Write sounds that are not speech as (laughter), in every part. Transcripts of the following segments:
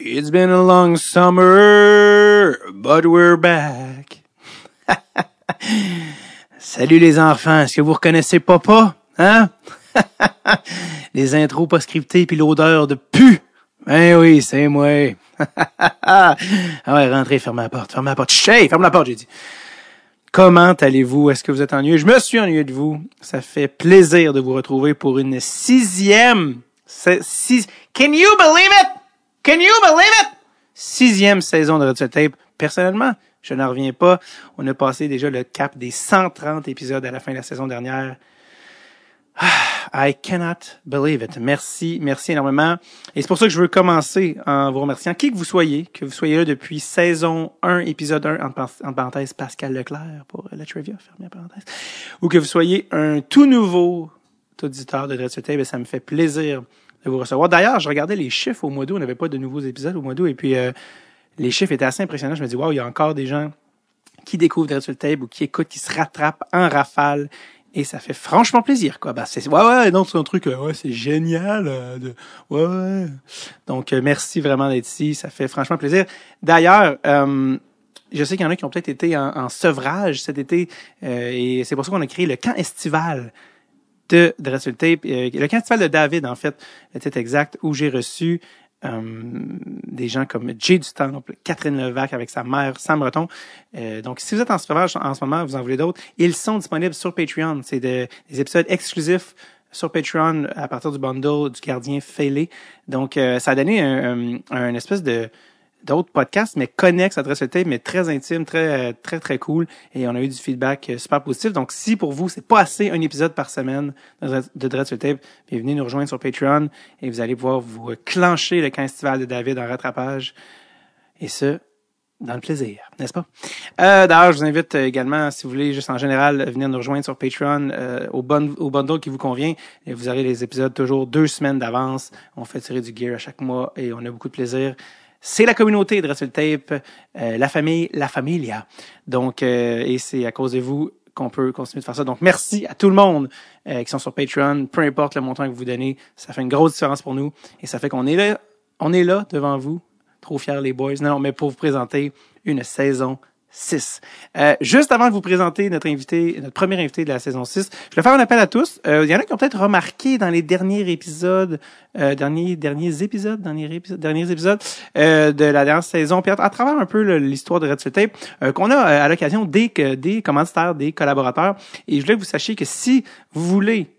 It's been a long summer, but we're back. (laughs) Salut les enfants, est-ce que vous reconnaissez Papa? Hein? (laughs) les intros pas scriptées puis l'odeur de pu. Ben oui, c'est moi. (laughs) ah ouais, rentrez, fermez la porte, fermez la porte. Chey, ferme la porte, j'ai dit. Comment allez-vous? Est-ce que vous êtes ennuyé? Je me suis ennuyé de vous. Ça fait plaisir de vous retrouver pour une sixième. Six, can you believe it? Can you believe it? Sixième saison de Red Tape. Personnellement, je n'en reviens pas. On a passé déjà le cap des 130 épisodes à la fin de la saison dernière. Ah, I cannot believe it. Merci, merci énormément. Et c'est pour ça que je veux commencer en vous remerciant, qui que vous soyez, que vous soyez là depuis saison 1, épisode 1, en parenthèse Pascal Leclerc pour la trivia, fermez parenthèse, ou que vous soyez un tout nouveau auditeur de Dread Tape, ça me fait plaisir de vous recevoir. D'ailleurs, je regardais les chiffres au mois d'août. On n'avait pas de nouveaux épisodes au mois d'août. Et puis, euh, les chiffres étaient assez impressionnants. Je me dis, waouh, il y a encore des gens qui découvrent Dreadful Tape ou qui écoutent, qui se rattrapent en rafale. Et ça fait franchement plaisir, quoi. Bah, c'est, ouais, ouais, non, c'est un truc, euh, ouais, c'est génial. Euh, ouais, ouais. Donc, merci vraiment d'être ici. Ça fait franchement plaisir. D'ailleurs, je sais qu'il y en a qui ont peut-être été en, sevrage cet été, et c'est pour ça qu'on a créé le camp estival de Dressel Tape, euh, le festival de David, en fait, titre exact, où j'ai reçu euh, des gens comme Jay du Temple, Catherine Levac avec sa mère, Sam Breton. Euh, donc, si vous êtes en suivage en ce moment, vous en voulez d'autres, ils sont disponibles sur Patreon. C'est des épisodes exclusifs sur Patreon à partir du bundle du gardien fêlé. Donc, ça a donné un, un espèce de d'autres podcasts, mais connexes à Tape, mais très intime, très, très, très cool. Et on a eu du feedback euh, super positif. Donc, si pour vous, c'est pas assez un épisode par semaine de Dress Tape, venez nous rejoindre sur Patreon et vous allez pouvoir vous clencher le camp estival de David en rattrapage. Et ce, dans le plaisir, n'est-ce pas? Euh, D'ailleurs, je vous invite également, si vous voulez, juste en général, venir nous rejoindre sur Patreon euh, au, bon, au bundle qui vous convient. Et vous aurez les épisodes toujours deux semaines d'avance. On fait tirer du gear à chaque mois et on a beaucoup de plaisir c'est la communauté de Wrestle Tape, euh, la famille, la familia. Donc, euh, et c'est à cause de vous qu'on peut continuer de faire ça. Donc, merci à tout le monde euh, qui sont sur Patreon. Peu importe le montant que vous donnez, ça fait une grosse différence pour nous et ça fait qu'on est là, on est là devant vous, trop fiers les boys. Non, mais pour vous présenter une saison 6. Euh, juste avant de vous présenter notre invité, notre premier invité de la saison 6, je vais faire un appel à tous. Euh, il y en a qui ont peut-être remarqué dans les derniers épisodes, euh, derniers, derniers épisodes, derniers épisodes, derniers épisodes euh, de la dernière saison, puis à, travers un peu l'histoire de Red Tape, euh, qu'on a à l'occasion des, des des collaborateurs. Et je voulais que vous sachiez que si vous voulez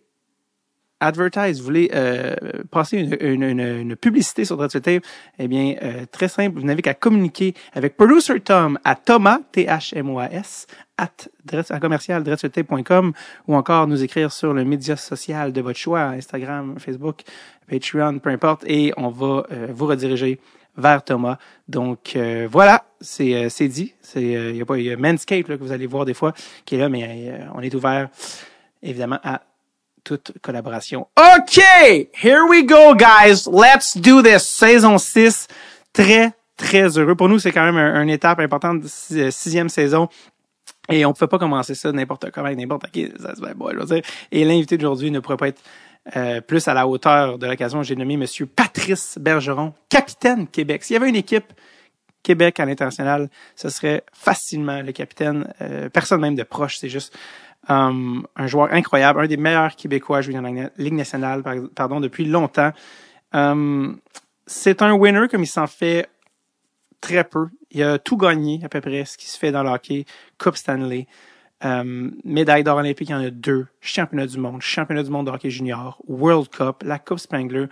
advertise, vous voulez euh, passer une, une, une, publicité sur Dreadful Tape, eh bien, euh, très simple, vous n'avez qu'à communiquer avec Producer Tom à Thomas, T-H-M-O-A-S, at commercial ou encore nous écrire sur le média social de votre choix, Instagram, Facebook, Patreon, peu importe, et on va euh, vous rediriger vers Thomas. Donc voilà, c'est c'est dit. C'est il y a pas y a Manscape là, que vous allez voir des fois qui est là, mais on est ouvert évidemment à toute collaboration. OK! Here we go, guys! Let's do this! Saison 6. Très, très heureux. Pour nous, c'est quand même une étape importante euh, sixième saison. Et on ne peut pas commencer ça n'importe comment, n'importe qui. Ça se bon, je veux dire. Et l'invité d'aujourd'hui ne pourrait pas être euh, plus à la hauteur de l'occasion. J'ai nommé Monsieur Patrice Bergeron, capitaine Québec. S'il y avait une équipe Québec à l'international, ce serait facilement le capitaine. Euh, personne même de proche, c'est juste Um, un joueur incroyable, un des meilleurs Québécois à jouer dans la Ligue nationale pardon, depuis longtemps. Um, c'est un winner comme il s'en fait très peu. Il a tout gagné à peu près ce qui se fait dans le hockey. Coupe Stanley, médaille d'or olympique, il y en a deux. Championnat du monde, championnat du monde de hockey junior, World Cup, la Coupe Spangler.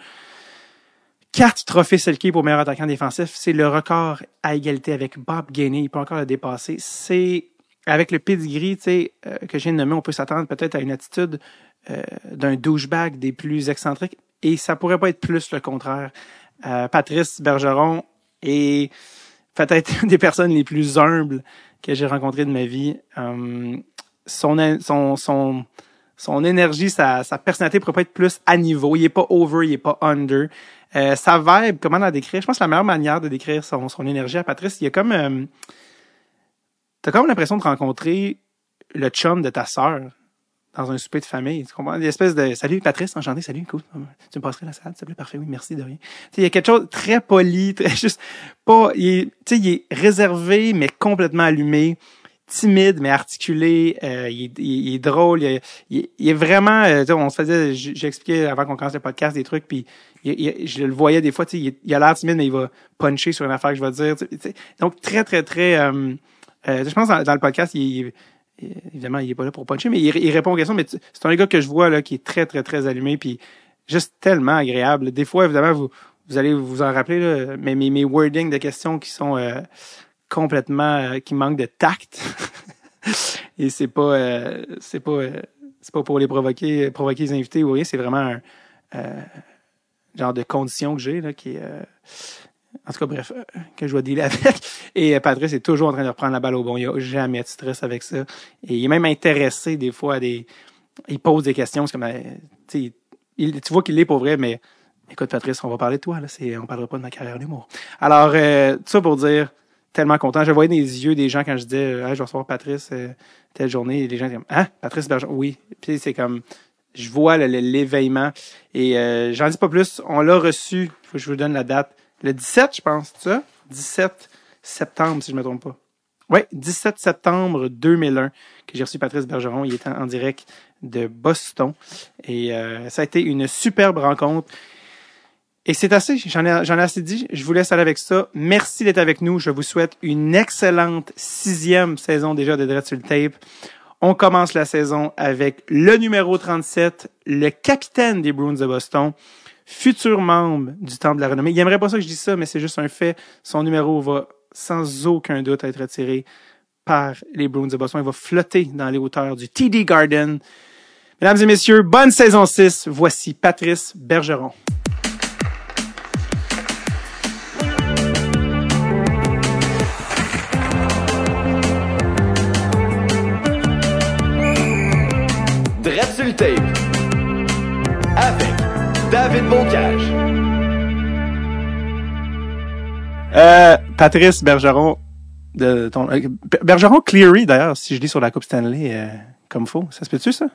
Quatre trophées Selkie pour meilleur attaquant défensif. C'est le record à égalité avec Bob Gainey. Il peut encore le dépasser. C'est avec le pedigree tu sais, euh, que de nommer, on peut s'attendre peut-être à une attitude euh, d'un douchebag des plus excentriques. Et ça pourrait pas être plus le contraire. Euh, Patrice Bergeron est peut-être (laughs) une des personnes les plus humbles que j'ai rencontrées de ma vie. son, son, son, son énergie, sa, sa personnalité pourrait pas être plus à niveau. Il est pas over, il est pas under. Sa vibe, comment la décrire? Je pense que la meilleure manière de décrire son, son énergie à Patrice, il y a comme t'as comme l'impression de rencontrer le chum de ta sœur dans un souper de famille. Tu comprends? Une espèce de Salut Patrice, enchanté, salut, cool. Tu me passerais la salade, s'il te plaît, parfait, oui, merci de rien. Tu sais, il y a quelque chose de très poli, très (laughs) juste pas. Il est, il est réservé, mais complètement allumé timide mais articulé, euh, il, est, il, est drôle, il, il est vraiment, euh, on se faisait, j'expliquais avant qu'on commence le podcast des trucs, puis je le voyais des fois, il, il a l'air timide mais il va puncher sur une affaire que je vais dire, donc très très très, euh, euh, je pense dans, dans le podcast, il, évidemment il est pas là pour puncher, mais il, répond aux questions, mais c'est un gars que je vois là qui est très très très allumé, puis juste tellement agréable. Des fois évidemment vous vous allez vous en rappeler là, mais mes, mes wordings de questions qui sont complètement euh, qui manque de tact. (laughs) Et c'est pas euh, c'est pas euh, c'est pas pour les provoquer provoquer les invités ou rien, c'est vraiment un genre de condition que j'ai là qui est en tout cas, bref, que je dois dealer (laughs) avec. Et Patrice est toujours en train de reprendre la balle au bon. Il a jamais de stress avec ça. Et il est même intéressé des fois à des... Il pose des questions. C'est comme... tu vois qu'il est pour vrai, mais écoute, Patrice, on va parler de toi. Là. On parlera pas de ma carrière d'humour. Alors, tout ça pour dire, tellement content. Je voyais des yeux des gens quand je disais je vais recevoir Patrice euh, telle journée. Les gens comme Hein? Patrice Bergeron? Oui. Puis c'est comme je vois l'éveillement. Et euh, j'en dis pas plus. On l'a reçu. Faut que je vous donne la date. Le 17, je pense, ça? 17 septembre, si je me trompe pas. Oui, 17 septembre 2001 que j'ai reçu Patrice Bergeron. Il était en direct de Boston. Et euh, ça a été une superbe rencontre. Et c'est assez, j'en ai, j'en ai assez dit. Je vous laisse aller avec ça. Merci d'être avec nous. Je vous souhaite une excellente sixième saison déjà de Dread sur le Tape. On commence la saison avec le numéro 37, le capitaine des Bruins de Boston, futur membre du Temple de la Renommée. Il aimerait pas ça que je dise ça, mais c'est juste un fait. Son numéro va sans aucun doute être retiré par les Bruins de Boston. Il va flotter dans les hauteurs du TD Garden. Mesdames et messieurs, bonne saison 6. Voici Patrice Bergeron. Avec David Bocage. Euh, Patrice Bergeron de ton euh, Bergeron Cleary d'ailleurs, si je lis sur la Coupe Stanley euh, comme faux, ça se peut-tu ça?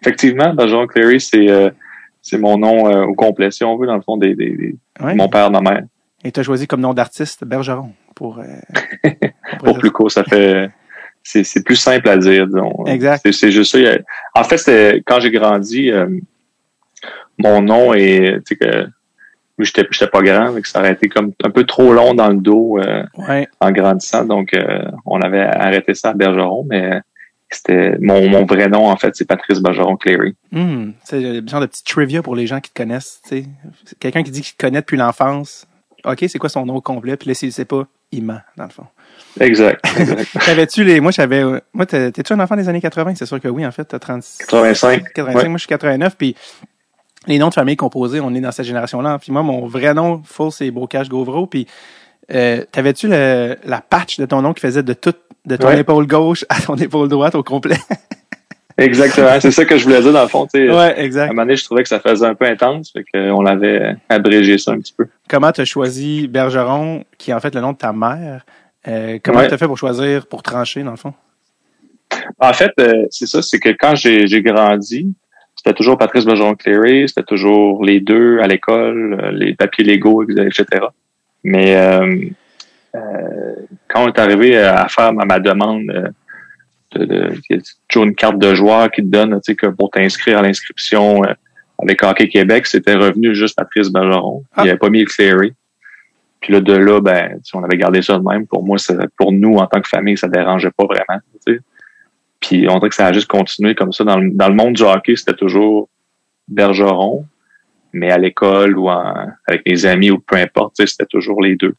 Effectivement, Bergeron Cleary c'est c'est mon nom au complet si on veut dans le fond des, des, mon père ma mère. Et tu as choisi comme nom d'artiste Bergeron pour (laughs) pour, plus court, ça fait c'est plus simple à dire, disons. Exact. C'est juste ça. En fait, quand j'ai grandi, euh, mon nom est, tu sais que j'étais j'étais pas grand, mais que ça aurait été comme un peu trop long dans le dos euh, en grandissant. Donc, euh, on avait arrêté ça à Bergeron, mais c'était mon, mon vrai nom, en fait, c'est Patrice Bergeron Cleary. Hmm. c'est le genre de petit trivia pour les gens qui te connaissent. tu sais. Quelqu'un qui dit qu'il te connaît depuis l'enfance. OK, c'est quoi son nom complet? Puis là, s'il sait pas, ment, dans le fond. Exact. exact. (laughs) T'avais-tu les. Moi, j'avais. Moi, t'es-tu un enfant des années 80? C'est sûr que oui, en fait. T'as 36. 85. 85. Moi, je suis 89. Puis les noms de famille composés, on est dans cette génération-là. Puis moi, mon vrai nom, full, c'est Bocage Gauvreau. Puis euh, t'avais-tu la patch de ton nom qui faisait de toute de ton épaule gauche à ton (laughs) épaule droite au complet? Exactement, (laughs) c'est ça que je voulais dire dans le fond. Ouais, exact. À un moment donné, je trouvais que ça faisait un peu intense, fait qu'on l'avait abrégé ça un petit peu. Comment tu as choisi Bergeron, qui est en fait le nom de ta mère? Euh, comment tu as fait pour choisir, pour trancher, dans le fond? En fait, euh, c'est ça, c'est que quand j'ai grandi, c'était toujours Patrice Bergeron-Cléry, c'était toujours les deux à l'école, euh, les papiers légaux, etc. Mais quand on est arrivé à faire ma, demande de, de, toujours une carte de joueur qui te donne, tu sais, que pour t'inscrire à l'inscription avec Hockey Québec, c'était revenu juste Patrice Bergeron. Il n'avait ah. pas mis Cleary. Puis là, de là, ben, on avait gardé ça de même, pour moi, pour nous, en tant que famille, ça dérangeait pas vraiment. sais. Puis on dirait que ça a juste continué comme ça. Dans le, dans le monde du hockey, c'était toujours Bergeron, mais à l'école ou avec mes amis ou peu importe, c'était toujours les deux.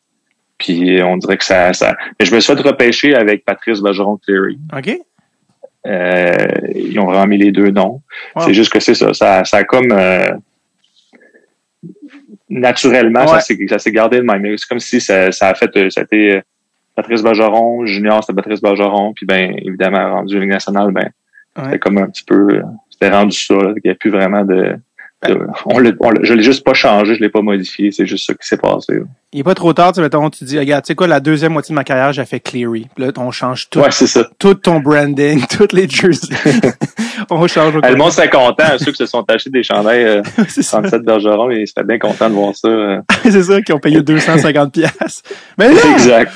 Puis on dirait que ça... ça... Mais je me suis fait repêcher avec Patrice Bergeron-Cleary. OK. Euh, ils ont remis les deux noms. C'est juste que c'est ça. Ça, ça a comme... Euh, naturellement, ça s'est gardé de même. C'est comme si ça, ça a fait, ça a été euh, Patrice Bergeron, junior, c'était Patrice Bergeron, puis ben évidemment rendu Ligue nationale, ben c'était comme un petit peu, c'était rendu ça. Il n'y a plus vraiment de, on, le, je l'ai juste pas changé, je l'ai pas modifié, c'est juste ça qui s'est passé. Il est pas trop tard, tu mettons, tu dis, regarde, tu sais quoi, la deuxième moitié de ma carrière, j'ai fait Cleary. Puis là, on change tout, ouais, c'est ça. tout ton branding, (laughs) toutes les jerseys. (laughs) On change. Le monde serait content, ceux qui se sont achetés des chandails euh, (laughs) 37 Bergeron, ils seraient bien contents de voir ça. euh. (laughs) c'est ça, qui ont payé 250 pièces. Mais là, exact.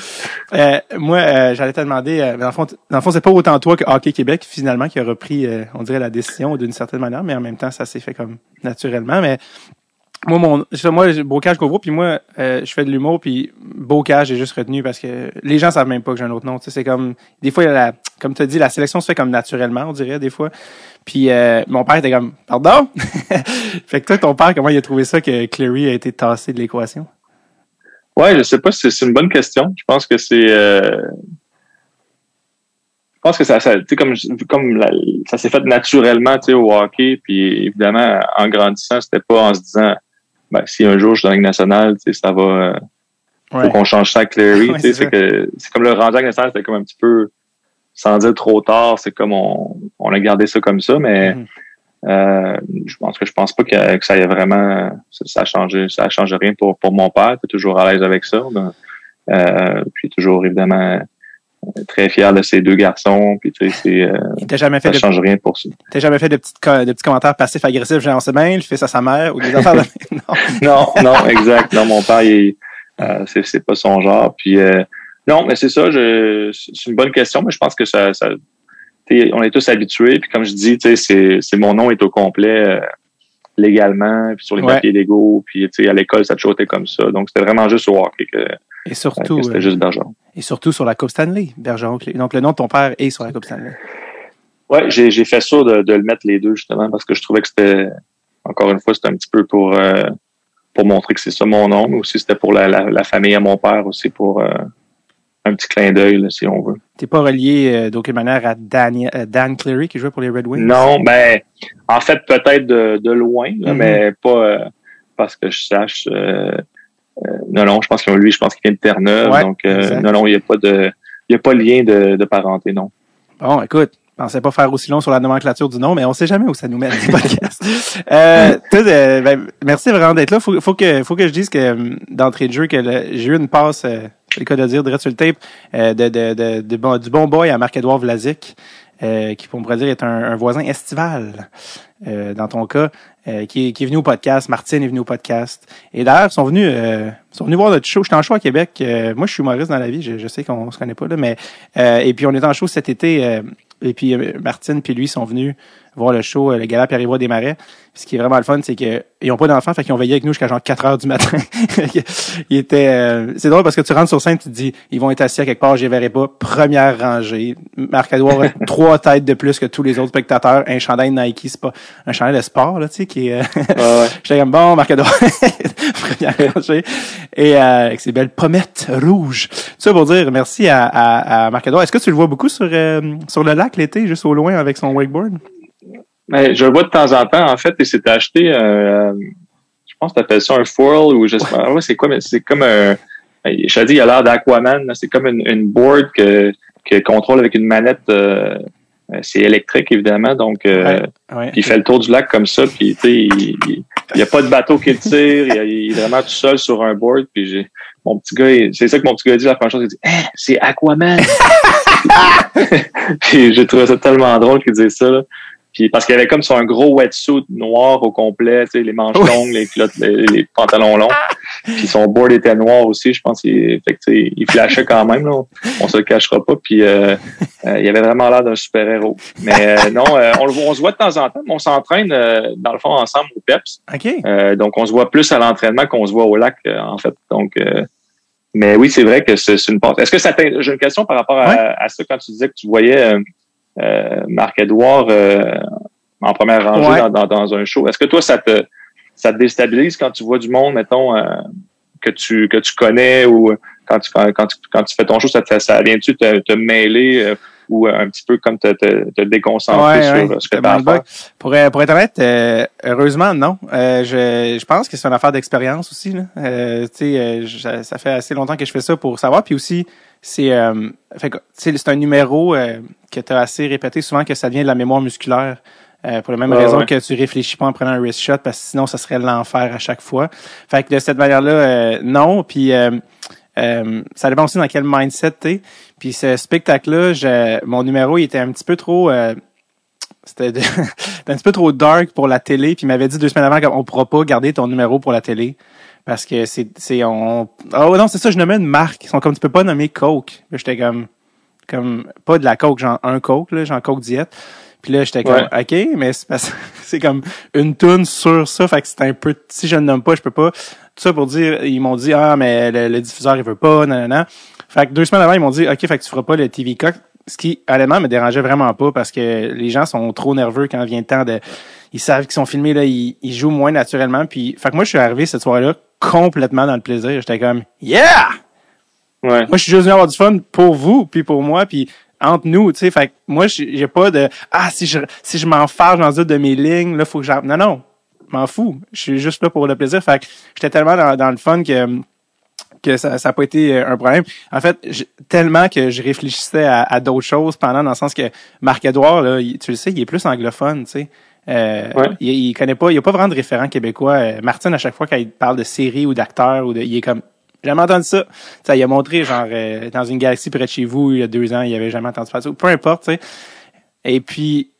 euh, moi, euh, j'allais te demander, euh, dans le fond, dans le fond, c'est pas autant toi que Hockey Québec, finalement, qui a repris, euh, on dirait, la décision d'une certaine manière, mais en même temps, ça s'est fait comme naturellement. Mais moi, mon, moi, Bocage Gauvreau, puis moi, euh, je fais de l'humour, puis Bocage, j'ai juste retenu parce que les gens savent même pas que j'ai un autre nom. C'est comme, des fois, il y a la, comme tu as dit, la sélection se fait comme naturellement, on dirait, des fois. Puis euh, mon père était comme, pardon? (laughs) fait que toi, ton père, comment il a trouvé ça que Clary a été tassé de l'équation? Ouais, je sais pas si c'est une bonne question. Je pense que c'est euh, je pense que ça, ça comme comme ça s'est fait naturellement, au hockey, puis évidemment en grandissant, c'était pas en se disant ben, si un jour je suis dans la Ligue nationale, tu sais, ça va euh, faut Ouais. qu'on change ça à Clary, Ouais, tu sais, c'est que c'est comme le rendu à la nationale, c'était comme un petit peu sans dire trop tard, c'est comme on, on a gardé ça comme ça, mais Mhm. euh, je pense que je pense pas que, que ça ait vraiment ça, ça a changé ça a changé rien pour pour mon père, t'es toujours à l'aise avec ça. ben, euh, puis toujours évidemment très fier de ses deux garçons, puis tu sais c'est euh, Il jamais fait ça de change rien pour ça. T'as jamais fait de petits, de petits commentaires passifs-agressifs, genre c'est bien, le fils à sa mère, ou des affaires de... (laughs) Non. Non, non, exact. Non, mon père, il, euh, c'est, c'est pas son genre. Puis euh, non, mais c'est ça. Je, c'est une bonne question, mais je pense que ça, ça on est tous habitués. Puis comme je dis, tu sais, c'est, c'est mon nom est au complet euh, légalement, puis sur les Ouais. papiers légaux. Puis tu sais, à l'école, ça a toujours été comme ça. Donc c'était vraiment juste au hockey que, Et que surtout, c'était euh, juste Bergeron. Et surtout sur la Coupe Stanley, Bergeron. Donc le nom de ton père est sur la Coupe Stanley. Ouais, j'ai, fait ça de, de le mettre les deux justement parce que je trouvais que c'était encore une fois c'était un petit peu pour euh, pour montrer que c'est ça mon nom, mais aussi c'était pour la, la, la famille à mon père aussi pour euh, un petit clin d'œil si on veut. T'es pas relié euh, d'aucune manière à Dan, Dan Cleary qui jouait pour les Red Wings? Non, ben en fait peut-être de, de loin, là, Mhm. mais pas parce que je sache. Euh, non, non, je pense que lui, je pense qu'il vient de Terre-Neuve, Ouais, donc euh, non, non, il n'y a pas de il y a pas de lien de, de parenté, non. Bon, écoute, je pensais pas faire aussi long sur la nomenclature du nom, mais on sait jamais où ça nous mène, ce podcast. (laughs) euh, euh, ben, merci vraiment d'être là. Faut, faut que, faut que je dise que, d'entrée de jeu, que j'ai eu une passe, euh, le cas de dire, direct sur le tape, de, de, de, de bon- du bon boy à Marc-Édouard Vlasic, qui, on pourrait dire, est un, un voisin estival, dans ton cas, euh, qui, est, qui est venu au podcast. Martine est venue au podcast. Et d'ailleurs, ils sont venus, euh, sont venus voir notre show. J'étais en show à Québec. Euh, moi, je suis humoriste dans la vie. Je, je sais qu'on se connaît pas, là, mais, euh, et puis on est en show cet été, euh, et puis Martine puis lui sont venus voir le show, euh, le gala Pierre des Marais. Ce qui est vraiment le fun, c'est que ils ont pas d'enfants, fait qu'ils ont veillé avec nous jusqu'à genre 4 heures du matin. (laughs) ils étaient, euh, c'est drôle parce que tu rentres sur scène, tu te dis, ils vont être assis à quelque part, je les verrai pas. Première rangée. Marc-Edouard a (laughs) trois têtes de plus que tous les autres spectateurs. Un chandail Nike, c'est pas un chandail de sport, là, tu sais, qui est, euh, Ouais, ouais. (laughs) J'étais comme bon, Marc-Edouard, première rangée. Et euh, avec ses belles pommettes rouges. Ça pour dire merci à, à, à Marc-Edouard. Est-ce que tu le vois beaucoup sur, euh, sur le lac l'été, juste au loin avec son wakeboard? Mais je le vois de temps en temps, en fait, et c'était acheté, euh, je pense que t'appelles ça un foil ou je sais pas. Ouais, c'est quoi, mais c'est comme un, je t'ai dit, il a l'air d'Aquaman, c'est comme une, une board que, que contrôle avec une manette, euh, euh, c'est électrique, évidemment, donc, euh, Ouais. il fait le tour du lac comme ça, puis tu sais, il, il, il y a pas de bateau qui le tire, il, il est vraiment tout seul sur un board, puis j'ai, mon petit gars, c'est ça que mon petit gars dit la première chose, il dit, Hein, c'est Aquaman! (laughs) (laughs) puis j'ai trouvé ça tellement drôle qu'il disait ça, là. Puis parce qu'il avait comme sur un gros wetsuit noir au complet, tu sais, les manches Oui. longues, les culottes, les, les pantalons longs. (laughs) Puis son board était noir aussi, je pense qu'il fait que, il flashait quand même, là. On se le cachera pas. Puis euh, euh, il avait vraiment l'air d'un super-héros. Mais euh, non, euh, on, on se voit de temps en temps, mais on s'entraîne euh, dans le fond ensemble au PEPS. OK. Euh, donc on se voit plus à l'entraînement qu'on se voit au lac, euh, en fait. Donc euh, mais oui, c'est vrai que c'est une passe. Est-ce que ça j'ai une question par rapport à, Ouais. à ça quand tu disais que tu voyais Marc-Edouard euh, en première rangée Ouais. dans, dans, dans un show. Est-ce que toi, ça te ça te déstabilise quand tu vois du monde, mettons, euh, que tu que tu connais ou quand tu quand, quand tu quand tu fais ton show, ça te ça vient-tu te, te mêler euh, ou un petit peu comme te, te, te déconcentrer Ouais, sur ouais. euh, ce que tu as à faire? Pour, euh, pour être honnête, euh, heureusement, non. Euh, je, je pense que c'est une affaire d'expérience aussi. Là. Euh, tu sais, euh, je- ça fait assez longtemps que je fais ça pour savoir. Puis aussi, c'est euh, c'est un numéro euh, que tu as assez répété souvent que ça vient de la mémoire musculaire. Euh, pour la même Ouais, raison ouais. que tu réfléchis pas en prenant un wrist shot parce que sinon ça serait l'enfer à chaque fois. Fait que de cette manière-là, euh, non. Puis euh, euh, ça dépend aussi dans quel mindset t'es. Puis ce spectacle-là, mon numéro il était un petit peu trop. euh, (laughs) c'était un petit peu trop dark pour la télé. Puis il m'avait dit deux semaines avant qu'on pourra pas garder ton numéro pour la télé. Parce que c'est, c'est, on, oh non, c'est ça, je nommais une marque. Ils sont comme, tu peux pas nommer Coke. J'étais comme, comme, pas de la Coke, genre un Coke, là, genre Coke diète. Puis là, j'étais comme, Ouais. OK, mais c'est parce- (laughs) c'est comme une tune sur ça. Fait que c'était un peu, si je ne nomme pas, je peux pas. Tout ça pour dire, ils m'ont dit, ah, mais le, le diffuseur, il veut pas, nanana. Fait que deux semaines avant, ils m'ont dit, OK, fait que tu feras pas le TV Cock. Ce qui, honnêtement, me dérangeait vraiment pas parce que les gens sont trop nerveux quand vient le temps de, ils savent qu'ils sont filmés, là, ils, ils jouent moins naturellement. Puis, fait que moi, je suis arrivé cette soirée-là complètement dans le plaisir. J'étais comme, yeah! Ouais. Moi, je suis juste venu avoir du fun pour vous, puis pour moi, puis entre nous, tu sais. Fait que moi, j'ai pas de ah si je si je m'enfarge dans une de mes lignes, là, faut que j'arrête. Non, non, je m'en fous. Je suis juste là pour le plaisir. Fait que j'étais tellement dans, dans le fun que que ça ça a pas été euh, un problème. En fait, j- tellement que je réfléchissais à, à d'autres choses pendant, dans le sens que Marc-Edouard, tu le sais, il est plus anglophone, tu sais. Euh, Ouais. il, il connaît pas, il y a pas vraiment de référent québécois. Euh, Martine, à chaque fois, quand il parle de série ou d'acteur, ou de, il est comme, j'ai jamais entendu ça. Sais, il a montré, genre, euh, dans une galaxie près de chez vous, il y a deux ans, il avait jamais entendu ça. Peu importe, tu sais. Et puis,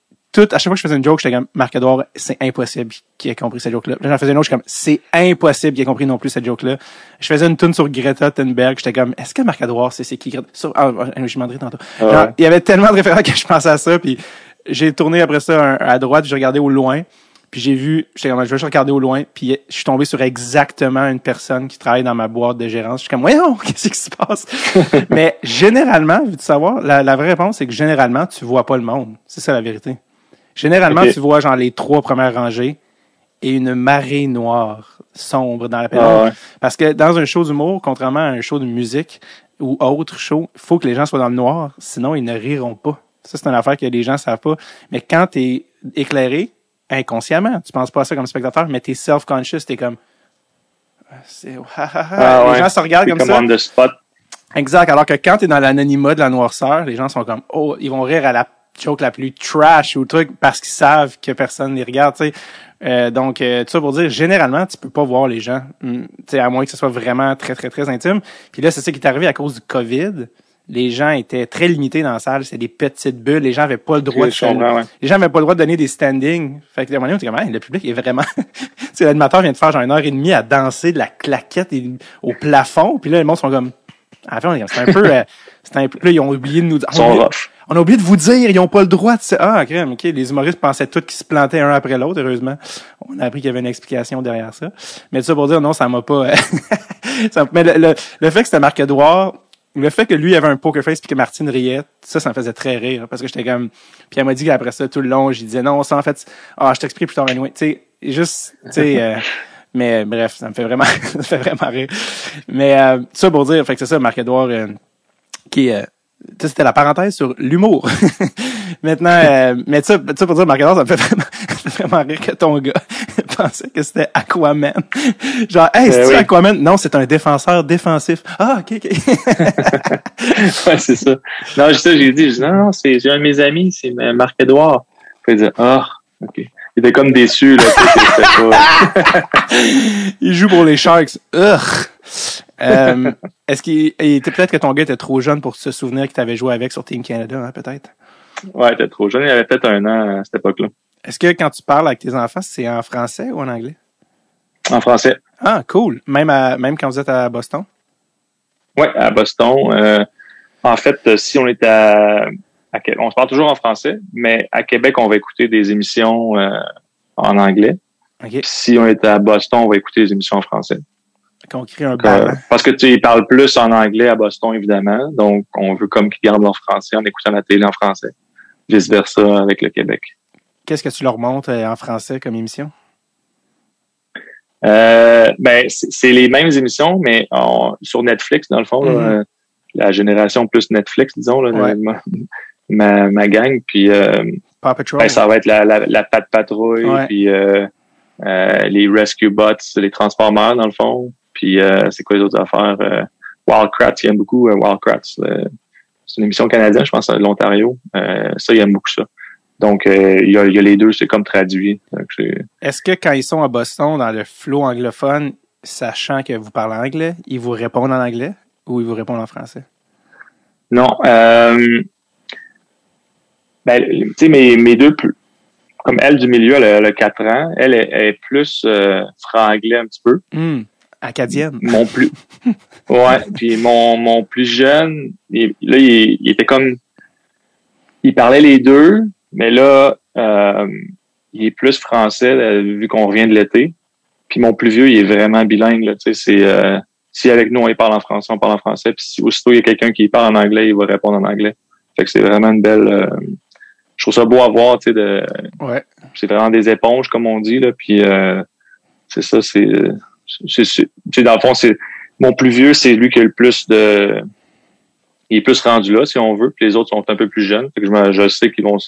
tout, à chaque fois que je faisais une joke, j'étais comme, Marc-Edouard, c'est impossible qu'il ait compris cette joke-là. Là, j'en faisais une autre, j'étais comme, c'est impossible qu'il ait compris non plus cette joke-là. Je faisais une tune sur Greta Thunberg, j'étais comme, est-ce que Marc-Edouard, c'est, c'est qui Greta? Sur, ah, je demanderai tantôt. Ah Genre, il y avait tellement de référents que je pensais à ça, puis j'ai tourné après ça un- à droite, j'ai regardé au loin, puis j'ai vu, j'étais comme, je vais juste regarder au loin, puis je suis tombé sur exactement une personne qui travaille dans ma boîte de gérance. Je suis comme, voyons, (laughs) qu'est-ce qui se passe? (laughs) Mais généralement, veux-tu savoir, la, la vraie réponse, c'est que généralement, tu vois pas le monde. C'est ça la vérité. Généralement, tu vois genre les trois premières rangées et une marée noire sombre dans la pénombre. Ah ouais. Parce que dans un show d'humour, contrairement à un show de musique ou autre show, il faut que les gens soient dans le noir, sinon ils ne riront pas. Ça, c'est une affaire que les gens savent pas. Mais quand tu es éclairé, inconsciemment, tu penses pas à ça comme spectateur, mais tu es self-conscious, tu es comme... Ah, C'est... (laughs) Ah les ouais. gens se regardent comme comme ça. Exact. Alors que quand tu es dans l'anonymat de la noirceur, les gens sont comme oh, ils vont rire à la joke la plus trash ou truc parce qu'ils savent que personne les regarde, tu sais. Euh, donc euh, tout ça pour dire généralement tu peux pas voir les gens, tu sais à moins que ce soit vraiment très très très intime. Puis là c'est ça qui est arrivé à cause du Covid. Les gens étaient très limités dans la salle, c'était des petites bulles, les gens avaient pas le droit de ouais. les gens n'avaient pas le droit de donner des standings. Fait que à un moment donné, on comme, le public est vraiment, (laughs) tu sais, l'animateur vient de faire genre une heure et demie à danser de la claquette et- au plafond, puis là, les monde sont comme, à la fin, c'est un peu, euh, c'est un peu, là, ils ont oublié de nous dire, Ils sont rough. On a oublié de vous dire, ils ont pas le droit de, ah, crème, ok, les humoristes pensaient tous qu'ils se plantaient un après l'autre, heureusement. On a appris qu'il y avait une explication derrière ça. Mais ça pour dire, non, ça m'a pas, euh, (laughs) mais le, le, le fait que c'était Marc-Edouard, le fait que lui avait un poker face puis que Martine riait, ça, ça me faisait très rire parce que j'étais comme, puis elle m'a dit qu'après ça, tout le long, je disais non, ça en fait, ah, je t'explique plus tard, anyway. Tu sais, juste, tu sais, euh, mais bref, ça me fait vraiment, (laughs) ça me fait vraiment rire. Mais euh, ça pour dire, fait que c'est ça, Marc-Edouard, euh, qui, euh, ça, c'était la parenthèse sur l'humour. (laughs) Maintenant, euh, mais ça, ça pour dire, Marc-Edouard, ça me fait vraiment, (laughs) vraiment rire que ton gars (laughs) pensait que c'était Aquaman. Genre, hey, c'est oui. Aquaman? Non, c'est un défenseur défensif. Ah, ok, ok. ouais, c'est ça. Non, j'ai ça, j'ai dit, non, non, c'est, un de mes amis, c'est Marc-Edouard. Il dit, ah, ok. Il était comme déçu, là. pas- Il joue pour les Sharks. Euh, (laughs) Est-ce qu'il il était peut-être que ton gars était trop jeune pour se souvenir que tu avais joué avec sur Team Canada, hein, peut-être? Ouais, il était trop jeune. Il avait peut-être un an à cette époque-là. Est-ce que quand tu parles avec tes enfants, c'est en français ou en anglais? En français. Ah, cool. Même, à, même quand vous êtes à Boston? Ouais, à Boston. Euh, en fait, euh, si on est à, on se parle toujours en français, mais à Québec, on va écouter des émissions euh, en anglais. Si on est à Boston, on va écouter des émissions en français. Qu'on crée un ballon. parce que tu parlent plus en anglais à Boston, évidemment. Donc, on veut comme qu'ils gardent leur français en écoutant la télé en français. Vice versa avec le Québec. Qu'est-ce que tu leur montres euh, en français comme émission? Euh, ben, c'est les mêmes émissions, mais sur Netflix, dans le fond, Mhm. euh, la génération plus Netflix, disons, là, Ouais. ma, ma, ma gang. Puis euh, Paw Patrol? ben, ça va être la, la, la Pat Patrouille, Ouais. puis euh, les Rescue Bots, les Transformers, dans le fond. Puis euh, c'est quoi les autres affaires? Euh, Wildcrats, il aime beaucoup euh, Wildcrats. c'est une émission canadienne, je pense, de l'Ontario. Ça, il aime beaucoup ça. Donc, euh, il y, a, il y a les deux, c'est comme traduit. Est-ce que quand ils sont à Boston, dans le flow anglophone, sachant que vous parlez anglais, ils vous répondent en anglais ou ils vous répondent en français? Non. Euh, ben, tu sais, mes, mes deux plus, comme elle du milieu, elle a, elle a 4 ans. Elle est, elle est plus euh, franglais un petit peu. Hum, Acadienne. Mon plus, ouais. (laughs) Puis mon, mon plus jeune, il- là, il, il était comme, il parlait les deux, mais là, euh, il est plus français euh, vu qu'on revient de l'été. Puis mon plus vieux, il est vraiment bilingue. Là, tu sais, c'est euh, si avec nous on parle en français, on parle en français. Puis si aussitôt il y a quelqu'un qui parle en anglais, il va répondre en anglais. Fait que c'est vraiment une belle. euh, je trouve ça beau à voir. Tu sais, de, Ouais. c'est vraiment des éponges comme on dit là. Puis euh, c'est ça, c'est, c'est, dans le fond, c'est mon plus vieux, c'est lui qui a le plus de, il est plus rendu là si on veut. Puis les autres sont un peu plus jeunes. Fait que je, je sais qu'ils vont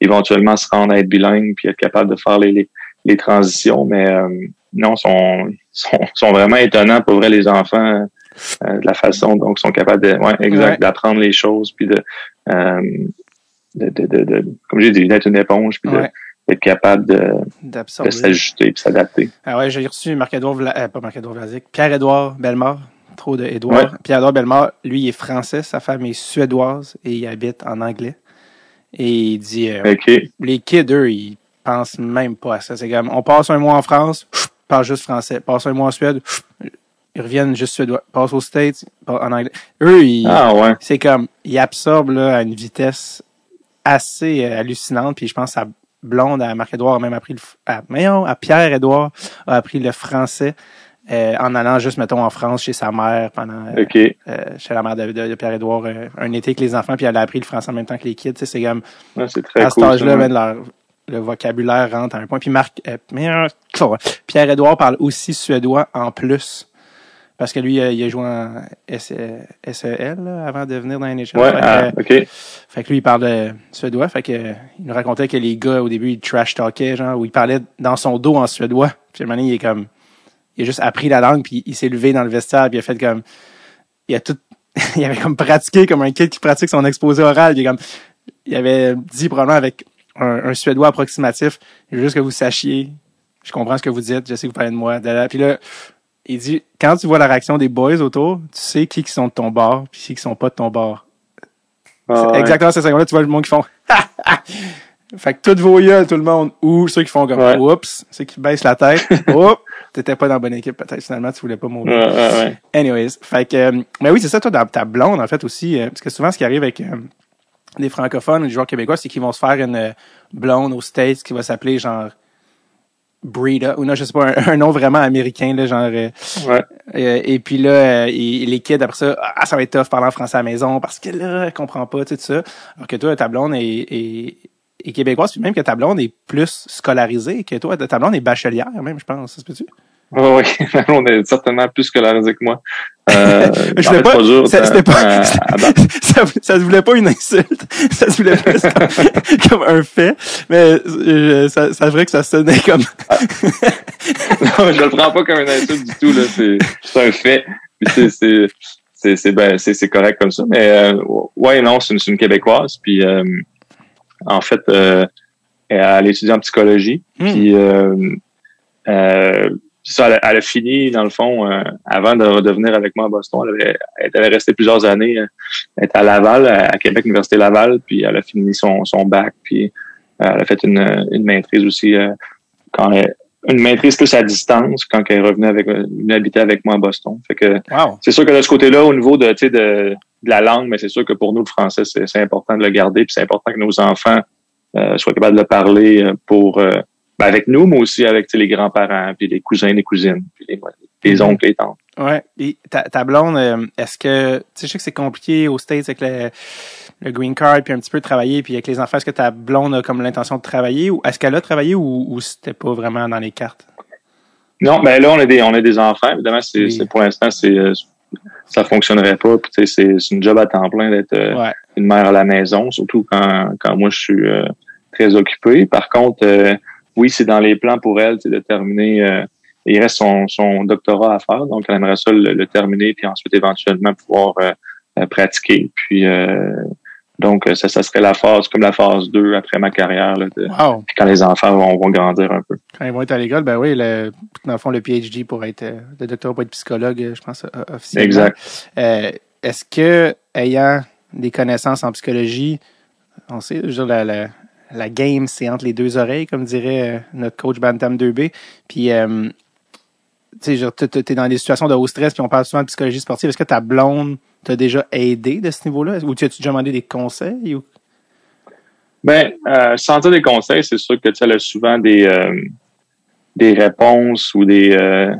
éventuellement se rendre à être bilingues puis être capables de faire les, les, les transitions. Mais euh, non, sont, sont sont vraiment étonnants pour vrai les enfants euh, de la façon dont ils sont capables de, ouais, exact, Ouais. d'apprendre les choses puis de, euh, de, de, de, de- comme j'ai dit, d'être une éponge puis de- D'être capable de, s'ajuster puis s'adapter. Ah ouais, j'ai reçu Marc-Edouard, Vla... euh, pas Marc-Edouard Vlasic, Pierre-Édouard Bellemare, trop de Édouard. Pierre-Édouard Bellemare, lui, il est français, sa femme est suédoise et il habite en anglais. Et il dit, euh, les kids, eux, ils pensent même pas à ça. C'est comme, on passe un mois en France, chut, parle juste français. Passe un mois en Suède, ils reviennent juste suédois. Passe aux States, parle en anglais. Eux, ils, Ah ouais. c'est comme, ils absorbent là, à une vitesse assez euh, hallucinante. Puis je pense à Blonde, à Marc-Édouard a même appris le, à, à Pierre-Édouard a appris le français euh, en allant juste, mettons, en France chez sa mère pendant, euh, euh, chez la mère de, de- de Pierre-Édouard, euh, un été avec les enfants, puis elle a appris le français en même temps que les kids. C'est comme, Ouais, très à cool. cet âge-là, ben, leur, le vocabulaire rentre à un point. Puis Marc, mais, Pierre-Édouard parle aussi suédois en plus. Parce que lui, il a joué en SE SEL là, avant de venir dans la NHL. Ouais, Fait que, ah, euh, OK. fait que lui, il parle suédois. Fait que, il nous racontait que les gars, au début, ils trash talkaient, genre, où il parlait dans son dos en suédois. Puis à un moment donné, il est comme, il a juste appris la langue, puis il s'est levé dans le vestiaire, puis il a fait comme, il a tout, (laughs) il avait comme pratiqué comme un kid qui pratique son exposé oral. Il, est comme, il avait dit probablement avec un, un suédois approximatif, juste que vous sachiez, je comprends ce que vous dites, je sais que vous parlez de moi. Puis là, il dit, quand tu vois la réaction des boys autour, tu sais qui qui sont de ton bord, puis qui qui sont pas de ton bord. Ah, ouais. Exactement ces secondes-là, tu vois le monde qui font (laughs) Fait que toutes vos yeux, tout le monde, ou ceux qui font comme Ouais. oups, ceux qui baissent la tête, (laughs) oups, t'étais pas dans la bonne équipe, peut-être finalement tu voulais pas mourir. Ouais. Anyways, fait que euh, mais oui, c'est ça toi dans ta blonde en fait aussi euh, parce que souvent ce qui arrive avec euh, des francophones ou des joueurs québécois, c'est qu'ils vont se faire une euh, blonde aux States qui va s'appeler genre Breda ou non, je sais pas un, un nom vraiment américain là genre euh, Ouais. euh, et puis là, euh, et- les kids, après ça, ah, ça va être tough parler en français à la maison parce que là, elle comprend pas, tout ça. Alors que toi, ta blonde est, est, est québécoise, puis même que ta blonde est plus scolarisée que toi. Ta blonde est bachelière, même, je pense. Ça se peut-tu? Ouais, ouais. (laughs) on est certainement plus scolarisé que moi. Euh, Je voulais pas, dur, ça- c'était pas, (laughs) à battre. ça, ça se voulait pas une insulte. Ça se voulait plus comme, (laughs) comme un fait. Mais euh, ça, ça vrai que ça sonnait comme, Non, je le prends pas comme une insulte du tout. Là. C'est, c'est un fait. C'est, c'est, c'est, c'est, ben, c'est, c'est correct comme ça. Mais euh, ouais, non, c'est une, c'est une Québécoise. Puis euh, en fait, euh, elle étudie en psychologie. Hmm. Puis euh, euh, ça, elle, a- elle a fini, dans le fond, euh, avant de, de venir avec moi à Boston. Elle avait, elle était restée plusieurs années. euh, Elle était à Laval, à Québec, Université Laval. Puis elle a fini son, son bac. Puis euh, elle a fait une, une maîtrise aussi euh, quand elle, une maîtrise plus à distance quand elle est revenue avec venue habiter avec moi à Boston. Fait que wow. c'est sûr que de ce côté-là, au niveau de, de, de la langue, mais c'est sûr que pour nous, le français, c'est, important de le garder, puis c'est important que nos enfants euh, soient capables de le parler euh, pour euh, ben, avec nous, mais aussi avec les grands-parents, puis les cousins, les cousines, puis les, les Mhm. oncles, les tantes. Ouais. Et ta, ta blonde, euh, est-ce que, tu sais, je sais que c'est compliqué aux States avec le, le green card, puis un petit peu de travailler, puis avec les enfants, est-ce que ta blonde a comme l'intention de travailler, ou est-ce qu'elle a travaillé, ou, ou c'était pas vraiment dans les cartes? Non, ben là, on a des, on a des enfants. Évidemment, c'est, Oui. pour l'instant, c'est, euh, ça fonctionnerait pas. Puis, c'est, c'est une job à temps plein d'être euh, Ouais. une mère à la maison, surtout quand, quand moi je suis euh, très occupé. Par contre, euh, oui, c'est dans les plans pour elle de terminer. euh, il reste son, son doctorat à faire, donc elle aimerait ça le, le terminer, puis ensuite éventuellement pouvoir euh, euh, pratiquer. Puis donc ça, ça serait la phase comme la phase 2 après ma carrière, là, de- Wow. quand les enfants vont, vont grandir un peu. Quand ils vont être à l'école, ben oui, le, dans le fond, le PhD pour être, le doctorat pour être psychologue, je pense, officiellement. Exact. Est-ce que, ayant des connaissances en psychologie, on sait, je veux dire, la, la, la game, c'est entre les deux oreilles, comme dirait euh, notre coach Bantam 2B. Puis, euh, tu es dans des situations de haut stress, puis on parle souvent de psychologie sportive. Est-ce que ta blonde t'a déjà aidé de ce niveau-là? Ou tu as-tu déjà demandé des conseils? Ben, euh, sans des conseils, c'est sûr que tu as souvent des, euh, réponses ou des, euh,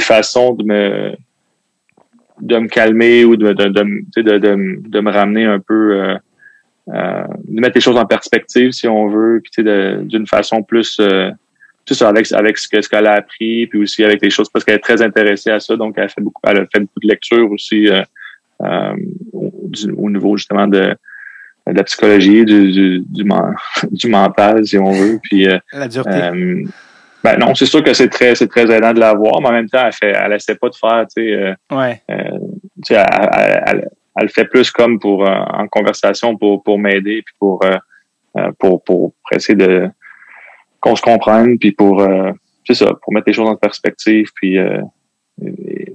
façons de me calmer ou de me ramener un peu euh, euh, de mettre les choses en perspective si on veut, puis d'une façon plus euh, tout ça avec avec ce que ce qu'elle a appris, puis aussi avec les choses parce qu'elle est très intéressée à ça, donc elle fait beaucoup, elle a fait beaucoup de lectures aussi euh, euh au, niveau justement de, de la psychologie, du du, du, (laughs) du, mental si on veut, puis euh, la dureté. Euh, ben non, c'est sûr que c'est très c'est très aidant de la voir, mais en même temps, elle fait elle essaie pas de faire, tu sais, ouais. tu sais, elle, elle, elle, le fait plus comme pour en conversation pour pour m'aider puis pour pour, pour pour essayer de qu'on se comprenne, puis pour euh, c'est ça, pour mettre les choses en perspective, puis euh,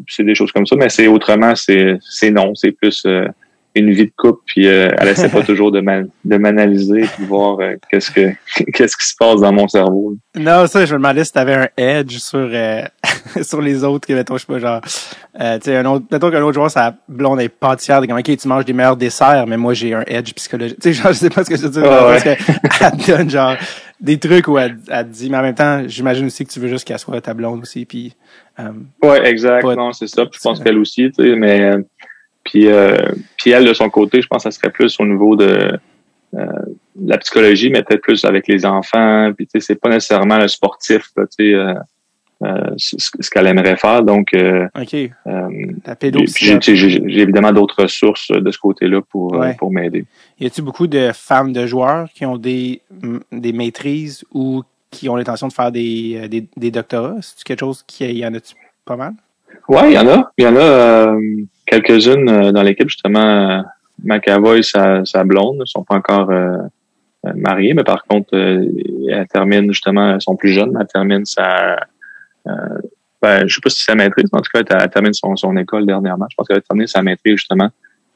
c'est des choses comme ça. Mais c'est autrement, c'est c'est non, c'est plus euh, une vie de couple, puis euh, elle essaie pas (laughs) toujours de de m'analyser puis voir euh, qu'est-ce que (laughs) qu'est-ce qui se passe dans mon cerveau. Non, ça, je me demandais si t'avais un edge sur euh, (laughs) sur les autres, que mettons, je sais pas, genre, tu sais, un autre, mettons qu'un autre joueur, sa blonde est pâtissière, comme ok, tu manges des meilleurs desserts, mais moi j'ai un edge psychologique. Tu sais, genre, je sais pas ce que je veux dire, parce que elle donne genre des trucs où elle, elle dit, mais en même temps, j'imagine aussi que tu veux juste qu'elle soit ta blonde aussi, puis. Euh, ouais, exact. Non, c'est ça. Puis je pense qu'elle aussi, tu sais, mais puis, euh, puis elle, de son côté, je pense que ça serait plus au niveau de, euh, la psychologie, mais peut-être plus avec les enfants. Puis, tu sais, c'est pas nécessairement le sportif, tu sais, euh, euh ce, qu'elle aimerait faire. Donc, euh, OK. La J'ai évidemment d'autres ressources de ce côté-là pour, pour m'aider. Y a-t-il beaucoup de femmes de joueurs qui ont des, des maîtrises ou qui ont l'intention de faire des, des, des doctorats? C'est quelque chose qui y en a pas mal? Il y en a. Il y en a euh, quelques-unes euh, dans l'équipe, justement. Euh, McAvoy, sa, sa blonde, ne sont pas encore euh, mariés, mais par contre, elle termine justement, elles sont plus jeunes, elle termine sa ben, je sais pas si c'est sa maîtrise, mais en tout cas, elle, termine son, son école dernièrement. Je pense qu'elle a terminé sa maîtrise, justement.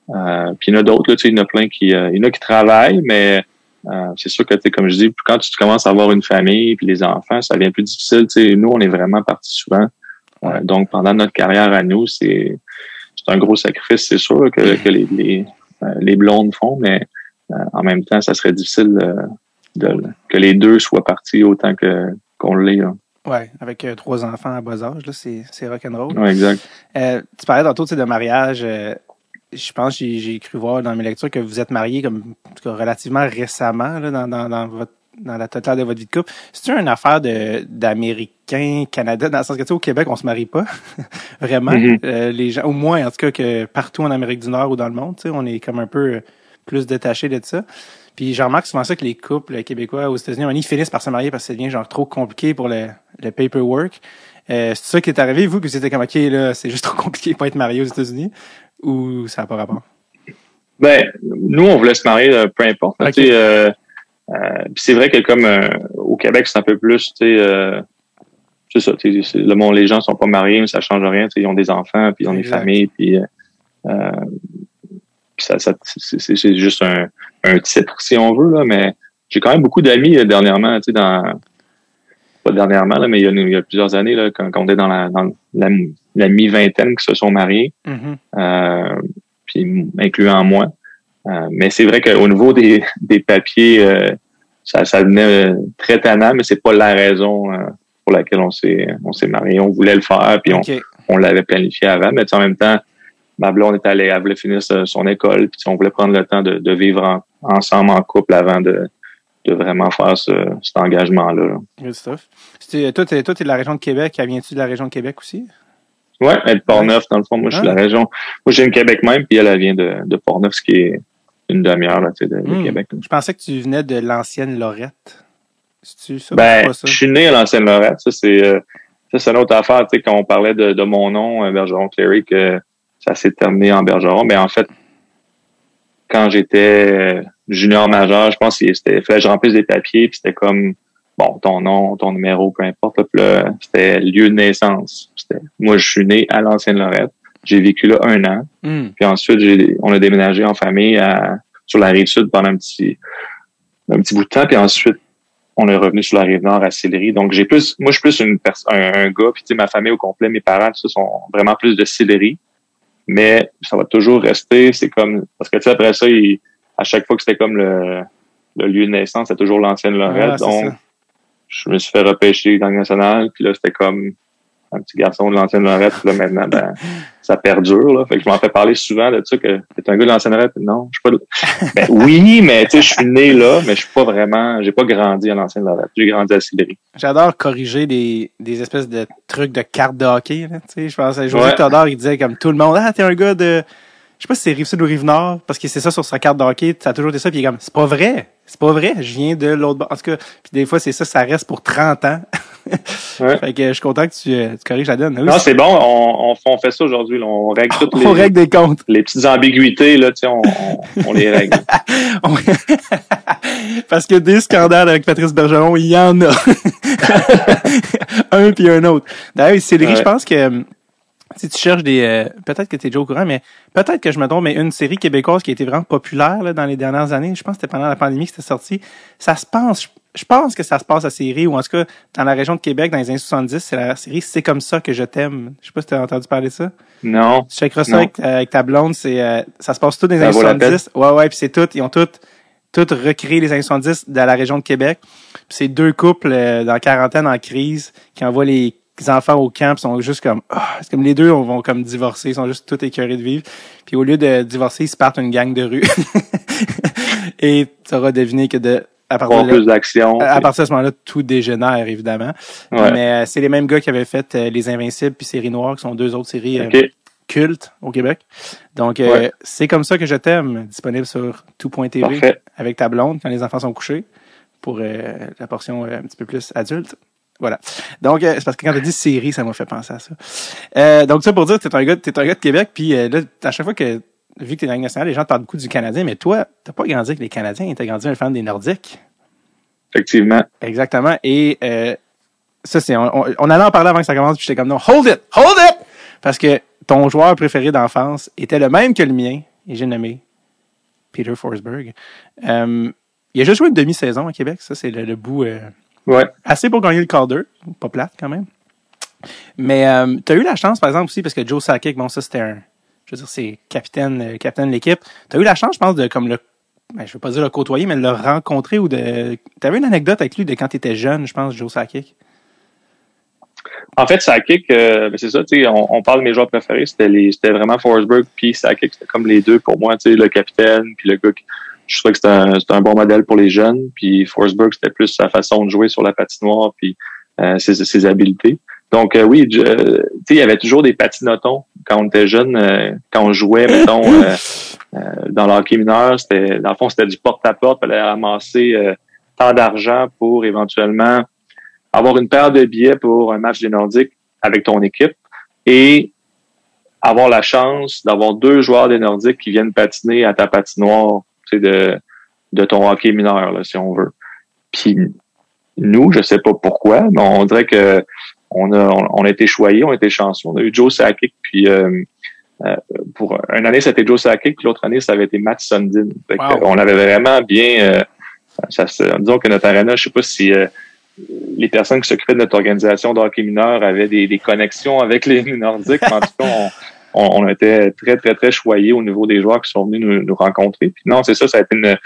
Euh, puis il y en a d'autres, il y en a plein qui. il y en a qui travaillent, mais c'est sûr que comme je dis, quand tu commences à avoir une famille puis les enfants, ça devient plus difficile. sais nous, on est vraiment partis souvent donc, pendant notre carrière à nous, c'est un gros sacrifice, c'est sûr, que, que les, les, euh, les, blondes font, mais euh, en même temps, ça serait difficile de, que les deux soient partis autant que qu'on l'est. Oui, avec euh, trois enfants à bas âge, là, c'est, c'est rock'n'roll. Oui, exact. tu parlais tantôt de mariage. je pense que j'ai, cru voir dans mes lectures que vous êtes mariés comme relativement récemment là, dans, dans, dans votre dans la totale de votre vie de couple. C'est une affaire de d'Américains, Canada, dans le sens que tu sais, au Québec, on se marie pas. (laughs) Vraiment. Mm-hmm. euh, les gens, au moins, en tout cas, que partout en Amérique du Nord ou dans le monde, tu sais, on est comme un peu plus détaché de ça. Puis j'en remarque souvent ça que les couples québécois aux États-Unis, ils finissent par se marier parce que ça devient genre trop compliqué pour le, le paperwork. Euh, c'est ça qui est arrivé, vous, que c'était comme OK, là, c'est juste trop compliqué pour être marié aux États-Unis ou ça n'a pas rapport? Ben, nous, on voulait se marier, euh, peu importe. Okay. Euh, euh, c'est vrai que comme euh, au Québec, c'est un peu plus, tu sais, euh, c'est ça, le monde, les gens sont pas mariés, mais ça change rien. Ils ont des enfants, puis ils ont des familles, puis, euh, ça, ça c'est juste un, un, titre, si on veut, là, mais j'ai quand même beaucoup d'amis dernièrement, tu sais, dans pas dernièrement, là, mais il y a, il y a plusieurs années, là, quand, quand, on était dans la, dans la, la mi-vingtaine qui se sont mariés, mm-hmm. puis incluant moi. Euh, mais c'est vrai qu'au niveau des, des papiers, euh, ça, ça devenait euh, très tannant, mais c'est pas la raison pour laquelle on s'est on s'est marié. On voulait le faire, puis on, on l'avait planifié avant, mais en même temps, ma blonde est allée, elle voulait finir son école, puis on voulait prendre le temps de, de vivre ensemble en couple avant de, de vraiment faire ce, cet engagement-là. Good stuff. Toi, tu es, de la région de Québec. Viens-tu de la région de Québec aussi? Ouais, elle est de Port-Neuf, dans le fond. Moi, je suis de la ah. région. Moi, j'ai une Québec même, puis elle, elle vient de, de Port-Neuf, ce qui est une demi-heure de, de hmm. Québec. Je pensais que tu venais de l'ancienne Lorette. C'est-tu ça? Ben, je suis né à l'ancienne Lorette. Ça, c'est euh, ça, c'est une autre affaire. Tu sais, quand on parlait de, de mon nom, euh, Bergeron Cléry, que ça s'est terminé en Bergeron. Mais en fait, quand j'étais euh, junior majeur, je pense que c'était fallait que je remplisse des papiers, puis c'était comme bon, ton nom, ton numéro, peu importe. c'était lieu de naissance. Moi, je suis né à l'ancienne Lorette. J'ai vécu là un an. Hmm. Puis ensuite, j'ai, on a déménagé en famille à, sur la rive sud pendant un petit un petit bout de temps, puis ensuite, on est revenu sur la rive nord à Sillery. Donc, j'ai plus, moi, je suis plus une un, un gars, puis tu sais, ma famille au complet, mes parents, tout ça, sont vraiment plus de Sillery. Mais ça va toujours rester, c'est comme, parce que tu sais, après ça, il, à chaque fois que c'était comme le, le lieu de naissance, c'était toujours l'ancienne Lorette. Ah, donc, ça. je me suis fait repêcher dans le national, puis là, c'était comme un petit garçon de l'ancienne Lorette, là, maintenant, ben, (laughs) ça perdure, là. Fait que je m'en fais parler souvent de ça, que t'es un gars de l'ancienne Lorette. Non, je suis pas de- (laughs) ben, oui, mais tu sais, je suis né là, mais je suis pas vraiment, j'ai pas grandi à l'ancienne Lorette. J'ai grandi à Sillery. J'adore corriger des, des espèces de trucs de cartes de hockey. Là, tu sais, je pense à José Ouais. Todor, il disait comme tout le monde, ah, t'es un gars de. Je sais pas si c'est Rive-Sud ou Rive-Nord, parce que c'est ça sur sa carte de hockey, ça a toujours été ça, puis il est comme, c'est pas vrai, c'est pas vrai, je viens de l'autre bord. En tout cas, puis des fois, c'est ça, ça reste pour 30 ans. (laughs) Ouais. fait que je suis content que tu, euh, tu corriges la donne. Non, c'est bon, on, on, on fait ça aujourd'hui. On règle toutes (laughs) les, on règle des comptes. les petites ambiguïtés, là, on, on, on les règle. (laughs) (laughs) Parce que des scandales avec Patrice Bergeron, il y en a. un puis un autre. D'ailleurs, Céleri, Ouais. je pense que euh, si tu cherches des... euh, peut-être que tu es déjà au courant, mais peut-être que je me trompe, mais une série québécoise qui a été vraiment populaire là, dans les dernières années, je pense que c'était pendant la pandémie que c'était sorti, ça se pense... Je pense que ça se passe à série, ou en tout cas, dans la région de Québec, dans les années 70, c'est la série C'est comme ça que je t'aime. Je sais pas si tu as entendu parler de ça. Non. Tu checkeras ça Non. avec, avec ta blonde, c'est euh, ça se passe tout dans les Ça années vaut la 70. Ouais, ouais, puis c'est tout, ils ont tout, tout recréé les années 70 dans la région de Québec. Puis c'est deux couples euh, dans la quarantaine en crise qui envoient les enfants au camp, puis sont juste comme ah, c'est comme les deux vont comme divorcer, ils sont juste tout écœurés de vivre. Puis au lieu de divorcer, ils se partent une gang de rue. (laughs) Et tu auras deviné que de à partir de là- plus d'action. à partir de ce moment-là, tout dégénère, évidemment. Ouais. Mais euh, c'est les mêmes gars qui avaient fait euh, Les Invincibles puis Série Noire, qui sont deux autres séries euh, OK. cultes au Québec. Donc, euh, Ouais. c'est comme ça que je t'aime, disponible sur tout.tv Parfait. avec ta blonde quand les enfants sont couchés pour euh, la portion un petit peu plus adulte. Voilà. Donc, euh, c'est parce que quand tu dit série, ça m'a fait penser à ça. Euh, donc, ça pour dire que t'es un gars, t'es un gars de Québec, puis euh, là, à chaque fois que, vu que t'es dans la nationale, les gens te parlent beaucoup du Canadien, mais toi, t'as pas grandi avec les Canadiens, t'as grandi un fan des Nordiques. Effectivement. Exactement. Et euh, ça, c'est. On, on, on allait en parler avant que ça commence, puis j'étais comme non, hold it! Hold it! Parce que ton joueur préféré d'enfance était le même que le mien, et j'ai nommé Peter Forsberg. Euh, il a juste joué une demi-saison à Québec, ça, c'est le, le bout euh, Ouais. assez pour gagner le Calder. Pas plate quand même. Mais tu as eu la chance, par exemple, aussi, parce que Joe Sakic, bon, ça, c'était un. Veux dire, c'est capitaine, euh, capitaine de l'équipe. Tu as eu la chance, je pense, de comme le. Ben, je veux pas dire le côtoyer, mais de le rencontrer ou de. Tu avais une anecdote avec lui de quand tu étais jeune, je pense, Joe Sakic? En fait, Sakic, euh, ben, c'est ça, tu sais, on, parle de mes joueurs préférés, c'était vraiment Forsberg puis Sakic, c'était comme les deux pour moi, tu sais, le capitaine puis le gars je trouvais que c'était un, un bon modèle pour les jeunes, puis Forsberg, c'était plus sa façon de jouer sur la patinoire puis euh, ses habiletés. Donc euh, oui, sais, il y avait toujours des patinotons quand on était jeune, euh, quand on jouait, mettons, euh, euh, dans le hockey mineur, c'était, dans le fond, c'était du porte-à-porte, fallait ramasser euh, tant d'argent pour éventuellement avoir une paire de billets pour un match des Nordiques avec ton équipe et avoir la chance d'avoir deux joueurs des Nordiques qui viennent patiner à ta patinoire de, de ton hockey mineur, là, si on veut. Puis nous, je sais pas pourquoi, mais on dirait que on a, on, on a été choyés, on a été chanceux. On a eu Joe Sakic, puis euh, euh, pour une année, c'était Joe Sakic, puis l'autre année, ça avait été Matt Sundin. Fait que. On avait vraiment bien... euh, ça, se- disons que notre arena, je sais pas si euh, les personnes qui s'occupaient de notre organisation de hockey mineur avaient des, des connexions avec les Nordiques. en tout cas, on, on, on était très, très, très choyés au niveau des joueurs qui sont venus nous, nous rencontrer. Puis non, c'est ça, ça a été une,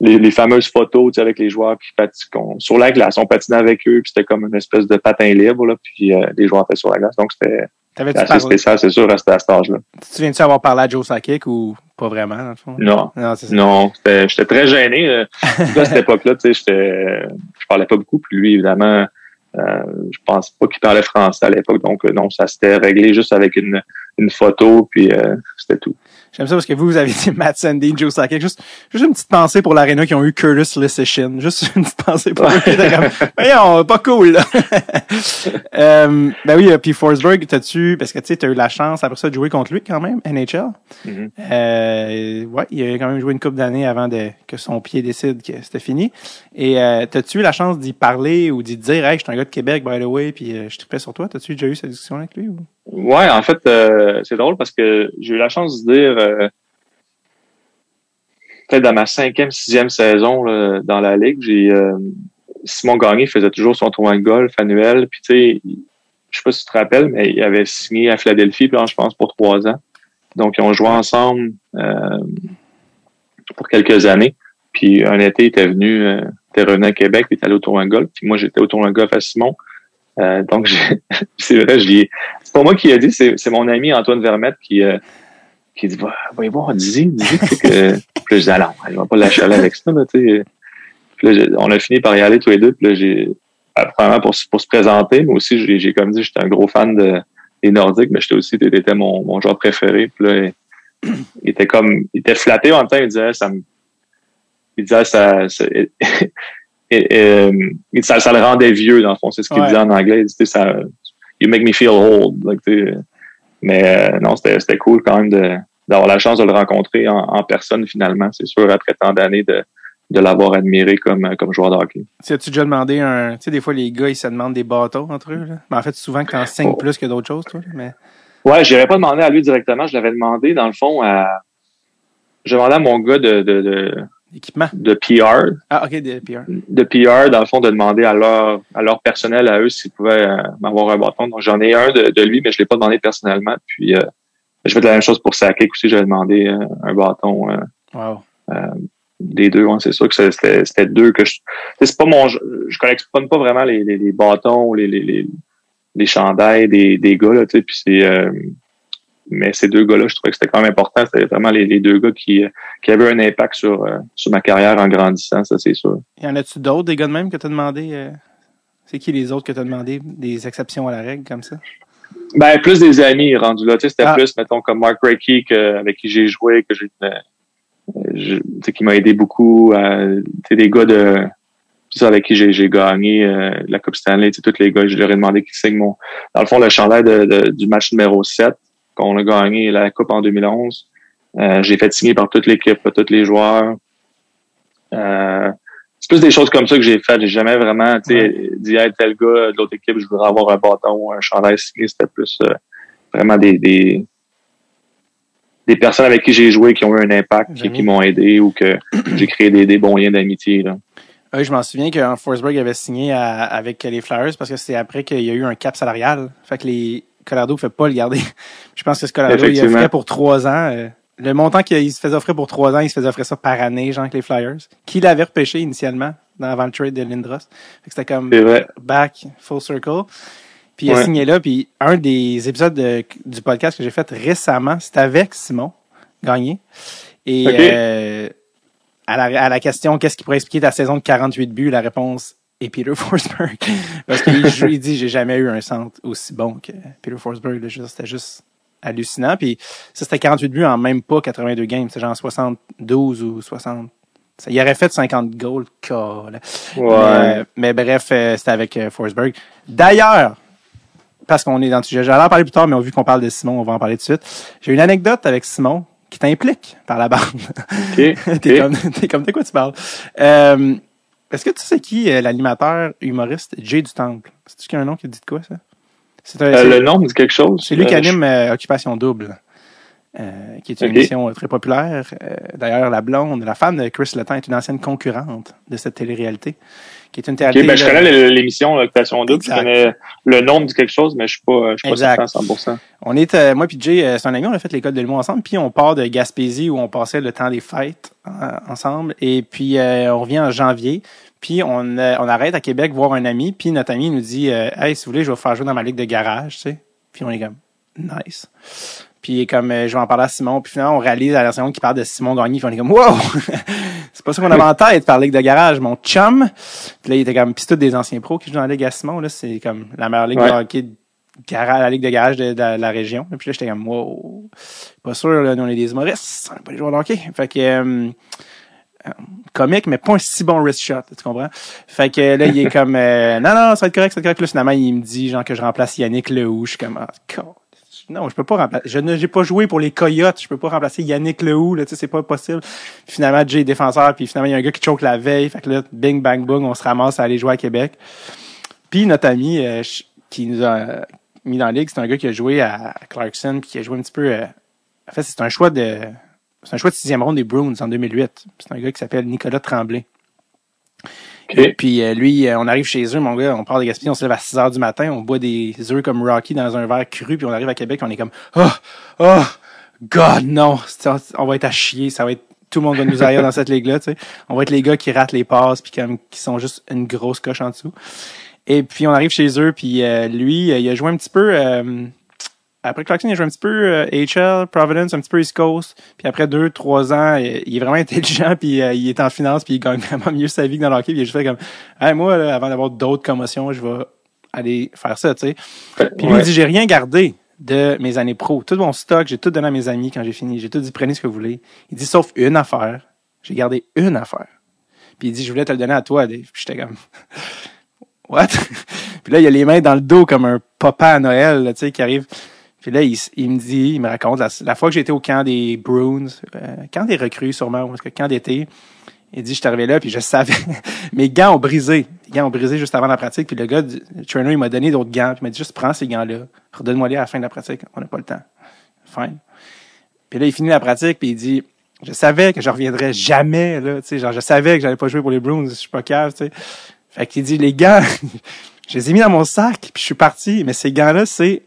les, les fameuses photos tu sais, avec les joueurs qui patinent sur la glace. On patinait avec eux, puis c'était comme une espèce de patin libre, là, puis euh, les joueurs étaient sur la glace. Donc c'était assez spécial, c'est sûr, à cet à cet âge-là. Tu te souviens-tu avoir parlé à Joe Sakic ou pas vraiment, dans le fond? Non. Non. Non, j'étais très gêné. euh, à cette époque-là, tu sais, je parlais pas beaucoup. Puis lui, évidemment, euh, je pense pas qu'il parlait français à l'époque. Donc euh, non, ça s'était réglé juste avec une, une photo, puis euh, c'était tout. J'aime ça parce que vous, vous avez dit Matt Sandy, Joe Sakic. Juste, juste une petite pensée pour l'aréna qui ont eu Curtis Lissichin. Juste une petite pensée pour eux. Comme, (laughs) Voyons, pas cool, là. (laughs) euh, ben oui, euh, puis Forsberg, t'as-tu, parce que tu sais, t'as eu la chance après ça de jouer contre lui quand même, NHL. Mhm. Euh, ouais, il a quand même joué une couple d'années avant de, que son pied décide que c'était fini. Et euh, t'as-tu eu la chance d'y parler ou d'y dire, hey, je suis un gars de Québec, by the way, puis euh, je tripais sur toi. T'as-tu déjà eu cette discussion avec lui? Ou? Ouais, en fait, euh, c'est drôle parce que j'ai eu la chance de dire. euh, peut-être dans ma cinquième, sixième saison dans la ligue, j'ai euh, Simon Gagné faisait toujours son tournoi de golf annuel. Puis tu sais, je sais pas si tu te rappelles, mais il avait signé à Philadelphie, je pense, pour trois ans. Donc, ils ont joué ensemble euh, pour quelques années. Puis un été, il était venu, il était revenu à Québec, il était allé au tournoi de golf. Puis moi, j'étais au tournoi de golf à Simon. Euh, donc, (laughs) c'est vrai, je C'est pas moi qui a dit, c'est mon ami Antoine Vermette qui, euh, qui dit Va, y voir, dis-y, dis-y que. (laughs) puis là, je dis Alors, je vais pas lâcher avec ça, là, tu sais. Là, on a fini par y aller tous les deux. Là, j'ai. Premièrement, pour, pour se présenter, mais aussi, j'ai comme dit, j'étais un gros fan de, des Nordiques, mais j'étais aussi, t'étais mon, mon joueur préféré. Là, il était comme, il était flatté en même temps, il disait, ça me, il disait, ça, ça, et, ça, ça, le rendait vieux, dans le fond. C'est ce qu'il disait en anglais. Il disait, ça, you make me feel old. Like, mais euh, non, c'était cool quand même d'avoir la chance de le rencontrer en, en personne finalement. C'est sûr, après tant d'années de, de l'avoir admiré comme, comme joueur de hockey. Tu as-tu déjà demandé un. Tu sais, des fois, les gars, ils se demandent des bateaux entre eux. Là? Mais en fait, souvent, quand t'enseignes oh. plus que d'autres choses, toi. Mais... Ouais, je pas demandé à lui directement. Je l'avais demandé, dans le fond, à. Je demandais à mon gars de, de, de Équipement? De PR. Ah, OK, de PR. De PR, dans le fond, de demander à leur, à leur personnel, à eux, s'ils pouvaient euh, m'avoir un bâton. Donc, j'en ai un de, de, lui, mais je l'ai pas demandé personnellement. Puis, euh, je fais la même chose pour Sakic aussi. J'avais demandé euh, un bâton. Euh, wow. des deux, c'est sûr que c'était, c'était deux que je. C'est pas mon. Je, je collectionne pas vraiment les, les, les bâtons, les, les, les, les chandails des, des gars, là, tu sais. Puis c'est mais ces deux gars-là, je trouvais que c'était quand même important. C'était vraiment les, les, deux gars qui, qui avaient un impact sur, euh, sur ma carrière en grandissant, ça c'est sûr. Y en a-tu d'autres, des gars de même que tu as demandé? Euh, c'est qui les autres que tu as demandé? Des exceptions à la règle comme ça? Ben, plus des amis rendus là. C'était ah. plus, mettons, comme Mark Reiki, avec qui j'ai joué, que j'ai euh, qui m'a aidé beaucoup. Euh, des gars de avec qui j'ai gagné la Coupe Stanley, tous les gars, je leur ai demandé qu'ils signent mon. Dans le fond, le chandail de, de, du match numéro 7 qu'on a gagné la Coupe en 2011. Euh, j'ai fait signer par toute l'équipe, par tous les joueurs. Euh, c'est plus des choses comme ça que j'ai fait. J'ai jamais vraiment dit à tel gars de l'autre équipe, je voudrais avoir un bâton ou un chandail signé. C'était plus euh, vraiment des, des, des personnes avec qui j'ai joué qui ont eu un impact, qui, qui m'ont aidé ou que (clears throat) j'ai créé des, des bons liens d'amitié. Oui, je m'en souviens qu'un Forsberg avait signé avec les Flyers parce que c'est après qu'il y a eu un cap salarial. Fait que les, Colorado ne fait pas le garder. (laughs) je pense que ce Colorado, il offrait pour trois ans. Euh, le montant qu'il se faisait offrir pour trois ans, il se faisait offrir ça par année, genre avec les Flyers, qui l'avait repêché initialement dans, avant le trade de Lindros. C'était comme back, full circle. Puis il a signé là, puis un des épisodes du podcast que j'ai fait récemment, c'était avec Simon Gagné. Et euh, à, la, à la question qu'est-ce qui pourrait expliquer ta saison de 48 buts, la réponse et Peter (laughs) Forsberg. Parce qu'il il dit j'ai jamais eu un centre aussi bon que Peter Forsberg. C'était juste hallucinant. Puis ça, c'était 48 buts en même pas 82 games. C'est genre 72 ou 60. Ça, il aurait fait 50 goals. Ouais. Mais, bref, euh, c'était avec euh, Forsberg. D'ailleurs, parce qu'on est dans le sujet, j'allais en parler plus tard, mais vu qu'on parle de Simon, on va en parler tout de suite. J'ai une anecdote avec Simon qui t'implique par la bande. (laughs) t'es comme, t'es comme de quoi tu parles? Euh, est-ce que tu sais qui est l'animateur humoriste Jay du Temple? C'est-tu un nom qui dit de quoi, ça? Euh, le nom dit quelque chose. C'est lui qui euh, anime euh, Occupation Double, qui est une émission très populaire. D'ailleurs, la blonde, la femme de Chris Letang est une ancienne concurrente de cette télé-réalité qui est une théâtre. ben, je connais l'émission Occupation Double, je connais le nom dit quelque chose, mais je suis pas, je suis pas certain à 100%. On est, euh, moi puis Jay, euh, c'est un ami, on a fait l'école de l'humour ensemble, puis on part de Gaspésie où on passait le temps des fêtes euh, ensemble, et puis on revient en janvier, puis on, on arrête à Québec voir un ami, puis notre ami nous dit, hey, si vous voulez, je vais vous faire jouer dans ma ligue de garage, tu sais. Puis on est comme, nice. Puis comme je vais en parler à Simon, puis finalement on réalise à la seconde qui parle de Simon Gagné, puis on est comme wow! (laughs) c'est pas ça qu'on avait en tête par ligue de garage, mon chum. Puis là il était comme puis c'est des anciens pros qui jouent dans la ligue à Simon là, c'est comme la meilleure ligue de hockey garage, la ligue de garage de, la région. Et puis là j'étais comme wow. Pas sûr là, nous on est des humoristes, on n'est pas des joueurs de hockey. Fait que euh, euh, comique, mais pas un si bon wrist shot, tu comprends? Fait que là, il est comme, euh, non, non, ça va être correct, ça va être correct. Là, finalement, il me dit, genre, que je remplace Yannick Lehou. Je suis comme, ah, non, je peux pas remplacer. Je n'ai pas joué pour les Coyotes. Je peux pas remplacer Yannick Lehou. Là, tu sais, c'est pas possible. finalement, Jay est défenseur. Puis finalement, il y a un gars qui choke la veille. Fait que là, bing, bang, boom, on se ramasse à aller jouer à Québec. Puis notre ami euh, qui nous a mis dans la ligue, c'est un gars qui a joué à Clarkson puis qui a joué un petit peu. Euh, en fait, c'est un choix de c'est un choix de sixième ronde des Bruins en 2008. C'est un gars qui s'appelle Nicolas Tremblay. OK. Et puis euh, lui, euh, on arrive chez eux, mon gars, on part de Gaspésie, on se lève à 6 heures du matin, on boit des œufs comme Rocky dans un verre cru, puis on arrive à Québec, on est comme Oh! Oh! God, non! On va être à chier, ça va être. Tout le monde va nous haïr dans cette ligue-là, tu sais. On va être les gars qui ratent les passes, puis comme qui sont juste une grosse coche en dessous. Et puis on arrive chez eux, puis euh, lui, euh, il a joué un petit peu. euh, après Clarkson, il a joué un petit peu euh, HL, Providence, un petit peu East Coast. Puis après deux, trois ans, euh, il est vraiment (laughs) intelligent, puis euh, il est en finance, puis il gagne vraiment mieux sa vie que dans le hockey. Puis il a juste fait comme, hey, moi, là, avant d'avoir d'autres commotions, je vais aller faire ça, tu sais. Puis lui, Ouais. il dit, j'ai rien gardé de mes années pro. Tout mon stock, j'ai tout donné à mes amis quand j'ai fini. J'ai tout dit, prenez ce que vous voulez. Il dit, sauf une affaire. J'ai gardé une affaire. Puis il dit, je voulais te le donner à toi, Dave. Puis j'étais comme, (laughs) what? (laughs) puis là, il a les mains dans le dos comme un papa à Noël, tu sais, qui arrive. Puis là, il, il me dit, il me raconte, la, la fois que j'étais au camp des Bruins, euh, camp des recrues sûrement, parce que camp d'été, il dit, je suis arrivé là, puis je savais, (laughs) mes gants ont brisé. Les gants ont brisé juste avant la pratique, puis le gars, le trainer, il m'a donné d'autres gants, puis il m'a dit, juste prends ces gants-là, redonne-moi-les à la fin de la pratique, on n'a pas le temps. Fine. Puis là, il finit la pratique, puis il dit, je savais que je reviendrais jamais, là, tu sais, genre, je savais que j'allais pas jouer pour les Bruins, je suis pas cave, tu sais. Fait qu'il dit, les gants, (laughs) je les ai mis dans mon sac, puis je suis parti, mais ces gants-là, c'est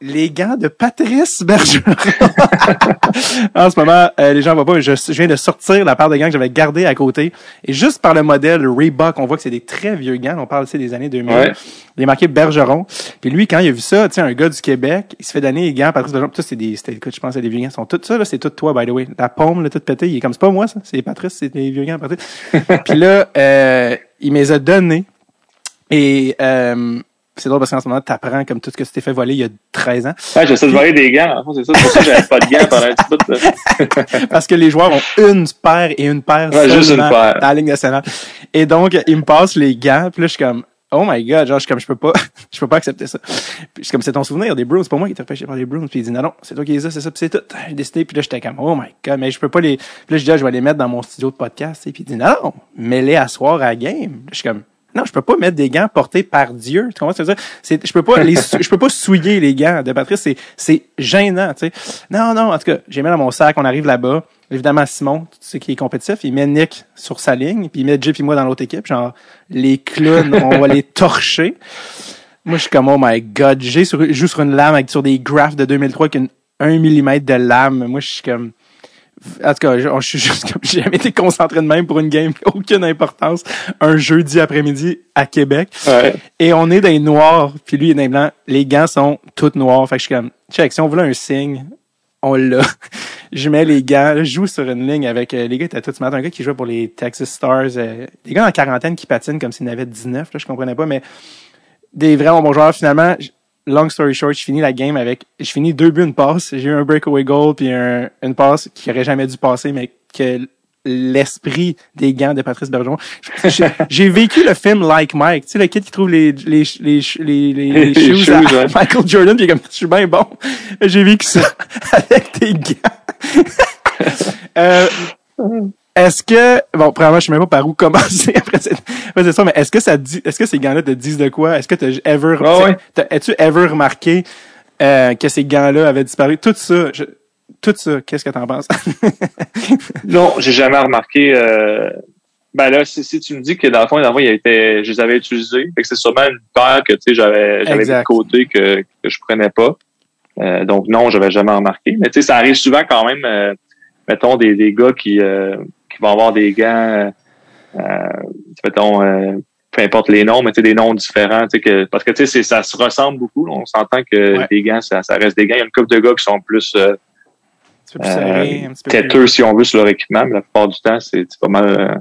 les gants de Patrice Bergeron. (laughs) en ce moment, euh, les gens voient pas, mais je, je viens de sortir la paire de gants que j'avais gardé à côté. Et juste par le modèle Reebok, on voit que c'est des très vieux gants. On parle ici des années 2000. Ouais. Il est marqué Bergeron. Puis lui, quand il a vu ça, tu un gars du Québec, il se fait donner les gants Patrice Bergeron. Ça, c'est des, c'était, écoute, je pense c'est des vieux gants. Ils sont tout ça, là, c'est tout toi, by the way. La paume, là, toute pétée. Il est comme, c'est pas moi, ça. C'est Patrice, c'est des vieux gants, Patrice. (laughs) Puis là, euh, il me les a donnés. Et, euh, c'est drôle parce qu'en ce moment, t'apprends comme tout ce que tu t'es fait voler il y a 13 ans. Ouais, j'essaie de voler des gants. C'est ça. C'est pour ça que j'avais pas de gants pendant un petit bout. Parce que les joueurs ont une paire et une paire Ouais, juste une paire. dans la ligne nationale. Et donc, il me passe les gants, puis là, je suis comme, oh my god, genre, je suis comme, je peux pas, (laughs) je peux pas accepter ça. Puis je suis comme, c'est ton souvenir des Bruins, c'est pas moi qui t'ai repêché par les Bruins. Puis il dit, non, non, c'est toi qui les as, c'est ça, puis c'est tout. J'ai décidé, puis là, j'étais comme, oh my god, mais je peux pas les, puis là, je dis, ah, je vais les mettre dans mon studio de podcast, sais. puis il dit, non, non, mets-les à soir à la game. Puis je suis comme, non, je peux pas mettre des gants portés par Dieu. Tu comprends ce que je veux dire? Je peux pas les, je peux pas souiller les gants de Patrice. C'est, c'est gênant, tu sais. Non, non, en tout cas, j'ai mis dans mon sac, on arrive là-bas. Évidemment, Simon, tu sais qui est compétitif, il met Nick sur sa ligne, puis il met Jip et moi dans l'autre équipe. Genre, les clowns, on va les torcher. Moi, je suis comme, oh my god, j'ai sur, joue sur une lame avec, sur des graphes de 2003 avec une 1 mm de lame. Moi, je suis comme, en tout cas, je, je suis juste comme, j'ai jamais été concentré de même pour une game, aucune importance. Un jeudi après-midi à Québec. Ouais. Et on est dans les noirs, puis lui il est dans les blancs. Les gants sont tous noirs. Fait que je suis comme, check, si on voulait un signe, on l'a. (laughs) je mets les gants, je joue sur une ligne avec, euh, les gars étaient tous ce matin. Un gars qui jouait pour les Texas Stars, euh, des gars en quarantaine qui patinent comme s'ils n'avaient 19, là, je comprenais pas, mais des vraiment bons joueurs. Finalement, long story short, je finis la game avec, je finis deux buts, une passe. J'ai eu un breakaway goal puis un, une passe qui aurait jamais dû passer, mais que l'esprit des gants de Patrice Bergeron. J'ai- vécu le film Like Mike, tu sais, le kid qui trouve les, les, les, les, les, les Les shoes à shoes, ouais. Michael Jordan, puis comme, je suis bien bon. J'ai vécu ça (laughs) avec tes gants. euh, est-ce que, bon, premièrement, je sais même pas par où commencer (laughs) après cette, après cette histoire, mais est-ce que ça dit, est-ce que ces gants-là te disent de quoi? Est-ce que t'as ever, Ah ouais. t'as- as-tu ever remarqué, euh, que ces gants-là avaient disparu? Tout ça, je- tout ça, qu'est-ce que t'en penses? (laughs) Non, j'ai jamais remarqué. Euh... Ben là, si, si tu me dis que dans le fond, dans le fond, il était, je les avais utilisés, fait que c'est sûrement une paire que tu sais, j'avais, j'avais mis de côté que, que je prenais pas. Euh, donc non, j'avais jamais remarqué. Mais tu sais, ça arrive souvent quand même. euh, mettons des, des gars qui, euh, qui vont avoir des gants. Euh, mettons, euh, peu importe les noms, mais des noms différents, que parce que ça se ressemble beaucoup. On s'entend que Ouais. des gants, ça, ça reste des gants. Il y a une couple de gars qui sont plus euh, un plus serré, un petit peu plus... têteux si on veut sur leur équipement, mais la plupart du temps, c'est pas mal euh,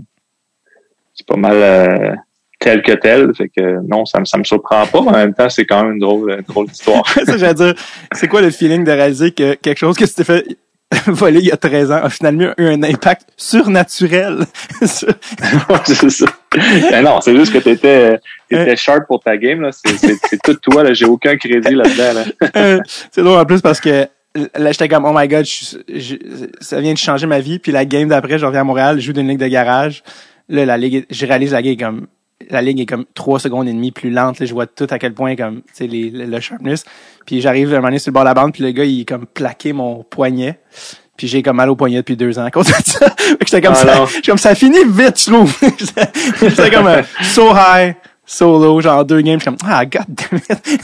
c'est pas mal euh, tel que tel. Fait que non, ça me ça me surprend pas, mais en même temps, c'est quand même une drôle, une drôle d'histoire. (laughs) ça, j'allais dire, c'est quoi le feeling de réaliser que quelque chose que tu t'es fait (laughs) voler il y a 13 ans a finalement eu un impact surnaturel? (laughs) C'est ça. Mais non, c'est juste que t'étais étais sharp pour ta game. là. C'est tout toi. là. J'ai aucun crédit là-dedans. Là. (laughs) Euh, c'est drôle en plus parce que là, j'étais comme, oh my god, je ça vient de changer ma vie. Puis la game d'après, je reviens à Montréal, je joue d'une ligue de garage. Là, la ligue, je réalise la game comme la ligne est comme trois secondes et demie plus lente. Là, je vois tout à quel point comme tu sais les, le, le sharpness. Puis j'arrive un moment donné sur le bord de la bande, puis le gars il est comme plaqué mon poignet. Puis j'ai comme mal au poignet depuis deux ans à cause de ça. (laughs) J'étais comme Ah ça. comme ça finit vite, je trouve. (laughs) J'étais comme euh, so high, so low, genre deux games. Je suis comme ah god damn it.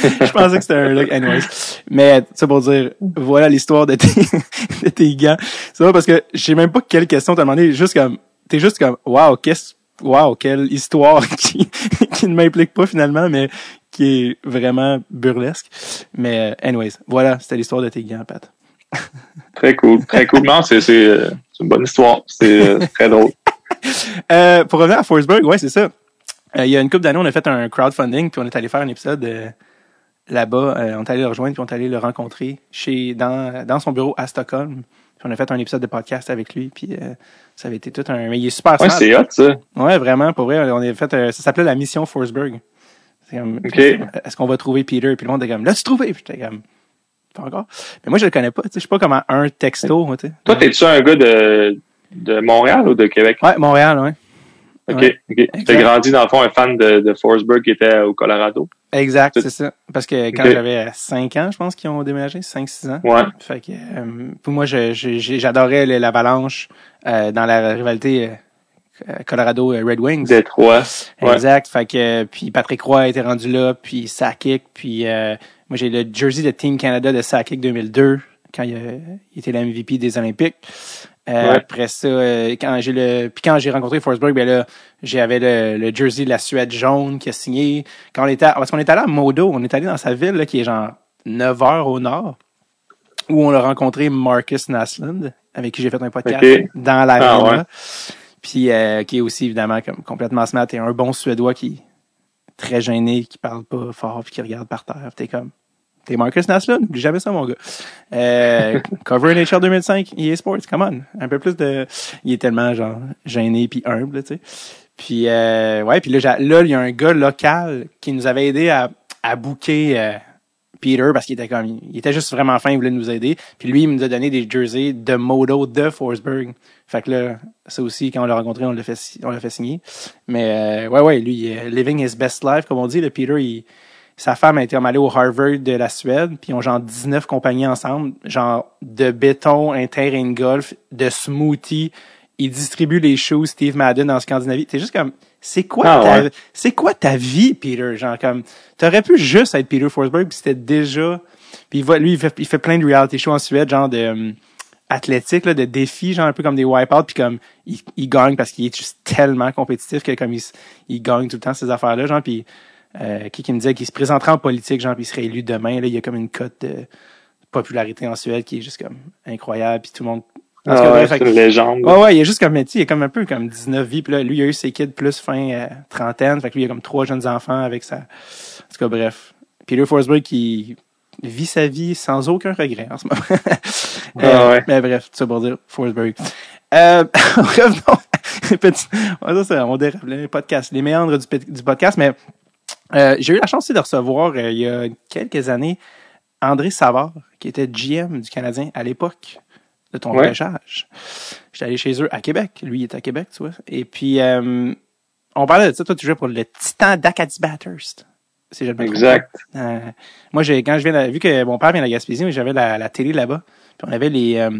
(laughs) je pensais que c'était un look anyways. Mais ça pour dire voilà l'histoire de tes de tes gants. C'est vrai parce que je sais même pas quelle question t'as demandé. Juste comme t'es juste comme wow qu'est-ce wow quelle histoire (laughs) qui qui ne m'implique pas finalement mais qui est vraiment burlesque. Mais euh, anyways voilà c'était l'histoire de tes gants Pat. (laughs) Très cool, très cool. Non, c'est euh, une bonne histoire. C'est euh, très drôle. (laughs) Euh, pour revenir à Forsberg, ouais, c'est ça. Euh, il y a une couple d'années, on a fait un crowdfunding, puis on est allé faire un épisode euh, là-bas. On est allé le rejoindre, puis on est allé le rencontrer chez dans, dans son bureau à Stockholm. Puis on a fait un épisode de podcast avec lui, puis ça avait été tout un... Mais il est super Ouais, c'est hot, ça. Ouais, vraiment, pour vrai. On a fait... euh, ça s'appelait la mission Forsberg. C'est comme. Est-ce qu'on va trouver Peter? Puis le monde était comme, l'as-tu trouvé? Puis j'étais comme, pas encore. Mais moi, je le connais pas. Tu je sais pas comment un texto. tu. Toi, t'es-tu un gars de, de Montréal ou de Québec? Ouais, Montréal, ouais. OK, Ouais. OK. Tu Exact. as grandi, dans le fond, un fan de, de Forsberg qui était au Colorado. Exact, C'est- ça. Parce que quand j'avais 5 ans, je pense qu'ils ont déménagé, 5-6 ans. Ouais. Fait que euh, pour moi, je- je- j'ai- j'adorais l'avalanche euh, dans la rivalité euh, Colorado euh, Red Wings. Détroit. Ouais. Exact. Fait que puis Patrick Roy était rendu là, puis Sakic, puis euh, moi j'ai le jersey de Team Canada de Sakic 2002 quand il, a- il était le MVP des Olympiques. Euh, Ouais. Après ça, euh, quand j'ai le puis quand j'ai rencontré Forsberg, ben là j'avais le, le jersey de la Suède jaune qui a signé. Quand on était à- parce qu'on est allé à Modo, on est allé dans sa ville là, qui est genre 9 heures au nord, où on a rencontré Marcus Naslund avec qui j'ai fait un podcast dans la Ah, ouais. puis euh, qui est aussi évidemment comme complètement smart et un bon Suédois qui est très gêné, qui parle pas fort, puis qui regarde par terre. T'es comme, t'es Marcus Naslund, n'oublie jamais ça mon gars. Euh, (laughs) cover NHL 2005, EA Sports, come on, un peu plus de, il est tellement genre gêné puis humble, tu sais. Puis euh, ouais, puis là, là il y a un gars local qui nous avait aidé à à booker. euh, Peter parce qu'il était comme il était juste vraiment fin, il voulait nous aider. Puis lui, il nous a donné des jerseys de modo de Forsberg. Fait que là, ça aussi, quand on l'a rencontré, on l'a fait, on l'a fait signer. Mais euh, ouais, ouais, lui, il est living his best life, comme on dit. Le Peter, il, sa femme a été comme allée au Harvard de la Suède, puis ils ont genre 19 compagnies ensemble, genre de béton, un terrain de golf, de smoothie. Ils distribuent les shows Steve Madden en Scandinavie. C'est juste comme, c'est quoi Ah ta, ouais. c'est quoi ta vie, Peter? Genre comme, t'aurais pu juste être Peter Forsberg, puis c'était déjà, puis il va, lui, il fait, il fait plein de reality shows en Suède, genre de euh, athlétique, là, de défis, genre un peu comme des wipeouts, puis comme il, il gagne parce qu'il est juste tellement compétitif que comme il, il gagne tout le temps ces affaires-là, genre puis euh, qui qui me disait qu'il se présenterait en politique, genre puis il serait élu demain, là, il y a comme une cote de popularité en Suède qui est juste comme incroyable, puis tout le monde. Cas, Ah, ouais, c'est une légende. Ouais, ouais, il est juste comme, tu il est comme un peu comme 19 vies, puis là, lui, il a eu ses kids plus fin euh, trentaine, fait que lui, il a comme trois jeunes enfants avec sa... En tout cas, bref. Peter Forsberg qui vit sa vie sans aucun regret en ce moment. (laughs) Ah ouais. Mais bref, tout ça pour dire Forsberg. Euh, (laughs) revenons. (laughs) Petit, on dérape le podcast, les méandres du podcast, mais euh, j'ai eu la chance aussi de recevoir euh, il y a quelques années André Savard, qui était GM du Canadien à l'époque de ton Ouais. J'étais allé chez eux à Québec. Lui, il est à Québec, tu vois. Et puis, euh, on parlait de ça. Toi, tu jouais pour le Titan d'Acadie Bathurst. Si je me Exact. Euh, moi, j'ai, quand je viens, de- vu que mon père vient de la Gaspésie, j'avais la, la télé là-bas. Puis on avait les, euh,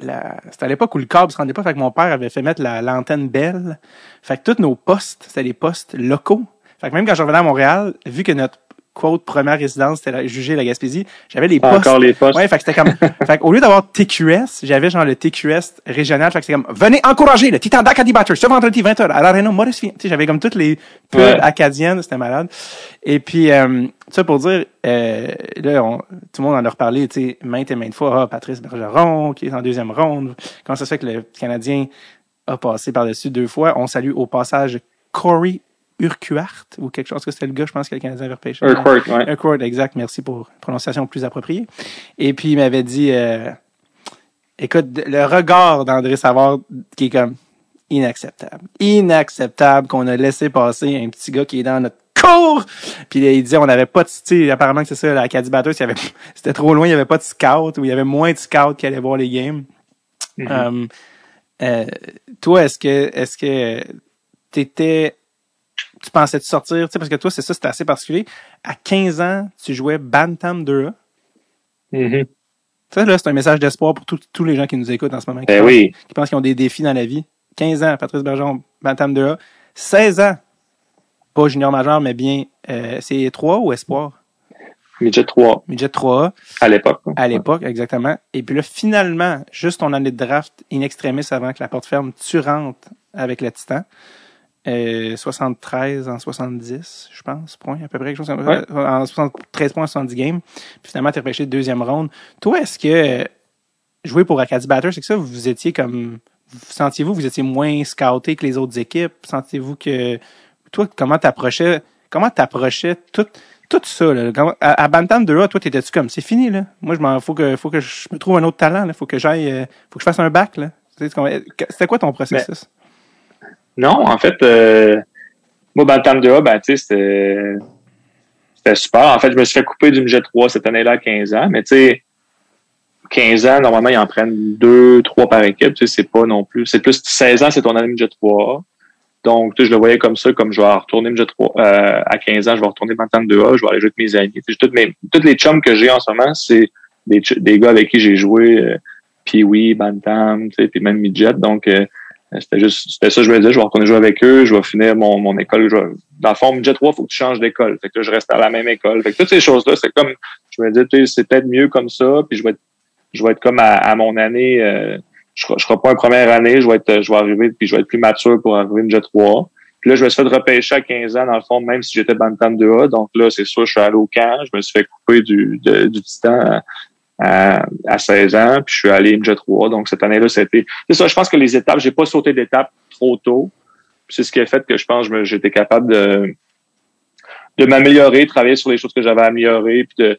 la, c'était à l'époque où le câble se rendait pas. Fait que mon père avait fait mettre la, l'antenne belle. Fait que tous nos postes, c'était des postes locaux. Fait que même quand je revenais à Montréal, vu que notre quote première résidence c'était jugé la Gaspésie, j'avais les postes. Encore les postes. Ouais, fait que c'était comme, (laughs) fait qu'au lieu d'avoir TQS, j'avais genre le TQS régional, fait que c'était comme, venez encourager le Titan d'Acadie Batters ce vendredi 20h à l'Arena Maurice Fien. Tu sais, j'avais comme toutes les pubs Ouais. acadiennes, c'était malade. Et puis, euh, ça pour dire, euh, là, on- tout le monde en a reparlé, tu sais, maintes et maintes fois, ah, Patrice Bergeron, qui est en deuxième ronde. Comment ça se fait que le Canadien a passé par-dessus deux fois? On salue au passage Corey Urquhart, ou quelque chose, que c'était le gars, je pense que le Canadien avait repêché. Urquhart, ouais. Urquhart, exact. Merci pour une prononciation plus appropriée. Et puis, il m'avait dit, euh, écoute, le regard d'André Savard qui est comme inacceptable. Inacceptable qu'on a laissé passer un petit gars qui est dans notre cours. Puis là, il disait, on n'avait pas de, tu sais, apparemment que c'est ça, la Caddy Batters, (laughs) c'était trop loin, il n'y avait pas de scout, ou il y avait moins de scouts qui allaient voir les games. Mhm. Euh, euh, toi, est-ce que, est-ce que t'étais tu pensais te sortir, tu sais, parce que toi, c'est ça, c'était assez particulier. À 15 ans, tu jouais Bantam 2A. Mhm. Ça, là, c'est un message d'espoir pour tous- les gens qui nous écoutent en ce moment. Qui, Ben pensent, oui. qui pensent qu'ils ont des défis dans la vie. 15 ans, Patrice Bergeron, Bantam 2A. 16 ans, pas junior majeur, mais bien, euh, c'est 3 ou espoir? Midget 3 Midget 3A. à l'époque. À l'époque, exactement. Et puis là, finalement, juste ton année de draft in extremis avant que la porte ferme, tu rentres avec le Titan. Euh, 73 en 70, je pense, points, à peu près, quelque chose comme ça. Ouais. En 73 points en 70 games. Puis finalement, tu repêché deuxième ronde. Toi, est-ce que euh, jouer pour Acadie Batters, c'est que ça, vous étiez comme... vous- Sentiez-vous que vous étiez moins scouté que les autres équipes? Sentiez-vous que... Toi, comment t'approchais... Comment t'approchais tout, tout ça, là? À, à Bantam 2A, toi, t'étais-tu comme, c'est fini, là? Moi, je m'en, faut que, faut que je me trouve un autre talent, là. Faut que j'aille, euh, faut que je fasse un bac, là. C'était quoi ton processus? Non, en fait, euh, moi, Bantam 2A, ben, tu sais, c'était, c'était super. En fait, je me suis fait couper du midget 3 cette année-là à 15 ans, mais tu sais, 15 ans, normalement, ils en prennent deux, trois par équipe, tu sais, c'est pas non plus, c'est plus 16 ans, c'est ton année midget 3 Donc, tu sais, je le voyais comme ça, comme je vais retourner midget 3 euh, à 15 ans, je vais retourner Bantam 2A, je vais aller jouer avec mes amis. Tu sais, toutes mes, toutes les chums que j'ai en ce moment, c'est des, des gars avec qui j'ai joué, euh, Pee-Wee, Bantam, tu sais, puis même midget. Donc, euh, c'était juste, c'était ça, je me disais, je vais retourner jouer avec eux, je vais finir mon, mon école. Je vais- dans le fond, midget 3, faut que tu changes d'école. Fait que là, je reste à la même école. Fait que toutes ces choses-là, c'est comme, je me disais, c'est peut-être mieux comme ça, puis je vais être, je vais être comme à, à mon année, euh, je je serai pas en première année, je vais être, je vais arriver, puis je vais être plus mature pour arriver midget 3. Puis là, je me suis fait repêcher à 15 ans, dans le fond, même si j'étais Bantam 2A. Donc là, c'est sûr, je suis allé au camp, je me suis fait couper du, de- du titan à, à, à 16 ans, puis je suis allé midget 3. Donc cette année-là, c'était, c'est ça, je pense que les étapes, j'ai pas sauté d'étapes trop tôt. C'est ce qui a fait que je pense que j'étais capable de, de m'améliorer, travailler sur les choses que j'avais améliorées, puis de,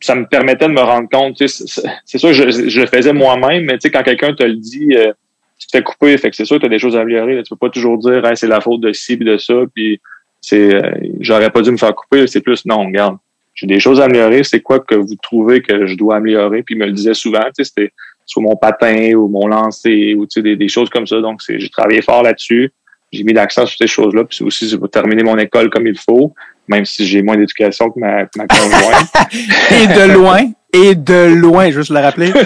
ça me permettait de me rendre compte. C'est sûr, je, je le faisais moi-même, mais quand quelqu'un te le dit, euh, tu t'es coupé, fait que c'est sûr tu as des choses à améliorer. là. Tu peux pas toujours dire Hey, c'est la faute de ci de ça, puis c'est euh, j'aurais pas dû me faire couper. C'est plus non, regarde, j'ai des choses à améliorer. C'est quoi que vous trouvez que je dois améliorer? Puis il me le disait souvent, tu sais, c'était sur mon patin ou mon lancer ou tu sais, des, des choses comme ça. Donc, j'ai travaillé fort là-dessus. J'ai mis l'accent sur ces choses-là. Puis aussi pour terminer mon école comme il faut, même si j'ai moins d'éducation que ma, que ma conjointe. (laughs) Et de loin, et de loin, juste le rappeler. (laughs)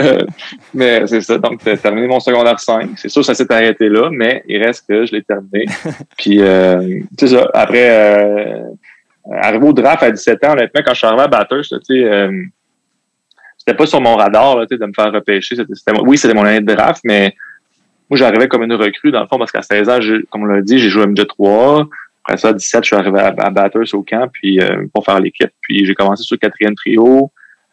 Euh, mais c'est ça. Donc, j'ai terminé mon secondaire 5. C'est sûr, ça s'est arrêté là, mais il reste que je l'ai terminé. (laughs) Puis, euh, c'est ça. Après, euh, arrivé au draft à 17 ans, honnêtement, quand je suis arrivé à Batters, là, tu sais, euh, c'était pas sur mon radar là, de me faire repêcher. Oui, c'était mon année de draft, mais moi, j'arrivais comme une recrue, dans le fond, parce qu'à 16 ans, comme on l'a dit, j'ai joué à MJ 3. Après ça, à 17, je suis arrivé à, à Batters au camp puis euh, pour faire l'équipe. Puis j'ai commencé sur le quatrième trio.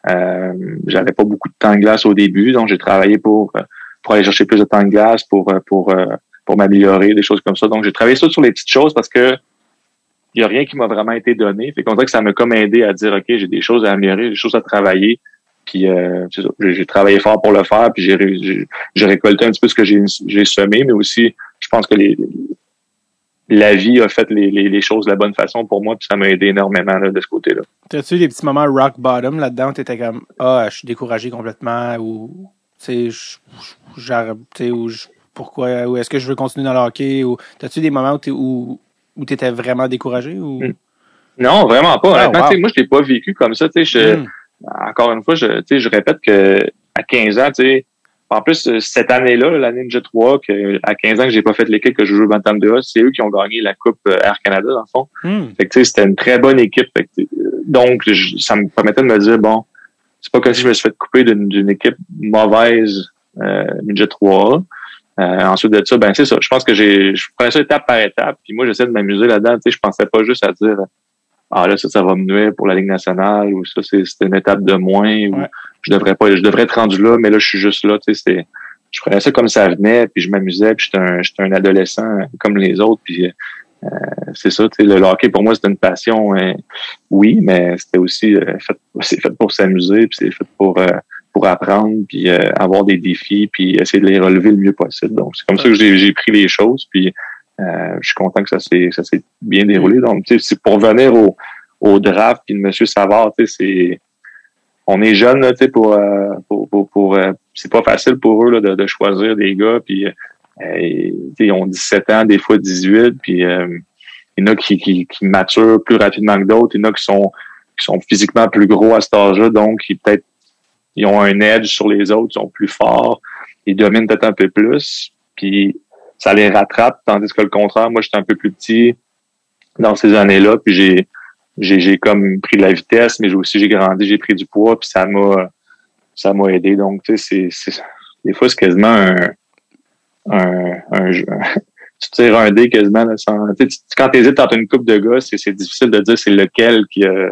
Euh, j'avais pas beaucoup de temps de glace au début, donc j'ai travaillé pour euh, pour aller chercher plus de temps de glace, pour euh, pour euh, pour m'améliorer, des choses comme ça. Donc j'ai travaillé surtout sur les petites choses parce que il y a rien qui m'a vraiment été donné. Fait qu'on dirait que ça m'a comme aidé à dire ok, j'ai des choses à améliorer, des choses à travailler. Puis euh, j'ai travaillé fort pour le faire, puis j'ai ré- j'ai j'ai récolté un petit peu ce que j'ai semé, mais aussi je pense que la vie a fait les, choses de la bonne façon pour moi, puis ça m'a aidé énormément de ce côté-là. T'as-tu des petits moments rock bottom là-dedans où t'étais comme, ah, je suis découragé complètement ou, tu sais, pourquoi, ou est-ce que je veux continuer dans le hockey ou, t'as-tu des moments où, où t'étais vraiment découragé ou? Mm. Non, vraiment pas. Ah, wow. moi, je l'ai pas vécu comme ça. Tu sais, je, Mm. encore une fois, je, je répète que à 15 ans, tu sais, en plus, euh, cette année-là, là, l'année Ninja 3, que, à 15 ans que j'ai pas fait l'équipe que je joue au Bantam 2A, c'est eux qui ont gagné la Coupe euh, Air Canada, dans le fond. Mm. Fait que, tu sais, c'était une très bonne équipe. Fait que, euh, donc, je- ça me permettait de me dire, bon, c'est pas comme si je me suis fait couper d'une équipe mauvaise euh, Ninja 3. Euh, ensuite de ça, ben c'est ça. Je pense que j'ai, je prenais ça étape par étape. Puis moi, j'essaie de m'amuser là-dedans. Tu sais, je pensais pas juste à dire, ah là, ça, ça va me nuire pour la Ligue nationale ou ça, c'est une étape de moins ou je devrais pas, je devrais être rendu là, mais là, je suis juste là. Tu sais, je prenais ça comme ça venait, puis je m'amusais, puis j'étais un, j'étais un adolescent comme les autres, puis euh, c'est ça. Tu sais, le hockey pour moi, c'était une passion, euh, oui, mais c'était aussi euh, fait, c'est fait pour s'amuser, puis c'est fait pour euh, pour apprendre, puis euh, avoir des défis, puis essayer de les relever le mieux possible. Donc, c'est comme ça que j'ai pris les choses, puis euh, je suis content que ça s'est ça s'est bien déroulé. Donc, tu sais, c'est pour venir au, au draft, puis de Monsieur Savard, tu sais, c'est on est jeune, là, tu sais, pour, euh, pour, pour, pour, euh, c'est pas facile pour eux là, de, de choisir des gars, puis euh, euh, ils ont 17 ans, des fois 18, puis euh, il y en a qui, qui, qui maturent plus rapidement que d'autres, il y en a qui sont qui sont physiquement plus gros à cet âge-là, donc ils peut-être ils ont un edge sur les autres, ils sont plus forts, ils dominent peut-être un peu plus, puis ça les rattrape, tandis que le contraire, moi j'étais un peu plus petit dans ces années-là, puis j'ai j'ai comme pris de la vitesse, mais j'ai aussi j'ai grandi, j'ai pris du poids, puis ça m'a ça m'a aidé. Donc tu sais, c'est des fois c'est quasiment un un, un, (laughs) tu tires un dé quasiment là, sans, tu, quand tu hésites entre une coupe de gars, c'est difficile de dire c'est lequel qui euh,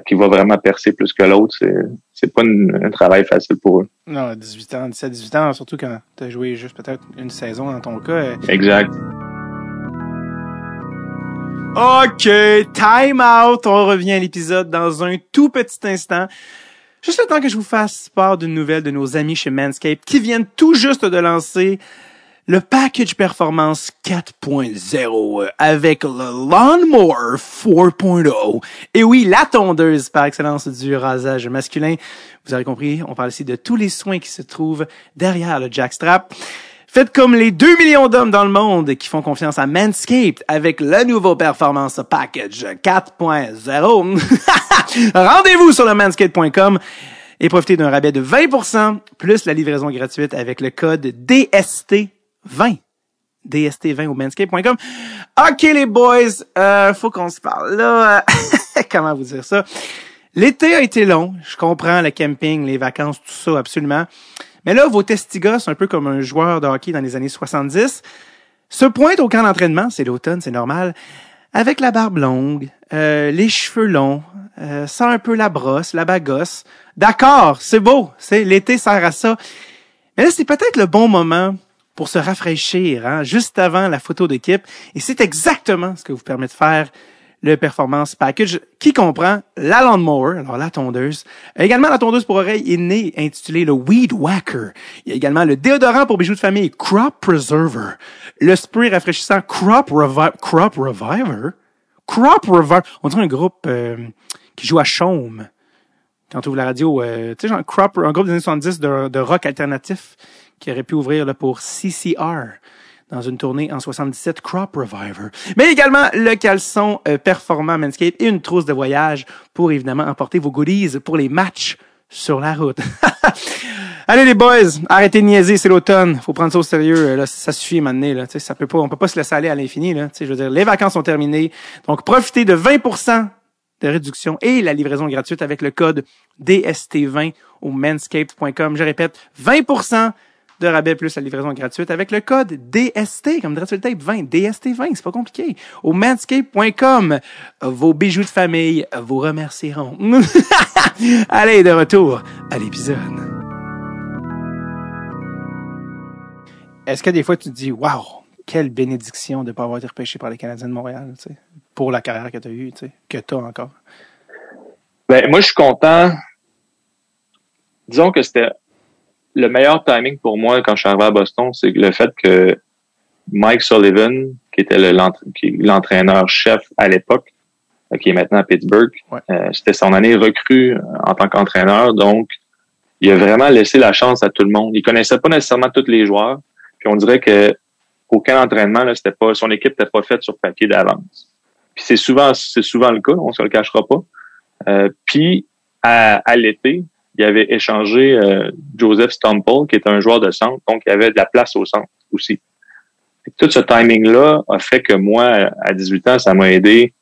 qui va vraiment percer plus que l'autre. C'est c'est pas un travail facile pour eux. Non, 18 ans, 17, 18 ans, surtout quand tu as joué juste peut-être une saison dans ton cas. Euh. Exact. OK, time out. On revient à l'épisode dans un tout petit instant. Juste le temps que je vous fasse part d'une nouvelle de nos amis chez Manscaped qui viennent tout juste de lancer le package performance 4.0 avec le Lawnmower 4.0. Et oui, la tondeuse par excellence du rasage masculin. Vous avez compris, on parle ici de tous les soins qui se trouvent derrière le jackstrap. Faites comme les 2 millions d'hommes dans le monde qui font confiance à Manscaped avec le nouveau Performance Package 4.0. (laughs) Rendez-vous sur le manscaped.com et profitez d'un rabais de 20% plus la livraison gratuite avec le code DST20. DST20 au manscaped.com. OK les boys, euh, faut qu'on se parle là. (laughs) Comment vous dire ça? L'été a été long, je comprends le camping, les vacances, tout ça absolument. Mais là, vos testigos, un peu comme un joueur de hockey dans les années 70, se pointent au camp d'entraînement, c'est l'automne, c'est normal, avec la barbe longue, euh, les cheveux longs, euh, sans un peu la brosse, la bagosse. D'accord, c'est beau, c'est l'été sert à ça. Mais là, c'est peut-être le bon moment pour se rafraîchir, hein, juste avant la photo d'équipe. Et c'est exactement ce que vous permet de faire le Performance Package qui comprend la lawnmower, alors la tondeuse, également la tondeuse pour oreilles née intitulée le Weed Whacker. Il y a également le déodorant pour bijoux de famille Crop Preserver, le spray rafraîchissant Crop, Revi Crop Reviver, Crop Reviver, on dirait un groupe euh, qui joue à Chaume. Quand tu ouvres la radio, euh, tu sais, genre Crop, un groupe des années 70 de, de rock alternatif qui aurait pu ouvrir là, pour CCR dans une tournée en 77 Crop Reviver. Mais également le caleçon euh, performant Manscaped et une trousse de voyage pour évidemment emporter vos goodies pour les matchs sur la route. (laughs) Allez les boys, arrêtez de niaiser, c'est l'automne. Faut prendre ça au sérieux. Là, ça suffit maintenant. Là. ça peut pas, on peut pas se laisser aller à l'infini. Là. Je veux dire, les vacances sont terminées. Donc profitez de 20% de réduction et la livraison gratuite avec le code DST20 au manscaped.com. Je répète, 20% de rabais plus la livraison gratuite avec le code DST, comme Tape 20, DST20, c'est pas compliqué. Au manscape.com, vos bijoux de famille vous remercieront. (laughs) Allez, de retour à l'épisode. Est-ce que des fois tu te dis, waouh, quelle bénédiction de ne pas avoir été repêché par les Canadiens de Montréal, tu sais, pour la carrière que tu as eue, tu sais, que tu as encore? Ben, moi, je suis content. Disons que c'était le meilleur timing pour moi quand je suis arrivé à Boston, c'est le fait que Mike Sullivan, qui était l'entraîneur chef à l'époque, euh, qui est maintenant à Pittsburgh, euh, c'était son année recrue euh, en tant qu'entraîneur, donc il a vraiment laissé la chance à tout le monde. Il connaissait pas nécessairement tous les joueurs, puis on dirait que aucun entraînement, là, c'était pas, son équipe n'était pas faite sur papier d'avance. Puis c'est souvent, c'est souvent le cas, on se le cachera pas. puis à, à l'été, il avait échangé euh, Joseph Stumple, qui est un joueur de centre, donc il y avait de la place au centre aussi. tout ce timing-là a fait que moi, à 18 ans, ça m'a aidé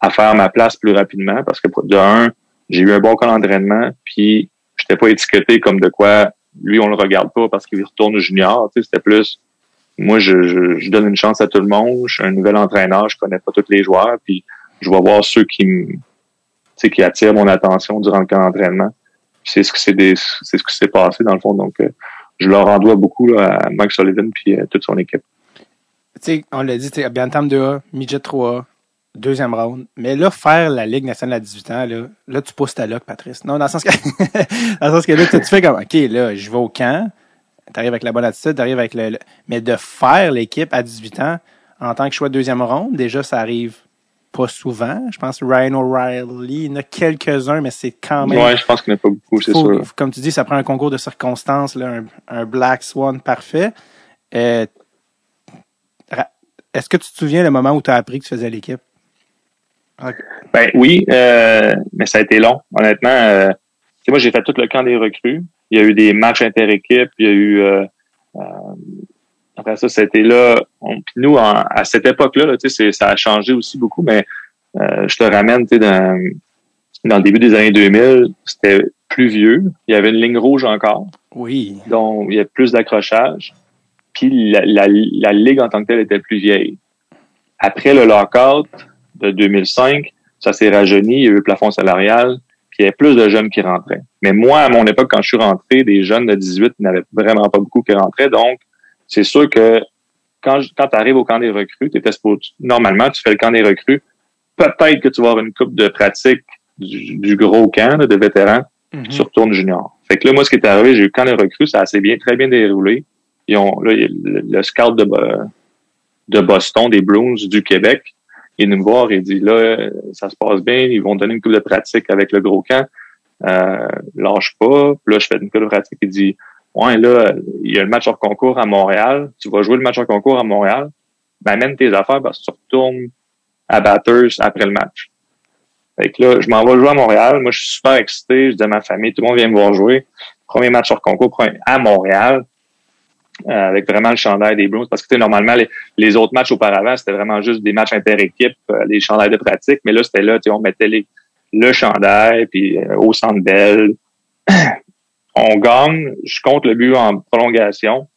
à faire ma place plus rapidement parce que de un, j'ai eu un bon camp d'entraînement, puis j'étais pas étiqueté comme de quoi lui on le regarde pas parce qu'il retourne junior. Tu sais, c'était plus moi je, je, donne une chance à tout le monde, je suis un nouvel entraîneur, je connais pas tous les joueurs, puis je vais voir ceux qui me qui attirent mon attention durant le camp d'entraînement c'est ce que c'est c'est ce qui s'est passé dans le fond. Donc, euh, je leur en dois beaucoup à Mike Sullivan puis toute son équipe. Tu sais, on l'a dit, tu Bantam 2A, Midget 3A, deuxième round. Mais là, faire la Ligue nationale à 18 ans, là, là tu pousses ta loc, Patrice. Non, dans le sens que, (laughs) dans le sens que là, tu fais comme, OK, là, je vais au camp, t'arrives avec la bonne attitude, t'arrives avec le, mais de faire l'équipe à 18 ans, en tant que choix de deuxième round, déjà, ça arrive pas souvent. Je pense Ryan O'Reilly, il y en a quelques-uns, mais c'est quand même. Ouais, je pense qu'il n'y en a pas beaucoup, c'est sûr. Comme tu dis, ça prend un concours de circonstances, là, un, Black Swan parfait. Euh, est-ce que tu te souviens le moment où tu as appris que tu faisais l'équipe? Ben oui, euh, mais ça a été long. Honnêtement, euh, moi j'ai fait tout le camp des recrues. Il y a eu des matchs inter-équipes. Il y a eu euh, euh après ça, c'était là. On, puis nous, à cette époque-là, là, ça a changé aussi beaucoup, mais euh, je te ramène dans, dans le début des années 2000, c'était plus vieux. Il y avait une ligne rouge encore. Oui. Donc, il y a plus d'accrochage. Puis la, la, la, ligue en tant que telle était plus vieille. Après le lockout de 2005, ça s'est rajeuni, il y a eu le plafond salarial, puis il y avait plus de jeunes qui rentraient. Mais moi, à mon époque, quand je suis rentré, des jeunes de 18 n'avaient vraiment pas beaucoup qui rentraient. Donc, c'est sûr que quand, quand tu arrives au camp des recrues, normalement, tu fais le camp des recrues, peut-être que tu vas avoir une coupe de pratique du, gros camp de vétérans, mm tu retournes junior. Fait que là, moi, ce qui est arrivé, j'ai eu le camp des recrues, ça a assez bien, très bien déroulé. Ils ont, là, le, le scout de, de Boston, des Bruins du Québec, il est venu me voir et dit là, ça se passe bien, ils vont donner une coupe de pratique avec le gros camp. Euh, lâche pas. Puis là, je fais une coupe de pratique. Il dit Ouais, là, il y a le match hors concours à Montréal. Tu vas jouer le match hors concours à Montréal. Ben, amène tes affaires parce que tu retournes à Batters après le match. Fait que là, je m'en vais jouer à Montréal. Moi, je suis super excité. Je dis à ma famille, tout le monde vient me voir jouer. Premier match hors concours à Montréal. Euh, avec vraiment le chandail des Bruins. Parce que normalement, les, autres matchs auparavant, c'était vraiment juste des matchs inter-équipes, euh, des chandails de pratique. Mais là, c'était là, on mettait les, le chandail, puis euh, au centre. (clears throat) on gagne, je compte le but en prolongation.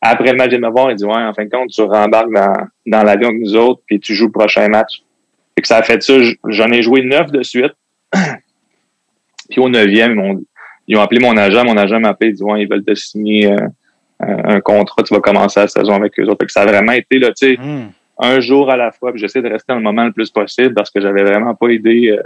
Après le match de me voir, il dit Ouais, en fin de compte, tu rembarques dans, dans l'avion avec nous autres, puis tu joues le prochain match. Fait que ça a fait ça, j'en ai joué neuf de suite. (clears throat) puis au neuvième, ils, ont, ils ont appelé mon agent, mon agent m'a appelé, il dit Ouais, ils veulent te signer un contrat, tu vas commencer la saison avec eux autres. ça a vraiment été là, tu sais, hmm. un jour à la fois. J'essaie de rester dans le moment le plus possible parce que j'avais vraiment pas idée. Euh,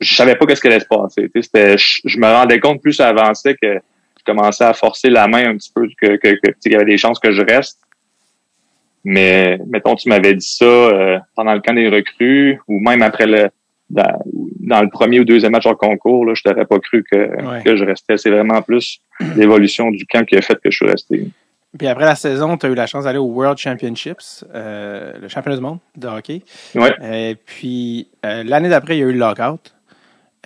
je savais pas qu'est-ce qui allait se passer. C'était, je, me rendais compte plus ça avançait que je commençais à forcer la main un petit peu que, que, que qu'il y avait des chances que je reste. Mais mettons, tu m'avais dit ça euh, pendant le camp des recrues ou même après le dans, le premier ou deuxième match en concours, là, je t'aurais pas cru que, que je restais. C'est vraiment plus l'évolution du camp qui a fait que je suis resté. Puis après la saison, tu as eu la chance d'aller au World Championships, euh, le championnat du monde de hockey. Ouais. Et puis euh, l'année d'après, il y a eu le lockout.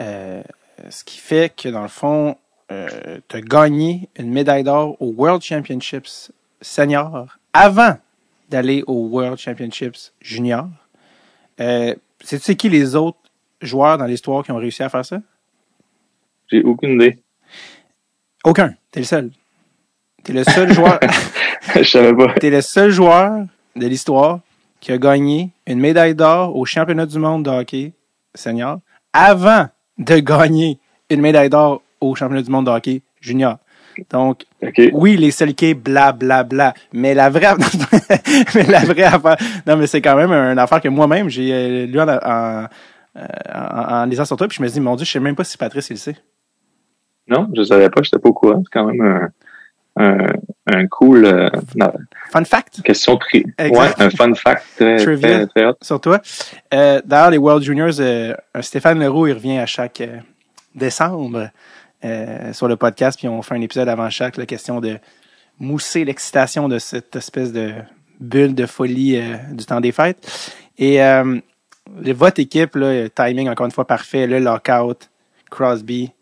Euh, ce qui fait que dans le fond, tu as gagné une médaille d'or au World Championships senior avant d'aller au World Championships junior. Euh, sais qui les autres joueurs dans l'histoire qui ont réussi à faire ça? J'ai aucune idée. Aucun. T'es le seul. T'es le seul joueur. (laughs) Je savais pas. T'es le seul joueur de l'histoire qui a gagné une médaille d'or au championnat du monde de hockey senior avant de gagner une médaille d'or au championnat du monde de hockey junior. Donc, oui, les Selkey, bla, bla, bla. Mais la vraie, (laughs) mais la vraie affaire, non, mais c'est quand même une affaire que moi-même, j'ai euh, lu en, en, euh, en, en lisant sur toi, puis je me dis, mon Dieu, je sais même pas si Patrice, il le sait. Non, je savais pas, j'étais pas au courant. C'est quand même un, un, un cool... Euh, fun fact? Question très... Ouais, un fun fact très, (laughs) très, très, hot. Sur toi. Euh, D'ailleurs, les World Juniors, euh, Stéphane Leroux, il revient à chaque décembre sur le podcast, puis on fait un épisode avant chaque, la question de mousser l'excitation de cette espèce de bulle de folie du temps des fêtes. Et votre équipe, là, timing encore une fois parfait, le lockout, Crosby,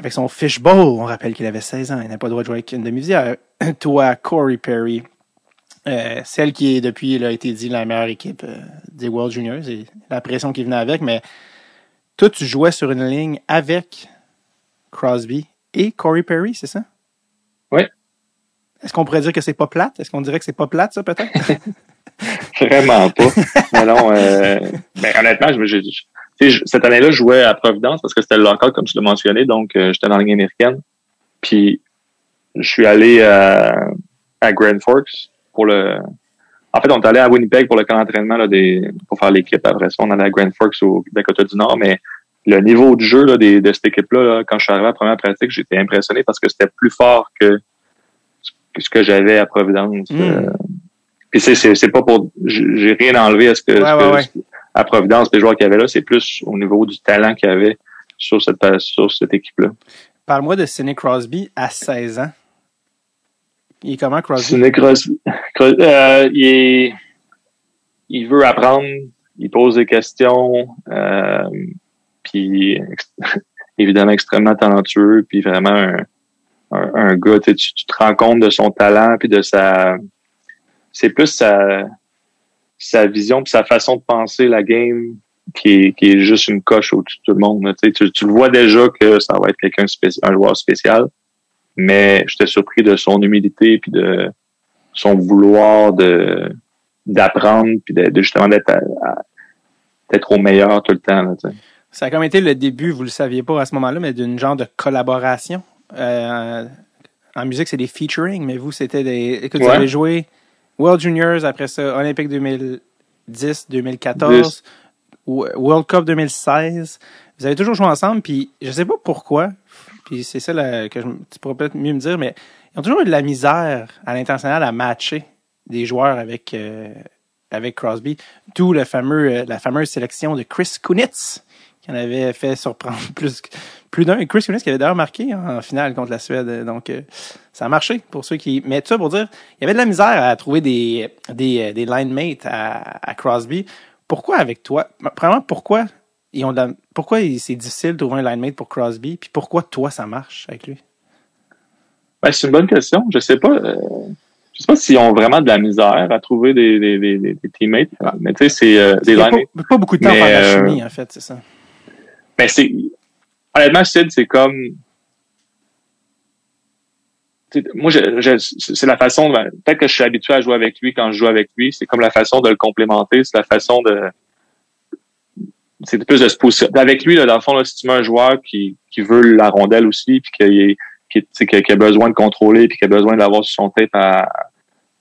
avec son fishbowl, on rappelle qu'il avait 16 ans, il n'a pas le droit de jouer avec une demi-visière. (clears throat) Toi, Corey Perry, euh, celle qui est depuis, là, a été dit la meilleure équipe euh, des World Juniors et la pression qui venait avec, mais toi, tu jouais sur une ligne avec Crosby et Corey Perry, c'est ça? Oui. Est-ce qu'on pourrait dire que c'est pas plate? Est-ce qu'on dirait que c'est pas plate, ça, peut-être? (laughs) Vraiment pas. (laughs) Mais non, euh, ben, honnêtement, je, cette année-là, je jouais à Providence parce que c'était le local, comme tu l'as mentionné, donc euh, j'étais dans la ligne américaine. Puis je suis allé à, à Grand Forks pour le. En fait, on est allé à Winnipeg pour le camp d'entraînement là, des, pour faire l'équipe. Après ça, on allait à Grand Forks au Dakota du Nord, mais le niveau de jeu là, des, de cette équipe-là, quand je suis arrivé à la première pratique, j'étais impressionné parce que c'était plus fort que ce que j'avais à Providence. Hmm. Euh, puis c'est, c'est, pas pour. J'ai rien enlevé à ce que, à Providence, les joueurs qu'il y avait là, c'est plus au niveau du talent qu'il y avait sur cette, sur cette équipe-là. Parle-moi de Sidney Crosby à 16 ans. Il est comment Crosby? Sidney Crosby, Euh, il, est, il veut apprendre, il pose des questions, euh, puis (laughs) évidemment extrêmement talentueux, puis vraiment un, un, un gars, tu, tu, te rends compte de son talent, puis de sa... C'est plus sa, sa vision, puis sa façon de penser la game qui est, qui est juste une coche au-dessus de tout le monde. Tu, tu, tu le vois déjà que ça va être quelqu'un un joueur spécial, mais j'étais surpris de son humilité puis de son vouloir de d'apprendre puis de, justement d'être d'être au meilleur tout le temps. Là, ça a comme été le début, vous le saviez pas à ce moment-là, mais d'une genre de collaboration. Euh, en musique, c'est des featuring, mais vous, c'était des. Écoute, vous avez joué World Juniors, après ça, Olympique 2010, 2014, World Cup 2016. Vous avez toujours joué ensemble, puis je sais pas pourquoi, puis c'est ça que je, tu pourrais peut-être mieux me dire, mais ils ont toujours eu de la misère à l'international à matcher des joueurs avec, euh, avec Crosby. D'où le fameux, euh, la fameuse sélection de Chris Kunitz, qui en avait fait surprendre (laughs) plus, plus d'un. Chris Kunitz qui avait d'ailleurs marqué en finale contre la Suède. Donc, euh, ça a marché pour ceux qui. Mais tout ça pour dire, il y avait de la misère à trouver des, des, des line mates à, à Crosby. Pourquoi avec toi? Premièrement, pourquoi ils ont pourquoi c'est difficile de trouver un line mate pour Crosby? Puis pourquoi toi, ça marche avec lui? Ben, c'est une bonne question. Je sais pas. Euh, je sais pas s'ils ont vraiment de la misère à trouver des, des, des, des teammates. Mais tu sais, c'est euh, des line pas, pas, beaucoup de temps à faire la chimie, en fait, c'est ça. Ben, c'est. Honnêtement, c'est comme moi, je, c'est la façon. Peut-être que je suis habitué à jouer avec lui quand je joue avec lui. C'est comme la façon de le complémenter. C'est la façon de. C'est plus de se positionner. Avec lui, là, dans le fond, là, si tu mets un joueur qui, qui veut la rondelle aussi, puis qui, qui, qui, a besoin de contrôler, puis qui a besoin d'avoir sur son tête à,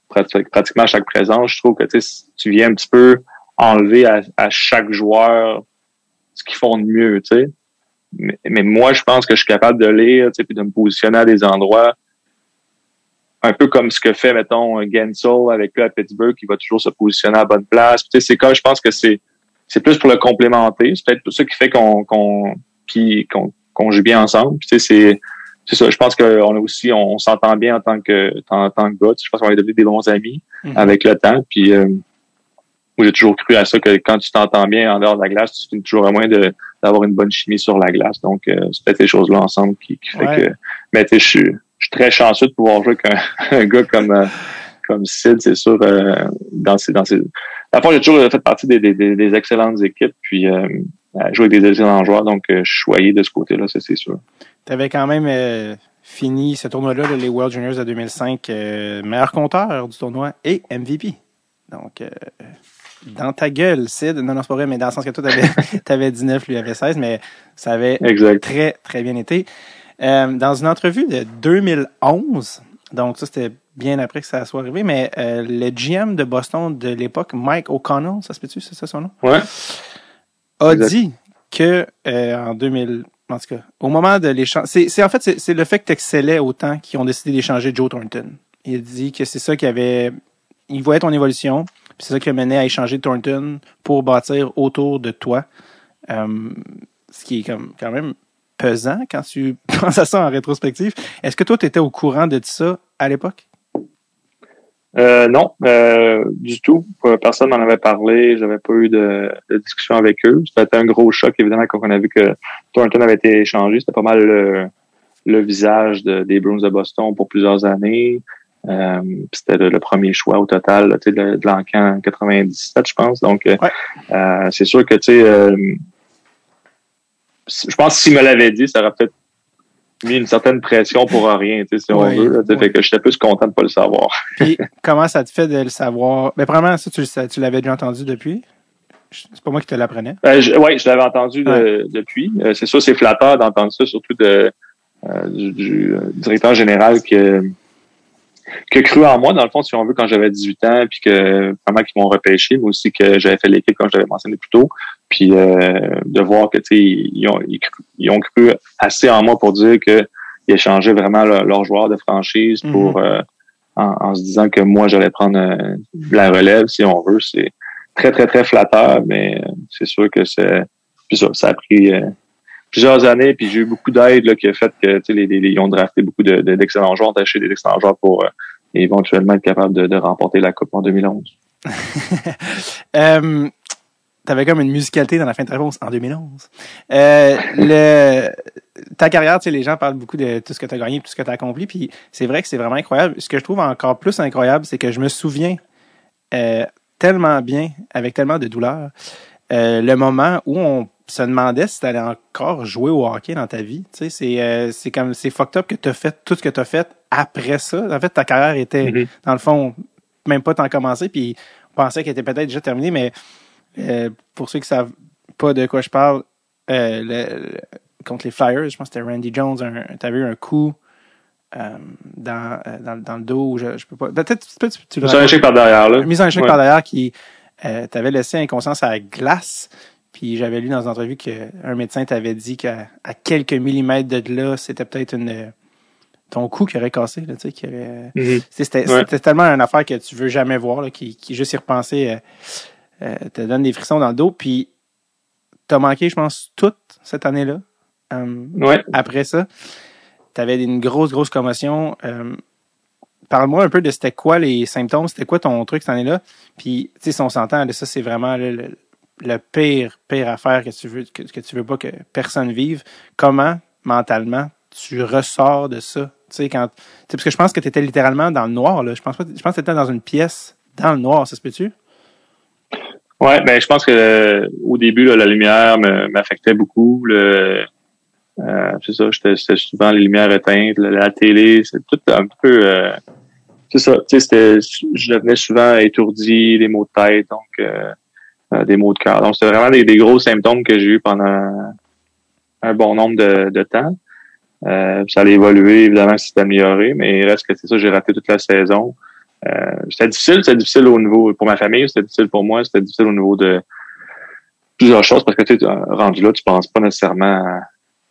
pratiquement à chaque présence, je trouve que tu viens un petit peu enlever à, à chaque joueur ce qu'ils font de mieux, sais. Mais, mais, moi, je pense que je suis capable de lire, puis de me positionner à des endroits un peu comme ce que fait, mettons, Gensel avec lui à Pittsburgh, qui va toujours se positionner à la bonne place. Tu sais, c'est comme, je pense que c'est, c'est plus pour le complémenter. C'est peut-être ça qui fait qu'on, qu'on, qu'on, qu'on joue bien ensemble. tu sais, c'est, c'est ça. Je pense qu'on a aussi, on, s'entend bien en tant que, en, tant que gars. Je pense qu'on est devenus des bons amis mm-hmm. avec le temps. Puis, euh, moi, j'ai toujours cru à ça que quand tu t'entends bien en dehors de la glace, tu finis toujours à moins de, d'avoir une bonne chimie sur la glace. Donc, euh, c'est peut-être ces choses-là ensemble qui, qui fait que, mais tu sais, je suis, je suis très chanceux de pouvoir jouer avec un, (laughs) gars comme euh, comme Sid, c'est sûr, euh, dans. À j'ai toujours fait partie des, des, des excellentes équipes, puis euh, jouer avec des excellents joueurs, donc je suis choyé de ce côté-là, ça c'est sûr. Tu avais quand même fini ce tournoi-là, les World Juniors de 2005, meilleur compteur du tournoi et MVP. Donc dans ta gueule, Sid. Non, non, c'est pas vrai, mais dans le sens que toi, tu avais 19, lui avait 16, mais ça avait très, très bien été. Euh, dans une entrevue de 2011, donc ça c'était bien après que ça soit arrivé, mais euh, le GM de Boston de l'époque, Mike O'Connell, ça se peut-tu, c'est ça son nom? Ouais. A dit que euh, en 2000, en tout cas, au moment de l'échange, c'est en fait c'est le fait que tu excellais autant qu'ils ont décidé d'échanger Joe Thornton. Il a dit que c'est ça qui avait, il voyait ton évolution, c'est ça qui a mené à échanger Thornton pour bâtir autour de toi. ce qui est comme quand même pesant quand tu (laughs) penses à ça en rétrospective. Est-ce que toi, tu étais au courant de ça à l'époque? Euh, non, euh, du tout. Personne m'en avait parlé. J'avais pas eu de, discussion avec eux. C'était un gros choc, évidemment, quand on a vu que Thornton avait été échangé. C'était pas mal le, visage des Bruins de Boston pour plusieurs années. Euh, c'était le, premier choix au total de, de l'encan 97, je pense. Donc, c'est sûr que tu sais je pense que s'il me l'avait dit, ça aurait peut-être mis une certaine pression pour rien, tu sais, si on veut. Fait que j'étais plus content de pas le savoir. (laughs) Puis, comment ça te fait de le savoir? Ben, premièrement, ça, tu, tu l'avais déjà entendu depuis? C'est pas moi qui te l'apprenais. Euh, oui, je l'avais entendu depuis. Euh, c'est sûr, c'est flatteur d'entendre ça, surtout de, euh, du, euh, directeur général que que cru en moi, dans le fond, si on veut, quand j'avais 18 ans, puis que vraiment qu'ils m'ont repêché, mais aussi que j'avais fait l'équipe comme je l'avais mentionné plus tôt, puis euh, de voir que tu sais, ils ont, ils, ont cru assez en moi pour dire que ils échangeaient vraiment leur, joueur de franchise pour mhm. euh, en, se disant que moi j'allais prendre euh, la relève, si on veut. C'est très, très, très flatteur, mais c'est sûr que c'est. ça, ça a pris plusieurs années, puis j'ai eu beaucoup d'aide qui a fait que les, les, ils ont drafté beaucoup d'excellents de, joueurs, ont acheté des excellents joueurs pour, éventuellement être capable de, de remporter la Coupe en 2011. (laughs) euh, T'avais comme une musicalité dans la fin de réponse en 2011. Euh, le, ta carrière, tu sais, les gens parlent beaucoup de tout ce que tu as gagné, tout ce que tu as accompli, puis c'est vrai que c'est vraiment incroyable. Ce que je trouve encore plus incroyable, c'est que je me souviens euh, tellement bien, avec tellement de douleur, euh, le moment où on se demandait si tu allais encore jouer au hockey dans ta vie. Tu sais, c'est euh, c'est comme c'est fucked up que tu as fait tout ce que tu as fait après ça. En fait, ta carrière était Mhm. dans le fond même pas tant commencé, puis on pensait qu'elle était peut-être déjà terminée, mais euh, pour ceux qui savent pas de quoi je parle, euh, le, le- contre les Flyers, je pense que c'était Randy Jones, un, t'avais eu un coup euh, dans, euh, dans, dans le dos, je, je peux pas. Peut-être peut-être tu, tu le C'est un racontes. échec par derrière, là. Mise en échec Ouais. par derrière qui euh, t'avait laissé inconscience à la glace. Puis j'avais lu dans une entrevue qu'un médecin t'avait dit qu'à à quelques millimètres de là, c'était peut-être une ton cou qui aurait cassé, là, tu sais, qui aurait. Mhm. C'était Ouais. tellement une affaire que tu veux jamais voir, là, qui, qui juste y repenser euh, euh, te donne des frissons dans le dos. Puis t'as manqué, je pense, toute cette année-là. Euh, Ouais. après ça, tu avais une grosse, grosse commotion. Parle-moi un peu de c'était quoi les symptômes, c'était quoi ton truc cette année-là? Puis, tu sais, si on s'entend, ça, c'est vraiment le, pire, pire affaire que tu veux que, tu veux pas que personne vive. Comment, mentalement, tu ressors de ça? Tu sais, Parce que je pense que tu étais littéralement dans le noir, là. Je pense pas. Je pense étais dans une pièce dans le noir, ça se peut-tu? Ouais, ben je pense que au début la lumière m'affectait beaucoup. Euh, c'est ça, c'était souvent les lumières éteintes, la, la télé, c'est tout un peu. euh, c'est ça, tu sais, je devenais souvent étourdi, des maux de tête, donc euh, euh, des maux de cœur. Donc c'était vraiment des, des gros symptômes que j'ai eu pendant un bon nombre de, de temps. Euh, ça allait évoluer, évidemment, c'est amélioré, mais il reste que c'est ça, j'ai raté toute la saison. Euh, c'était difficile, c'était difficile au niveau pour ma famille, c'était difficile pour moi, c'était difficile au niveau de plusieurs choses parce que tu sais, rendu là, tu penses pas nécessairement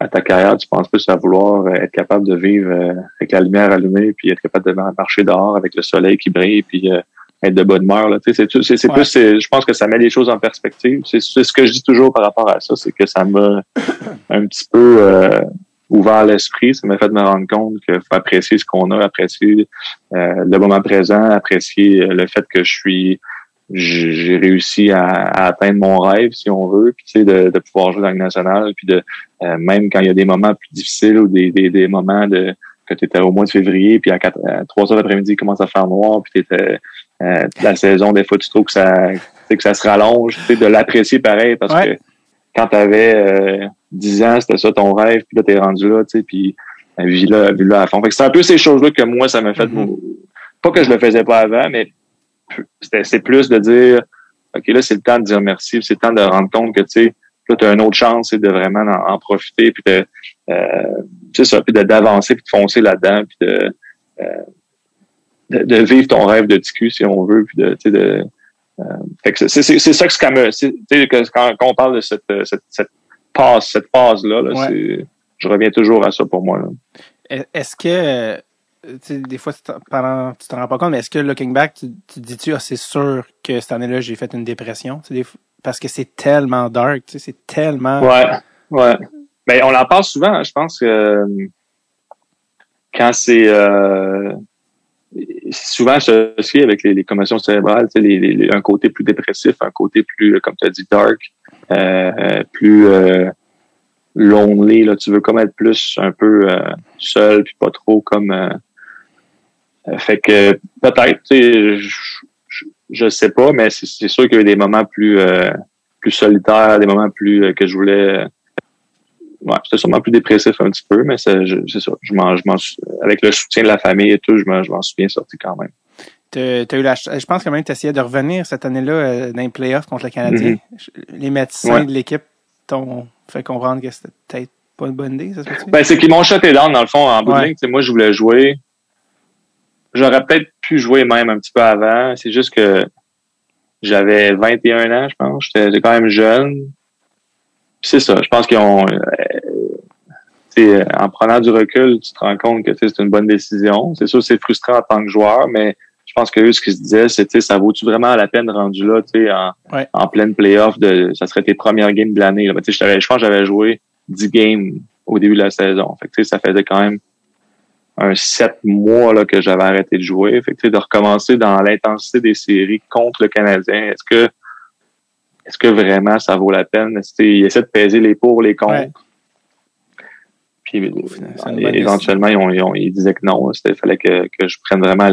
à, ta carrière, tu penses plus à vouloir euh, être capable de vivre euh, avec la lumière allumée, puis être capable de marcher dehors avec le soleil qui brille, puis euh, être de bonne humeur. Là. C'est, c'est, c'est Ouais. plus, c'est- je pense que ça met les choses en perspective. C'est, c'est ce que je dis toujours par rapport à ça, c'est que ça m'a (coughs) un petit peu euh, ouvert l'esprit. Ça m'a fait me rendre compte qu'il faut apprécier ce qu'on a, apprécier euh, le moment présent, apprécier le fait que je suis j'ai réussi à, à atteindre mon rêve, si on veut, puis tu sais, de, de pouvoir jouer dans la Ligue nationale, puis de euh, même quand il y a des moments plus difficiles ou des, des, des moments de que tu étais au mois de février, puis à, quatre, à 3 heures l'après-midi, il commence à faire noir, puis t'étais euh, la saison, des fois, tu trouves que ça, que ça se rallonge, tu sais, de l'apprécier pareil, parce Ouais. que quand tu avais 10 ans, c'était ça ton rêve, puis là, t'es rendu là, tu sais, puis euh, vis-le vis à fond. Fait que c'est un peu ces choses-là que moi, ça m'a fait... Mhm. Pas que je le faisais pas avant, mais c'est plus de dire OK, là, c'est le temps de dire merci, c'est le temps de rendre compte que tu sais, là, tu as une autre chance, c'est de vraiment en, en profiter, puis de euh, c'est ça, puis de d'avancer, puis de foncer là-dedans, puis de, euh, de, de vivre ton rêve de TQ, si on veut, puis de, tu sais, de euh, fait que c'est ça que c'est- que quand, quand on parle de cette cette, cette passe cette phase là, là Ouais. c'est je reviens toujours à ça pour moi Est-ce que, des fois, pendant, tu t'en rends pas compte, mais est-ce que looking back, tu, tu dis-tu, ah, c'est sûr que cette année-là, j'ai fait une dépression? Des parce que c'est tellement dark, c'est tellement. Ouais, ouais. Ben, on en parle souvent. hein. Je pense que euh, quand c'est euh, souvent associé avec les, commotions cérébrales, les, les- un côté plus dépressif, un côté plus, comme tu as dit, dark, euh, euh, plus euh, lonely. Là, tu veux comme être plus un peu euh, seul, puis pas trop comme. euh, euh, fait que peut-être, tu sais, je, je sais pas, mais c'est sûr qu'il y a eu des moments plus euh, plus solitaires, des moments plus euh, que je voulais. euh, Ouais, c'était sûrement plus dépressif un petit peu, mais c'est ça. Je m'en, je avec le soutien de la famille et tout, je m'en, je m'en suis bien sorti quand même. T'as t'as eu la, je pense quand même que tu essayais de revenir cette année-là euh, dans les playoffs contre le Canadien. Les médecins Ouais. de l'équipe t'ont fait comprendre que c'était peut-être pas une bonne idée, ça se? Ben, c'est qu'ils m'ont shoté down, dans le fond, en bout de ligne. Moi, je voulais jouer. J'aurais peut-être pu jouer même un petit peu avant. C'est juste que j'avais 21 ans, je pense. J'étais quand même jeune. C'est ça. Je pense qu'ils ont... euh, en prenant du recul, tu te rends compte que c'est une bonne décision. C'est sûr, c'est frustrant en tant que joueur, mais je pense que eux, ce qu'ils se disaient, c'est, ça vaut-tu vraiment la peine rendu là, tu sais, en, Ouais. en pleine playoff, de, ça serait tes premières games de l'année. je pense que j'avais joué 10 games au début de la saison. Fait que, tu sais, ça faisait quand même un sept mois là, que j'avais arrêté de jouer. Fait que, de recommencer dans l'intensité des séries contre le Canadien, est-ce que est-ce que vraiment ça vaut la peine? Il essaie de peser les pour, les contre? Puis éventuellement, ils, ont, ils, disaient que non. Il fallait que, que je prenne vraiment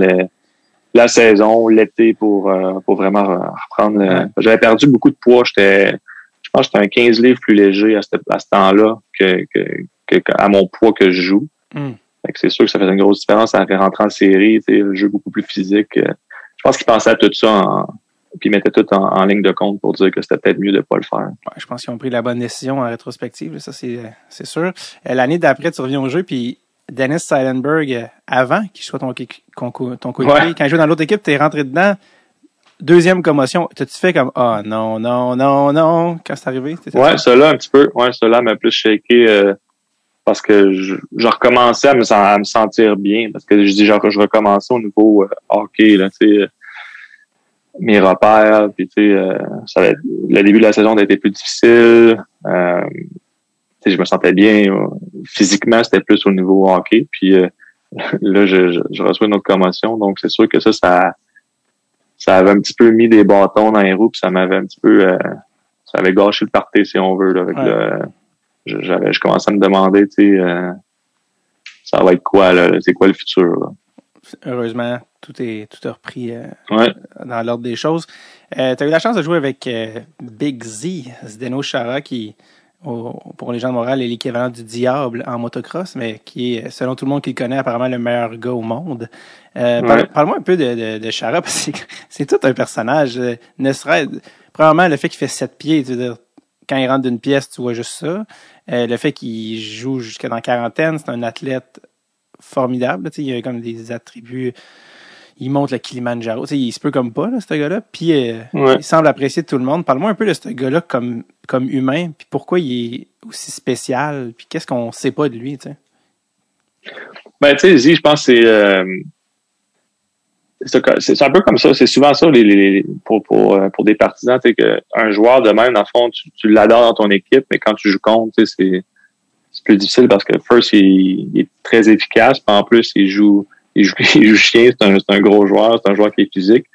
la saison, l'été pour, euh, pour vraiment reprendre. J'avais perdu beaucoup de poids. J'étais, je pense que j'étais un 15 livres plus léger à ce, à ce temps-là que, que, à mon poids que je joue. Mm. C'est sûr que ça faisait une grosse différence à rentrer en série, le jeu beaucoup plus physique. Je pense qu'ils pensaient à tout ça en, puis ils mettaient tout en, ligne de compte pour dire que c'était peut-être mieux de pas le faire. je pense qu'ils ont pris la bonne décision en rétrospective, ça c'est sûr. Euh, l'année d'après, tu reviens au jeu, puis Dennis Seidenberg, euh, avant qu'il soit ton, ton, ton coéquipier, quand il jouait dans l'autre équipe, tu es rentré dedans. Deuxième commotion, t'as-tu fait comme Ah oh, non, non, non, non quand c'est arrivé? Ouais, cela un petit peu. Ouais, cela m'a plus shaké euh, parce que je, je, recommençais à me, à me sentir bien. Parce que je dis genre je recommençais au niveau euh, hockey, là, tu sais mes repères. Puis tu sais, euh, ça le début de la saison a été plus difficile. Euh, je me sentais bien physiquement, c'était plus au niveau hockey. Puis euh, (laughs) là, je, je, reçois une autre commotion, donc c'est sûr que ça, ça, ça avait un petit peu mis des bâtons dans les roues, puis ça m'avait un petit peu, euh, ça avait gâché le party si on veut. Là, avec le, j'avais, je commençais à me demander, tu sais, ça va être quoi là, c'est quoi le futur. Là? Heureusement, tout est tout a repris euh, dans l'ordre des choses. Euh, tu as eu la chance de jouer avec euh, Big Z, Zdeno Chara, qui, pour les gens de Montréal, est l'équivalent du diable en motocross, mais qui est, selon tout le monde qui le connaît, apparemment le meilleur gars au monde. Parle-moi un peu de, de, Chara, (laughs) parce que c'est tout un personnage. ne serait Premièrement, le fait qu'il fait sept pieds, tu veux dire, quand il rentre d'une pièce, tu vois juste ça. Le fait qu'il joue jusqu'à dans quarantaine, c'est un athlète formidable. il a comme des attributs. Il monte le Kilimanjaro. il se peut comme pas, là, ce gars-là. Puis euh, il semble apprécier tout le monde. Parle-moi un peu de ce gars-là comme, comme humain, puis pourquoi il est aussi spécial, puis qu'est-ce qu'on sait pas de lui, tu sais? Ben, tu sais, je pense que c'est... Euh, c'est un peu comme ça. C'est souvent ça les, pour, pour, euh, pour des partisans. Un joueur de même, dans le fond, tu, tu l'adores dans ton équipe, mais quand tu joues contre, c'est plus difficile parce que First, il, est très efficace. Puis en plus, il joue, il joue, (laughs) il joue chien. C'est un, un, gros joueur. C'est un joueur qui est physique.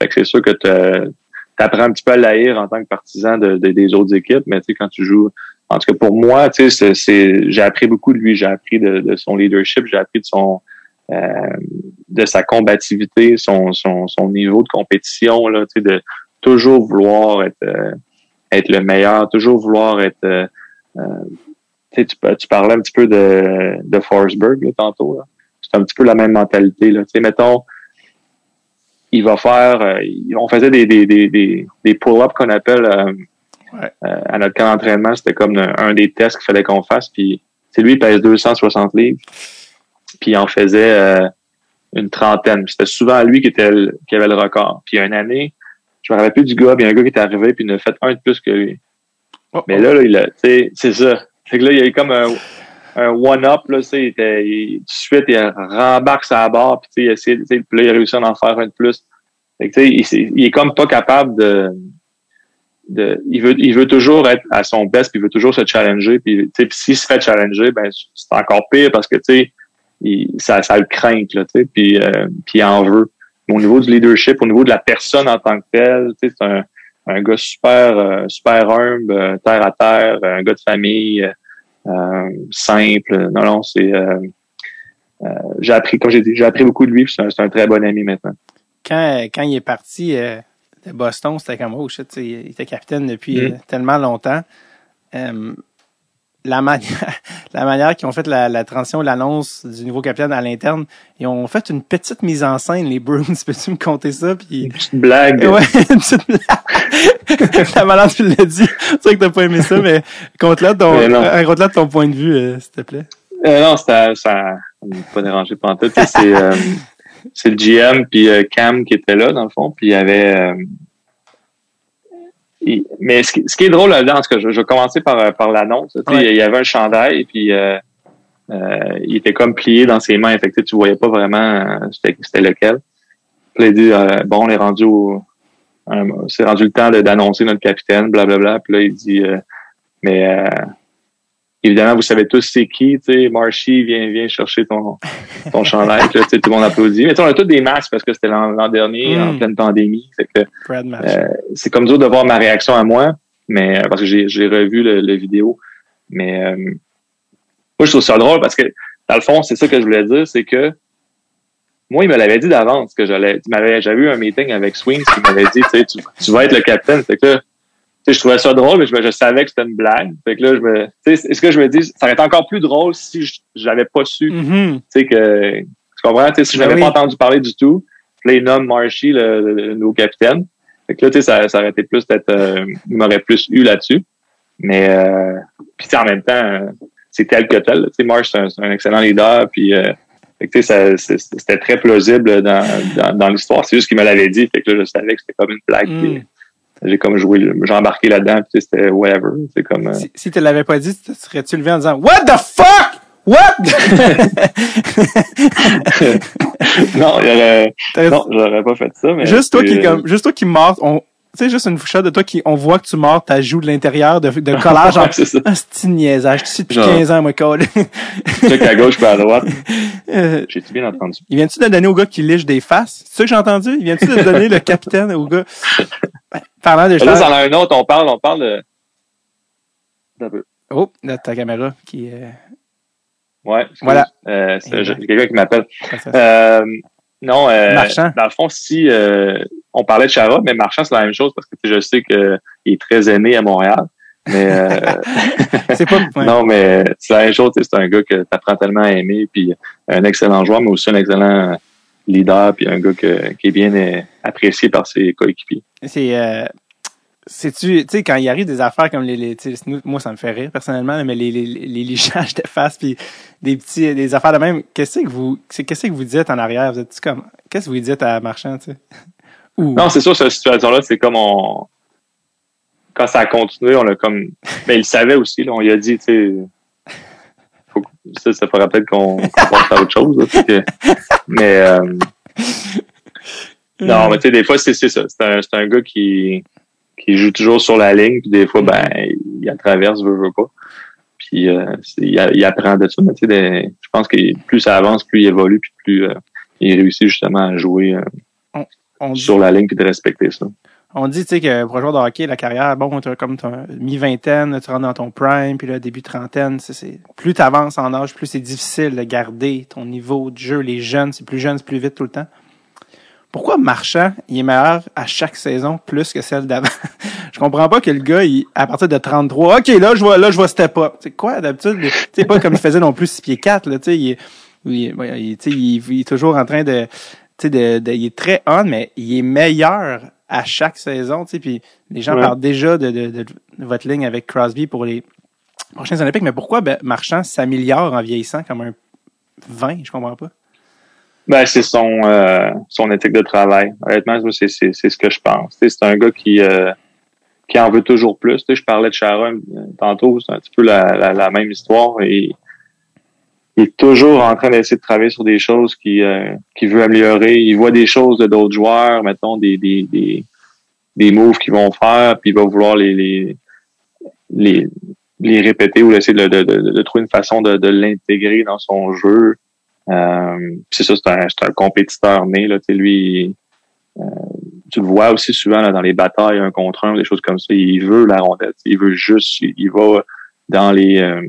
Fait que c'est sûr que tu apprends un petit peu à l'haïr en tant que partisan de, des autres équipes. Mais tu sais, quand tu joues, en tout cas pour moi, tu sais, j'ai appris beaucoup de lui. J'ai appris de, de son leadership. J'ai appris de son de sa combativité, son, son, son niveau de compétition, là, tu sais, de toujours vouloir être, euh, être le meilleur, toujours vouloir être euh, euh tu, tu parlais un petit peu de, de Forsberg là, tantôt. Là. C'est un petit peu la même mentalité. Là. sais, mettons, il va faire. Euh, on faisait des, des, des, des, pull-ups qu'on appelle euh, euh, à notre camp d'entraînement. C'était comme un, des tests qu'il fallait qu'on fasse. Puis lui, il pèse 260 livres. Puis il en faisait une trentaine. C'était souvent lui qui était qui avait le record. Puis une année, je me rappelle plus du gars, il y a un gars qui est arrivé puis il a fait un de plus que lui. Oh, Mais oh. là, là, il a, c'est ça. Fait que là, il y a eu comme un, un one-up, là, tu était, tout de suite, il rembarque sa barre, puis il essaie, puis là, il a réussi à en faire un de plus. Fait que, il, est, il est comme pas capable de, de, il veut, il veut toujours être à son best, puis il veut toujours se challenger, puis, tu sais, s'il se fait challenger, ben, c'est encore pire parce que, tu sais, il, ça, ça le craint, là, tu sais, puis, euh, puis il en veut. Au niveau du leadership, au niveau de la personne en tant que telle, tu sais, c'est un, un gars super euh, super humble, euh, terre à terre, un gars de famille, euh, simple. Non, non, c'est j'ai appris, comme j'ai dit, j'ai appris beaucoup de lui. C'est un, un, très bon ami maintenant. Quand, quand il est parti de Boston, c'était comme oh shit, il était capitaine depuis mm. tellement longtemps la manière, (laughs) la manière qu'ils ont fait la, la transition, l'annonce du nouveau capitaine à l'interne, ils ont fait une petite mise en scène, les Bruins. (laughs) Peux-tu me compter ça? Puis... Une petite blague. Ouais, (laughs) une petite blague. la malade, tu l'as dit. C'est vrai que t'as pas aimé ça, mais compte-là ton, euh, ton point de vue, euh, s'il te plaît. Euh, non, ça, ça m'a pas dérangé pendant tout. C'est, euh, c'est le GM puis Cam qui était là, dans le fond, puis il y avait mais ce qui, est drôle là-dedans, que je, je vais commencer par, par l'annonce. Il y avait un chandail, puis euh, euh, il était comme plié dans ses mains. Fait que, tu voyais pas vraiment euh, c'était lequel. Puis il dit bon, on est rendu au c'est rendu le temps d'annoncer notre capitaine, blablabla. Puis là, il dit mais évidemment, vous savez tous c'est qui, tu sais, Marshy, viens, viens chercher ton, ton chandail, là, tu sais, tout le monde applaudit. Mais tu sais, on a tous des masques parce que c'était l'an dernier, Mm. en pleine pandémie. Euh, c'est comme dur de voir ma réaction à moi, mais euh, parce que j'ai j'ai revu le, le vidéo. Mais euh, moi, je trouve ça drôle parce que, dans le fond, c'est ça que je voulais dire, c'est que moi, il me l'avait dit d'avance que j'allais. J'avais eu un meeting avec Swings qui m'avait dit, tu sais, tu, vas être le capitaine. Fait que je trouvais ça drôle, mais je, je savais que c'était une blague. Fait que là, je me, est-ce que je me dis, ça aurait été encore plus drôle si je- j'avais pas su, tu Mhm. sais, que, tu comprends, tu sais, si je Ben n'avais oui. pas entendu parler du tout, là, il nomme Marshy, le, le, le nouveau capitaine. Fait que là, tu sais, ça, ça aurait été plus d'être, euh, il m'aurait plus eu là-dessus. Mais, euh, puis en même temps, euh, c'est tel que tel. Tu sais, Marsh, c'est un, un excellent leader, puis, euh, c'était très plausible dans, dans, dans l'histoire. C'est juste qu'il me l'avait dit, fait que là, je savais que c'était comme une blague. Mm. puis J'ai comme joué, j'ai embarqué là-dedans, puis c'était whatever. C'est comme, euh, Si, si tu l'avais pas dit, tu serais-tu levé en disant What the fuck? What? (laughs) (laughs) non, il aurait- non, j'aurais pas fait ça, mais. juste toi qui comme juste toi qui mords, on tu sais juste une shot de toi qui on voit que tu mords ta joue de l'intérieur de, de collage (laughs) en Ouais, c'est ça. un petit niaisage. Tu sais depuis Genre. 15 ans moi colle. Check à gauche, puis à droite. (laughs) Euh, J'ai-tu bien entendu? il vient-tu de donner au gars qui liche des faces? C'est ça que j'ai entendu? Il vient-tu de donner le capitaine au gars? Ben, parlant de Là, a un autre, on parle, on parle de. peu. Oh, là, ta caméra qui est. Ouais. Voilà. Euh, c'est- quelqu'un qui m'appelle. Euh, non, euh, Marchand. dans le fond, si euh, on parlait de Chara, mais Marchand, c'est la même chose parce que je sais qu'il est très aimé à Montréal. Mais euh, (laughs) C'est pas. ouais. non, mais c'est la même chose. C'est un gars que tu apprends tellement à aimer, puis un excellent joueur, mais aussi un excellent leader, puis un gars que- qui est bien euh, apprécié par ses coéquipiers. C'est. Euh, c'est-tu, tu sais, quand il arrive des affaires comme les, les nous, moi, ça me fait rire personnellement, mais les, les, les lichages (laughs) de face puis des petits, des affaires de même, qu'est-ce que vous, qu'est-ce que vous dites en arrière? Vous êtes comme, qu'est-ce que vous dites à Marchand, tu sais? (laughs) Ou, Non, c'est sûr, cette situation-là, c'est comme on. Quand ça a continué, on l'a comme. Mais il savait aussi, là, on lui a dit, tu sais. Faut... que- Ça, ça fera peut-être qu'on qu'on (laughs) passe à autre chose. là, parce que- Mais. euh, Non, mais tu sais, des fois, c'est c'est ça. C'est un, c'est un gars qui, qui joue toujours sur la ligne, puis des fois, ben, il la traverse, veut, veut pas. Puis euh, il, apprend de ça. Mais tu sais, des- je pense que plus ça avance, plus il évolue, puis plus euh, il réussit justement à jouer euh, on dit, sur la ligne, puis de respecter ça. on dit, tu sais, que pour un joueur de hockey, la carrière, bon, t'as comme t'as mi-vingtaine, tu rentres dans ton prime, puis là, début trentaine, c'est, plus t'avances en âge, plus c'est difficile de garder ton niveau de jeu. Les jeunes, c'est plus jeune, c'est plus vite tout le temps. Pourquoi Marchand, il est meilleur à chaque saison plus que celle d'avant? (laughs) je comprends pas que le gars, il, à partir de 33, OK, là, je vois, là, je vois step up. C'est quoi, d'habitude? Tu sais, pas comme il faisait non plus 6 pieds 4, là, tu sais, il, est- il, il, est toujours en train de, tu sais, de, de- il est très on, mais il est meilleur à chaque saison, tu sais, puis les gens Ouais. parlent déjà de, de, de, de votre ligne avec Crosby pour les prochains Olympiques, mais pourquoi ben, Marchand s'améliore en vieillissant comme un 20? Je comprends pas. Ben, c'est son euh, son éthique de travail. Honnêtement, c'est c'est c'est ce que je pense. C'est un gars qui euh, qui en veut toujours plus. Tu sais, je parlais de Sharon euh, tantôt, c'est un petit peu la, la, la même histoire. Et il est toujours en train d'essayer de travailler sur des choses qu'il euh, qu'il veut améliorer. Il voit des choses de d'autres joueurs, mettons des des des des moves qu'ils vont faire, puis il va vouloir les les les, les répéter ou essayer de, de, de, de trouver une façon de l'intégrer dans son jeu. Euh, c'est ça, c'est un, un compétiteur né. Là, lui, euh, tu le vois aussi souvent là, dans les batailles un contre un, des choses comme ça. Il veut la rondelle. Il veut juste, il, va dans les, euh,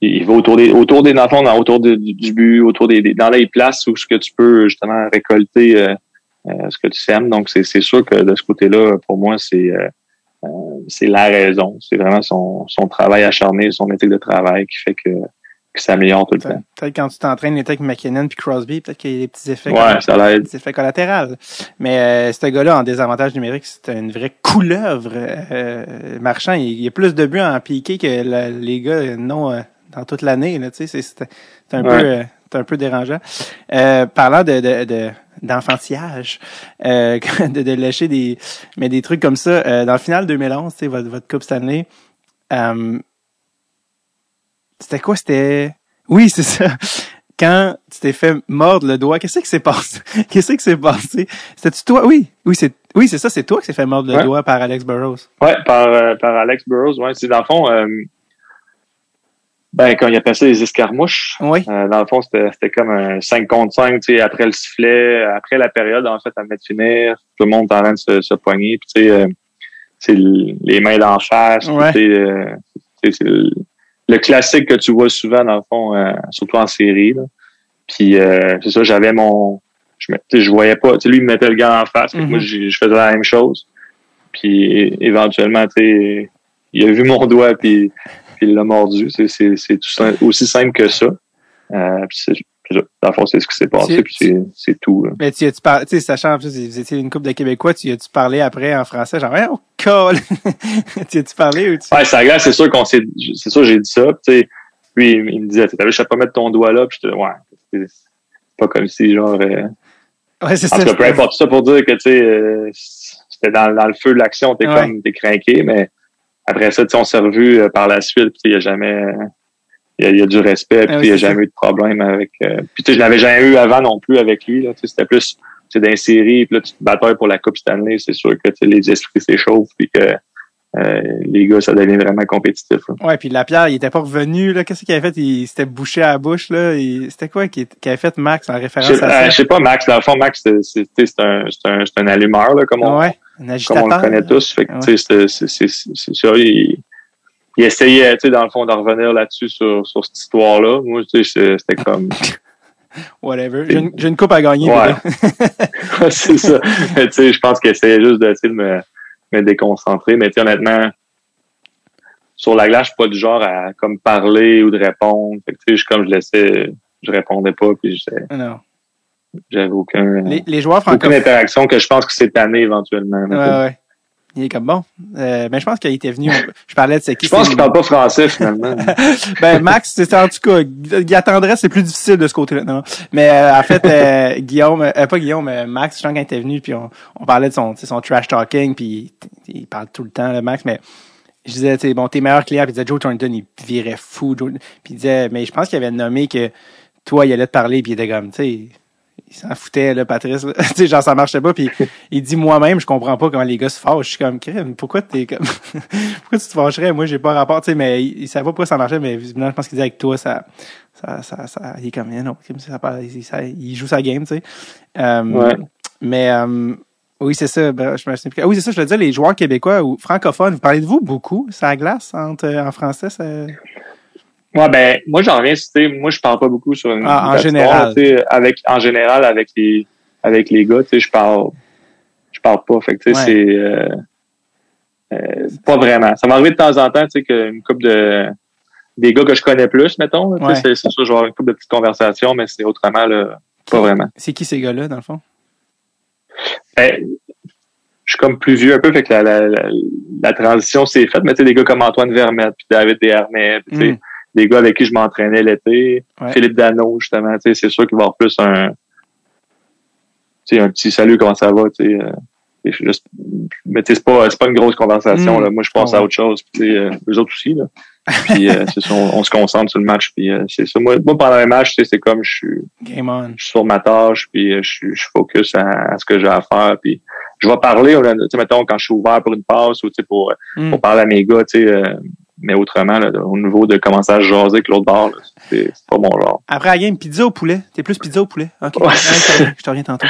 il va autour des, autour des, dans autour du, but, autour des, des- dans les places où ce que tu peux justement récolter euh, euh, ce que tu sèmes. Donc c'est, sûr que de ce côté-là, pour moi, c'est euh, c'est la raison. C'est vraiment son, son travail acharné, son éthique de travail qui fait que, que ça améliore tout le temps. Peut-être quand tu t'entraînes, les avec McKinnon puis Crosby, peut-être qu'il y a des petits effets. Ouais, ça l'aide. des effets collatéraux. Mais euh, ce gars-là, en désavantage numérique, c'est une vraie couleuvre. Euh, marchand, il, il y a plus de buts en piqué que la- les gars non euh, dans toute l'année. Là, tu sais, c'est, c'est, un Ouais. peu, euh, c'est un peu dérangeant. Euh, parlant de, de, de d'enfantillage, euh, (laughs) de, de lâcher des, mais des trucs comme ça. euh, dans le final 2011, tu sais, votre, votre Coupe Stanley, euh, c'était quoi? C'était... Oui, c'est ça. Quand tu t'es fait mordre le doigt, qu'est-ce qui s'est passé? (laughs) Qu'est-ce qui s'est passé? C'était-tu toi? Oui, oui, c'est oui, c'est ça, c'est toi qui s'est fait mordre le Ouais. doigt par Alex Burrows. Ouais, par, euh, par Alex Burrows. Ouais, c'est dans le fond, euh, Ben, quand il appelait ça les escarmouches, Oui. euh, dans le fond, c'était c'était comme un 5 contre 5, tu sais, après le sifflet, après la période, en fait, à mettre finir, tout le monde est en train de se, se poigner, puis tu sais, c'est le- les mains d'en face, Ouais. tu sais, le, classique que tu vois souvent, dans le fond, euh, surtout en série, là. Puis, euh, c'est ça, j'avais mon... Je, me- tu sais, je voyais pas, tu sais, lui, il me mettait le gant en face, Mhm. moi, j'ai- je faisais la même chose. Puis, éventuellement, tu sais, il a vu mon doigt, puis puis il l'a mordu. C'est, aussi simple que ça. Euh, puis dans le fond, c'est ce qui s'est passé, puis c'est, tout. là. Mais tu as-tu parlé, tu sais, sachant en plus, vous étiez une couple de Québécois, tu as-tu parlé après en français, genre, ouais, oh, colle! tu as-tu parlé ou tu. Ouais, ça glace, c'est sûr qu'on s'est, c'est sûr, j'ai dit ça. Puis, tu sais, lui, il me disait, t'as vu, je sais pas mettre ton doigt là, puis j'étais, ouais, c'est pas comme si, genre, euh, Ouais, c'est en ça. tout cas, peu importe ça pour dire que, tu sais, euh, c'était dans, dans le feu de l'action, t'es Ouais. comme, t'es craqué, mais après ça, tu sais, on s'est revus euh, par la suite, puis il y a jamais, il y a, il y a du respect, puis Ah il oui, y a jamais eu de problème avec, euh, puis tu sais, je l'avais jamais eu avant non plus avec lui, là, tu sais, c'était plus, c'est séries, puis là, tu te batailles pour la Coupe Stanley, c'est sûr que, tu sais, les esprits s'échauffent, puis que, euh, les gars, ça devient vraiment compétitif, là. Ouais, puis Lapierre, il était pas revenu, là. Qu'est-ce qu'il avait fait? Il s'était bouché à la bouche, là. Il- C'était quoi qui qui avait fait Max en référence à euh, ça? je sais pas, Max, dans le fond, Max, c'est, c'est, tu sais, c'est un, c'est un, c'est un allumeur, là, comme on, ouais, un comme on le connaît tous. Fait que, Ouais. c'est- ça. Il, il essayait, tu sais, dans le fond, de revenir là-dessus sur, sur cette histoire-là. Moi, tu sais, c'était comme, (laughs) Whatever. J'ai une, coupe à gagner. (laughs) Ouais. c'est ça. (laughs) Mais, tu sais, je pense qu'il essayait juste d'essayer de me, me déconcentrer. Mais, tu sais, honnêtement, sur la glace, je suis pas du genre à, comme, parler ou de répondre. Fait que, tu sais, je, comme je laissais, je répondais pas, puis j'étais- non. j'avais aucun, Les, les joueurs aucune interaction que je pense que c'est tanné éventuellement. Ouais, ouais. Il est comme bon. Euh, mais je pense qu'il était venu. (laughs) Je parlais de c'est qui. Je pense qu'il parle pas français, finalement. (laughs) ben Max, c'est en tout cas, Guy Tendresse, c'est plus difficile de ce côté-là. Non? Mais euh, en fait, euh, (laughs) Guillaume, euh, pas Guillaume, mais Max, je sens quand il était venu, puis on, on parlait de son, son trash talking, puis il, il parle tout le temps, là, Max, mais je disais, tu bon, tes meilleurs clients, puis il disait Joe Thornton, il virait fou, Joe. Puis il disait, mais je pense qu'il avait nommé que toi, il allait te parler, puis il était comme, tu sais, il s'en foutait, là, Patrice. là. (laughs) tu sais, genre, ça marchait pas. Puis il dit, moi-même, je comprends pas comment les gars se fâchent. Je suis comme, Crème, pourquoi t'es comme, (laughs) pourquoi tu te fâcherais? Moi, j'ai pas rapport, tu sais, mais il, il savait pas pourquoi ça marchait, mais visiblement, je pense qu'il dit avec toi, ça, ça, ça, ça, il est comme, non, ça, ça, il, joue sa game, tu sais. Euh, Ouais. Mais, euh, oui, c'est ça. Ben, je ah oui, c'est ça, je te disais, les joueurs québécois ou francophones, vous parlez de vous beaucoup, ça glace, entre, en français, ça, Ouais, ben, moi, j'en reviens, tu sais, moi, je parle pas beaucoup sur une Ah, en général. avec, en général, avec les, avec les gars, tu sais, je parle, je parle pas. Fait que, tu sais, Ouais. c'est, euh, euh, pas vraiment. Ça m'arrive de temps en temps, tu sais, qu'une couple de, des gars que je connais plus, mettons, tu sais, Ouais. c'est, c'est sûr, genre une couple de petites conversations, mais c'est autrement, là, pas vraiment. c'est qui ces gars-là, dans le fond? Ben, je suis comme plus vieux un peu, fait que la, la, la, la transition s'est faite, mais tu sais, des gars comme Antoine Vermette, puis David Desharnais, puis tu sais, Mm. Des gars avec qui je m'entraînais l'été, Ouais. Philippe Dano, justement, tu sais, c'est sûr qu'il va y avoir plus un, tu sais, un petit salut, comment ça va, tu sais, euh, juste- mais c'est pas, c'est pas une grosse conversation, Mm. là. Moi, je pense ouais. à autre chose, puis tu sais, euh, eux autres aussi, là. Puis, euh, ça, on, on se concentre sur le match, puis euh, c'est ça. Moi, moi, pendant un match, tu sais, c'est comme je suis, Game on. je suis sur ma tâche, puis euh, je suis, je focus à, à ce que j'ai à faire, puis je vais parler, tu sais, mettons, quand je suis ouvert pour une passe ou, tu sais, pour, Mm. pour parler à mes gars, tu sais, euh, mais autrement, là, au niveau de commencer à jaser avec l'autre bord, c'est pas mon genre. Après la game, pizza au poulet? T'es plus pizza au poulet? OK. Ouais. Je te reviens- tantôt.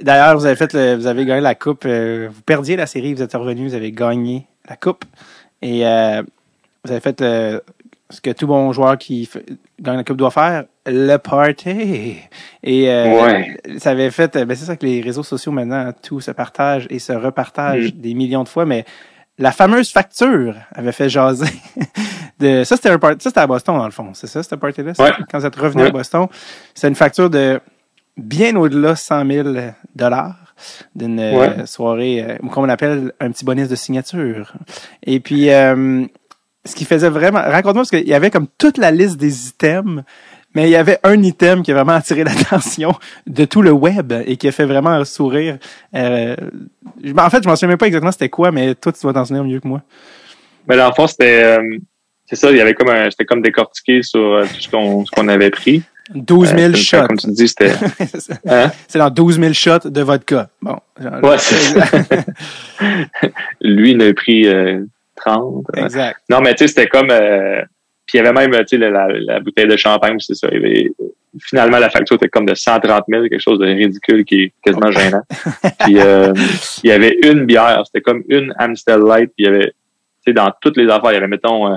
D'ailleurs, vous avez fait le- vous avez gagné la coupe. euh, vous perdiez la série, vous êtes revenu, vous avez gagné la coupe. Et euh, vous avez fait euh, ce que tout bon joueur qui gagne la coupe doit faire, le party. Et Ouais. ça avait fait, ben c'est ça que les réseaux sociaux maintenant, tout se partage et se repartage Mm. des millions de fois, mais la fameuse facture avait fait jaser. (laughs) de, ça, c'était un party, ça, c'était à Boston, dans le fond. C'est ça, ce party-là? ça? Ouais. Quand vous êtes revenu à. Boston, c'est une facture de bien au-delà de 100 000 dollars d'une euh, Ouais. soirée, euh, ou comme on appelle, un petit bonus de signature. Et puis, euh, ce qui faisait vraiment... Raconte-moi, parce qu'il y avait comme toute la liste des items, mais il y avait un item qui a vraiment attiré (laughs) l'attention de tout le web et qui a fait vraiment sourire. Euh, je- en fait, je m'en souviens même pas exactement c'était quoi, mais toi, tu dois t'en souvenir mieux que moi. Mais dans le fond, c'était, euh, c'est ça, il y avait comme un, c'était comme décortiqué sur euh, tout ce qu'on, avait pris. 12 000 Euh, c'était- shots. Comme tu dis, c'était, (laughs) hein? c'est dans 12 000 shots de vodka. Bon. genre- Ouais, c'est (laughs) Lui, il a pris euh, 30. exact. Non, mais tu sais, c'était comme, euh, Puis il y avait même, tu sais, la, la, la bouteille de champagne, c'est ça. Il y avait, finalement, la facture était comme de 130 000, quelque chose de ridicule qui est quasiment gênant. puis euh, (laughs) il y avait une bière, c'était comme une Amstel Light, puis il y avait, tu sais, dans toutes les affaires, il y avait, mettons, euh,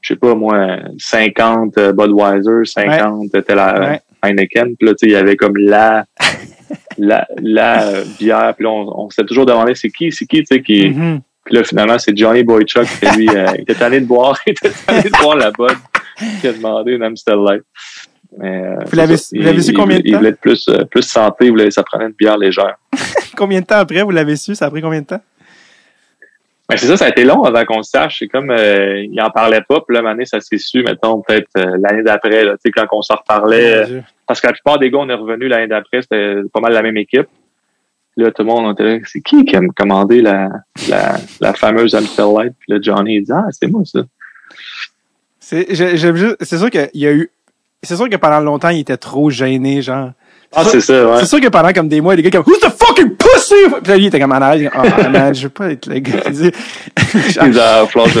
je sais pas moi, 50 euh, Budweiser, 50 ouais. la ouais. Heineken, puis là, tu sais, il y avait comme la (laughs) la, la bière, puis là, on, on s'est toujours demandé c'est qui, c'est qui, tu sais, qui... Mm-hmm. Puis là, finalement, c'est Johnny Boychuk qui, lui, euh, (laughs) il était tanné de boire, il était tanné de boire la bonne, qui a demandé une Amstel Light. Mais, euh, vous l'avez su combien de temps? Il voulait être plus, euh, plus santé, il voulait, ça prenait une bière légère. (laughs) combien de temps après, vous l'avez su? Ça a pris combien de temps? Ben, c'est ça, ça a été long avant qu'on le sache. C'est comme, euh, il en parlait pas, puis là, année, ça s'est su, mettons, peut-être euh, l'année d'après, tu sais, quand on s'en reparlait. Oh, parce que la plupart des gars, on est revenus l'année d'après, c'était pas mal la même équipe. Là, tout le monde était c'est qui qui a commandé la, la, la fameuse Amstel Light? Puis là, Johnny, il dit, ah, c'est moi, ça. C'est, j'aime juste, c'est sûr qu'il y a eu, c'est sûr que pendant longtemps, il était trop gêné, genre. Ah, c'est ça, ouais. C'est sûr que pendant comme des mois, des gars comme, who's the fucking pussy? Puis là, lui, il était comme en arrière, oh, man, je veux pas être le gars. Il dit, ah, flanche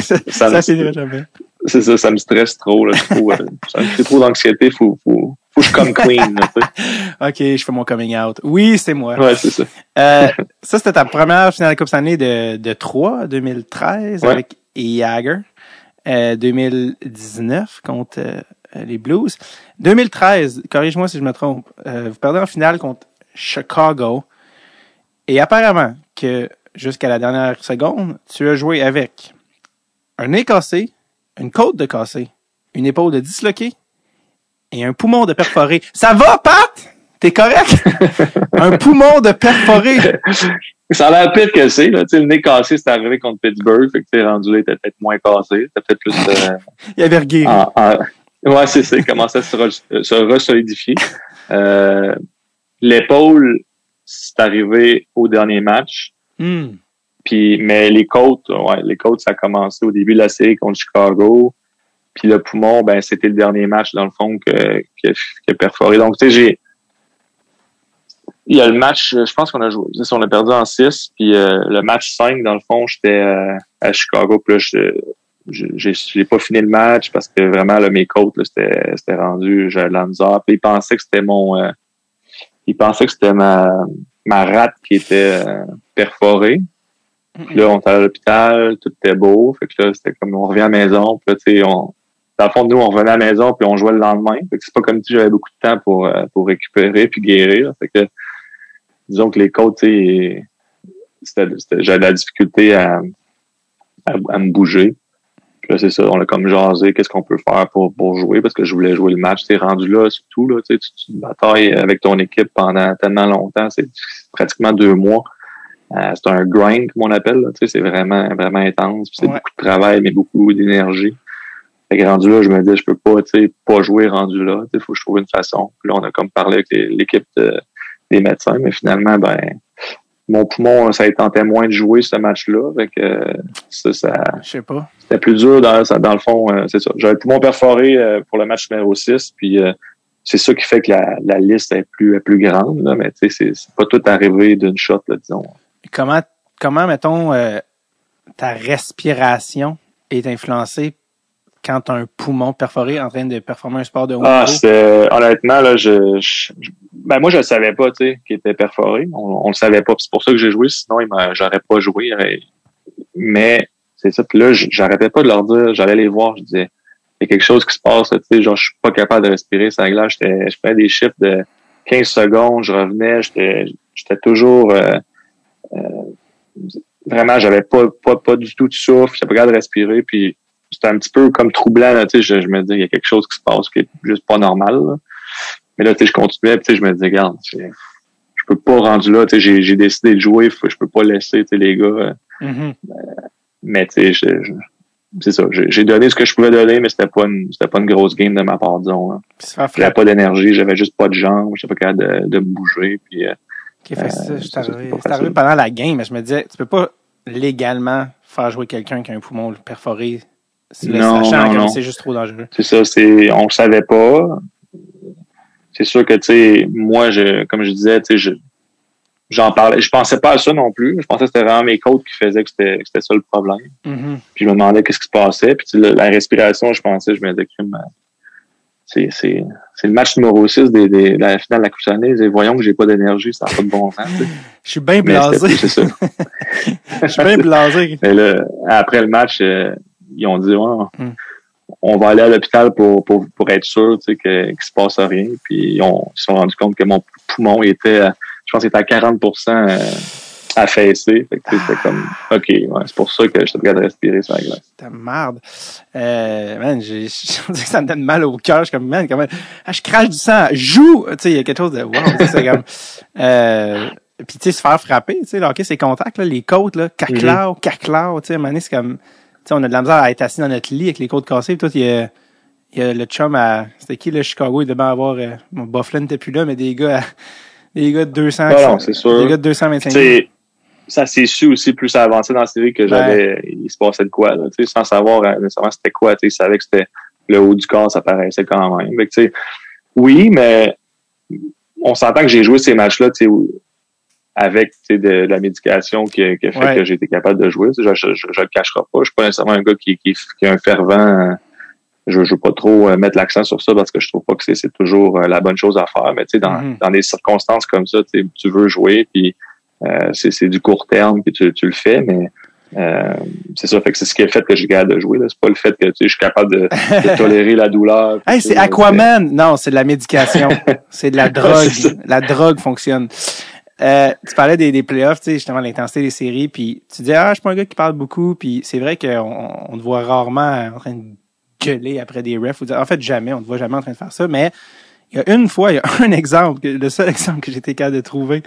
ça, ça, ça jamais. C'est ça, ça me stresse trop, là. Trop, euh, ça me fait trop d'anxiété, faut, faut, que je comme queen, (laughs) OK, je fais mon coming out. Oui, c'est moi. Ouais, c'est ça. euh, ça, c'était ta première finale de Coupe Stanley de, de 3, 2013, ouais. avec Jagger. Euh, 2019 contre euh, les Blues. 2013, corrige-moi si je me trompe, euh, vous perdez en finale contre Chicago. Et apparemment que jusqu'à la dernière seconde, tu as joué avec un nez cassé, une côte de cassé, une épaule de disloqué et un poumon de perforé. Ça va, Pat? T'es correct? (laughs) un poumon de perforé. Ça a l'air pire que c'est, là. le nez cassé, c'est arrivé contre Pittsburgh. Fait que, t'es rendu là, était peut-être moins cassé. C'était peut-être plus, euh, (laughs) il avait regué. Ouais, c'est ça. Il commençait à se, re, se resolidifier. Euh, l'épaule, c'est arrivé au dernier match. Mm. Puis, mais les côtes, ouais, les côtes, ça a commencé au début de la série contre Chicago. Puis le poumon, ben, c'était le dernier match, dans le fond, que, que, que perforé. Donc, tu sais, j'ai, il y a le match, je pense qu'on a joué, on a perdu en 6, puis euh, le match 5, dans le fond, j'étais euh, à Chicago, puis là, j'ai pas fini le match parce que vraiment, là, mes côtes, c'était, c'était rendu, j'avais de puis ils pensaient que c'était mon, euh, ils pensaient que c'était ma, ma rate qui était euh, perforée. Puis là, on était à l'hôpital, tout était beau, fait que là, c'était comme, on revient à la maison, puis là, tu sais, on, dans le fond, nous, on revenait à la maison, puis on jouait le lendemain. C'est pas comme si j'avais beaucoup de temps pour, pour récupérer puis guérir. Fait que disons que les côtes, j'avais de la difficulté à, à, à me bouger. Puis là, c'est ça, on a comme jasé, qu'est-ce qu'on peut faire pour, pour jouer, parce que je voulais jouer le match. T'es rendu là, surtout, là, tu, tu batailles avec ton équipe pendant tellement longtemps, c'est pratiquement deux mois. Euh, c'est un grind, comme on appelle, c'est vraiment, vraiment intense. C'est ouais. beaucoup de travail, mais beaucoup d'énergie. Fait que rendu là, je me dis, je peux pas, tu sais, pas jouer rendu là. Il faut que je trouve une façon. Puis là, on a comme parlé avec l'équipe de, des médecins, mais finalement, ben, mon poumon, ça a été en témoin de jouer ce match-là. Fait que ça, ça Je sais pas. C'était plus dur dans, dans le fond, euh, c'est ça. J'avais le poumon perforé euh, pour le match numéro 6, puis euh, c'est ça qui fait que la, la liste est plus, est plus grande, là, mais tu sais, c'est pas tout arrivé d'une shot, là, disons. Comment, comment mettons, ta respiration est influencée quand tu as un poumon perforé en train de performer un sport de haut ah, honnêtement là, je, je, ben moi je le savais pas, tu sais, qu'il était perforé. On, on le savait pas, c'est pour ça que j'ai joué. Sinon, j'aurais pas joué. Mais c'est ça. Puis là, j'arrêtais pas de leur dire. J'allais les voir. Je disais, il y a quelque chose qui se passe. Tu sais, genre, je suis pas capable de respirer sans glace. Je faisais des chiffres de 15 secondes. Je revenais. J'étais, j'étais toujours euh, euh, vraiment. J'avais pas, pas, pas du tout de souffle. J'étais pas capable de respirer. Puis c'était un petit peu comme troublant. Là, je, je me dis, il y a quelque chose qui se passe qui est juste pas normal. Là. Mais là, je continuais, puis je me disais, regarde, je peux pas rendu là, j'ai décidé de jouer, je peux pas laisser, les gars. Mm-hmm. mais tu sais, c'est ça, j'ai donné ce que je pouvais donner, mais c'était pas une, c'était pas une grosse game de ma part, disons. Hein. J'avais pas d'énergie, j'avais juste pas de jambes, j'étais pas capable de, de me bouger, puis. Euh, okay, euh, c'est arrivé, arrivé pendant la game, mais je me disais, tu peux pas légalement faire jouer quelqu'un qui a un poumon perforé non, non, non. c'est juste trop dangereux. C'est ça, c'est, on le savait pas. C'est sûr que, tu sais, moi, je, comme je disais, tu sais, je, j'en parlais. Je pensais pas à ça non plus. Je pensais que c'était vraiment mes côtes qui faisaient que c'était, que c'était ça le problème. Mhm. Puis je me demandais qu'est-ce qui se passait. Puis tu sais, la, la respiration, je pensais, je me disais que euh, c'est, c'est, c'est le match numéro 6 des, des, de la finale de la Coupe Stanley. Et voyons que j'ai pas d'énergie, ça n'a pas de bon sens. tu sais. (laughs) (laughs) Je suis bien blasé. (laughs) c'est ça. Je suis bien blasé. Là, après le match, euh, ils ont dit ouais, Hmm. on va aller à l'hôpital pour, pour, pour être sûr tu sais, qu'il se passe rien. Puis ils, se sont rendus compte que mon poumon était, à- je pense, était à 40% euh, affaissé. Fait que, c'était comme OK, ouais, c'est pour ça que je suis capable de respirer sur la glace. Ta merde. Euh, man, j'ai, (laughs) ça me donne mal au cœur. Je suis comme, man, comment, ah, je crache du sang, joue! Tu sais, il y a quelque chose de, wow, c'est comme, (laughs) euh, puis tu sais, se faire frapper, tu sais, là, ok, c'est contact, là, les côtes, là, caclao, caclao, tu sais, à un moment donné, c'est comme, sais, on a de la misère à être assis dans notre lit avec les côtes cassées, puis il y a, il y a le chum à, c'était qui, le Chicago, il devait avoir, euh, mon Bufflin n'était plus là, mais des gars, à- des gars de 200, Ah non, c'est sûr. des gars de 225 Tu sais, ça s'est su aussi plus avançait dans la série que j'avais il se passait de quoi là, tu sais, sans savoir euh, nécessairement c'était quoi tu sais, ils savaient que c'était le haut du corps ça paraissait quand même. Sais, oui mais on s'entend que j'ai joué ces matchs là tu sais, où- avec tu sais, de, de la médication qui, a- qui a fait Ouais. que j'ai été capable de jouer sais, je, je, je, le cacherai pas je suis pas nécessairement un gars qui, qui, qui est un fervent euh, je, je veux pas trop euh, mettre l'accent sur ça parce que je trouve pas que c'est, toujours euh, la bonne chose à faire mais tu sais dans, Mhm. dans des circonstances comme ça tu veux jouer puis euh, c'est, du court terme puis tu, tu le fais mais euh, c'est ça fait que c'est ce qui a fait que j'ai capable de jouer c'est pas le fait que tu sais, je suis capable de, de (laughs) tolérer la douleur Hey, c'est Aquaman! Non, c'est de la médication. (laughs) c'est de la drogue. la drogue fonctionne. Euh, tu parlais des, des playoffs, tu sais, justement, l'intensité des séries, puis tu dis, ah, je suis pas un gars qui parle beaucoup, puis c'est vrai qu'on on te voit rarement en train de gueuler après des refs. En fait, jamais, on te voit jamais en train de faire ça, mais il y a une fois, il y a (laughs) un exemple, le seul exemple que été capable de trouver,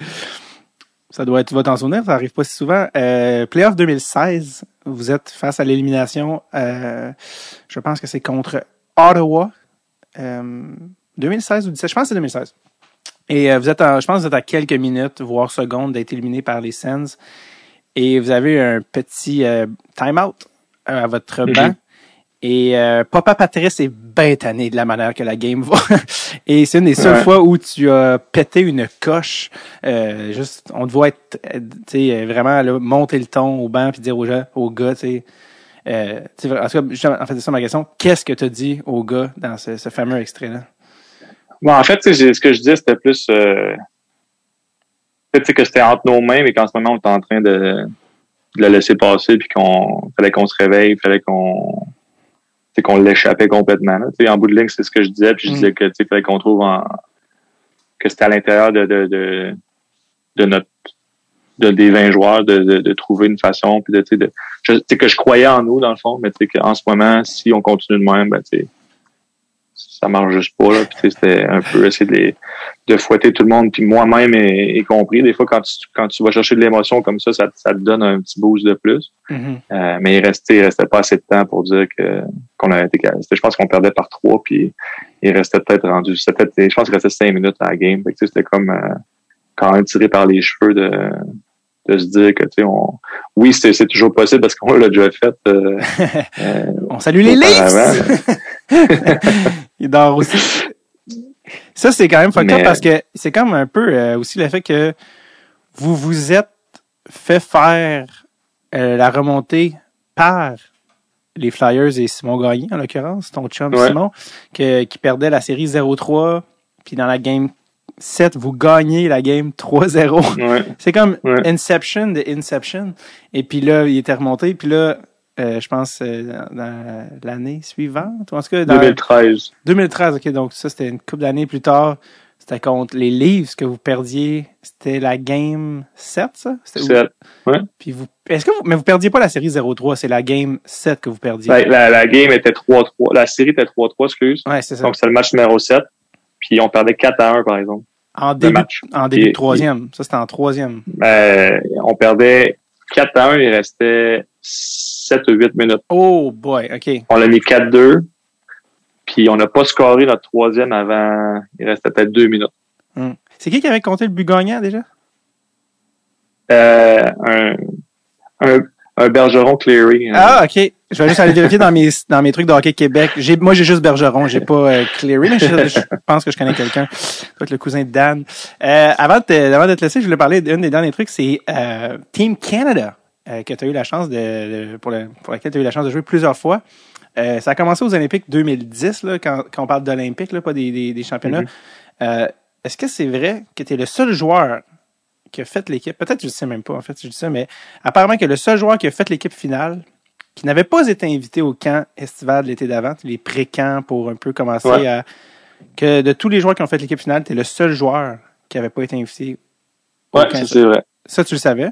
ça doit être, tu vas ça arrive pas si souvent. Euh, Playoff 2016, vous êtes face à l'élimination, euh, je pense que c'est contre Ottawa. Euh, 2016 ou 17, je pense que c'est 2016. Et euh, vous êtes, en- je pense que vous êtes à quelques minutes, voire secondes, d'être éliminé par les Sens. Et vous avez un petit euh, time-out euh, à votre Mhm. banc. Et euh, Papa Patrice est bien tanné de la manière que la game (laughs) va. Et c'est une des seules Ouais. fois où tu as pété une coche. Euh, juste, on te voit être, tu sais, vraiment là, monter le ton au banc puis dire aux gens, aux gars, tu sais. Euh, en tout cas, en fait, c'est ça ma question. Qu'est-ce que tu as dit aux gars dans ce, ce fameux extrait-là? Bon, en fait, ce que je disais, c'était plus euh, que c'était entre nos mains, mais qu'en ce moment, on est en train de, de le laisser passer, puis qu'on fallait qu'on se réveille, fallait qu'on qu'on l'échappait complètement. Là. Tu sais, En bout de ligne, c'est ce que je disais, puis je Mm. disais que tu sais, fallait qu'on trouve en, que c'était à l'intérieur de, de, de, de notre de des 20 joueurs de, de, de trouver une façon puis de tu sais de je, que je croyais en nous dans le fond mais tu sais qu'en ce moment si on continue de même ben tu sais ça marche juste pas là. Puis c'était un peu essayer de, les- de fouetter tout le monde. Puis moi-même y, y compris. Des fois quand tu quand tu vas chercher de l'émotion comme ça, ça ça te donne un petit boost de plus. Mhm. Euh, mais il restait il restait pas assez de temps pour dire que qu'on avait été je pense qu'on perdait par trois puis il restait peut-être rendu peut-être- je pense qu'il restait cinq minutes à la game. C'était comme euh, quand même tiré par les cheveux de de se dire que tu sais on oui c'est c'est toujours possible parce qu'on l'a déjà fait euh, (laughs) euh, On salue les Leafs! (laughs) Il dort aussi. Ça, c'est quand même fucked Mais- parce que c'est comme un peu euh, aussi le fait que vous vous êtes fait faire euh, la remontée par les Flyers et Simon Gagné, en l'occurrence, ton chum Ouais. Simon, que- qui perdait la série 0-3, puis dans la game 7, vous gagnez la game 3-0. ouais. C'est comme Ouais. Inception de Inception. Et puis là, il était remonté. Puis là, euh, je pense euh, dans, l'année suivante, ou en tout cas dans 2013 2013. Ok, donc ça c'était une couple d'années plus tard. C'était contre les Leafs que vous perdiez. C'était la game 7, ça? C'était où? Sept. Puis vous, est-ce que vous, mais vous perdiez pas la série 0-3, c'est la game 7 que vous perdiez. la, la, la game était 3-3 la série était 3-3 excuse Ouais, c'est ça. donc c'était le match numéro 7 puis on perdait 4 à 1 par exemple en début, match. en début de Et- troisième. Ça c'était en troisième. Euh, on perdait 4 à 1, il restait 7 ou 8 minutes. Oh boy, ok. On l'a mis 4-2, puis on n'a pas scoré notre troisième avant, il restait peut-être 2 minutes. Hmm. C'est qui qui avait compté le but gagnant déjà? Euh, un, un, un Bergeron Cleary. Ah, OK. Je vais juste aller vérifier dans mes, dans mes trucs de hockey Québec. J'ai, moi, j'ai juste Bergeron. J'ai pas euh, Cleary, mais je, je, pense que je connais quelqu'un. Peut-être le cousin de Dan. Euh, avant, de, avant de te laisser, je voulais parler d'un des derniers trucs. C'est Team Canada euh, que tu as eu la chance de, pour, le, pour laquelle tu as eu la chance de jouer plusieurs fois. Euh, ça a commencé aux Olympiques 2010, là, quand, quand on parle d'Olympiques, là, pas des, des, des championnats. Mm-hmm. Est-ce que c'est vrai que tu es le seul joueur qui a fait l'équipe, peut-être je ne sais même pas en fait, je dis ça, mais apparemment que le seul joueur qui a fait l'équipe finale, qui n'avait pas été invité au camp estival de l'été d'avant, les pré-camps pour un peu commencer à. que de tous les joueurs qui ont fait l'équipe finale, tu es le seul joueur qui n'avait pas été invité. Ouais, ça c'est vrai. Ça, tu le savais?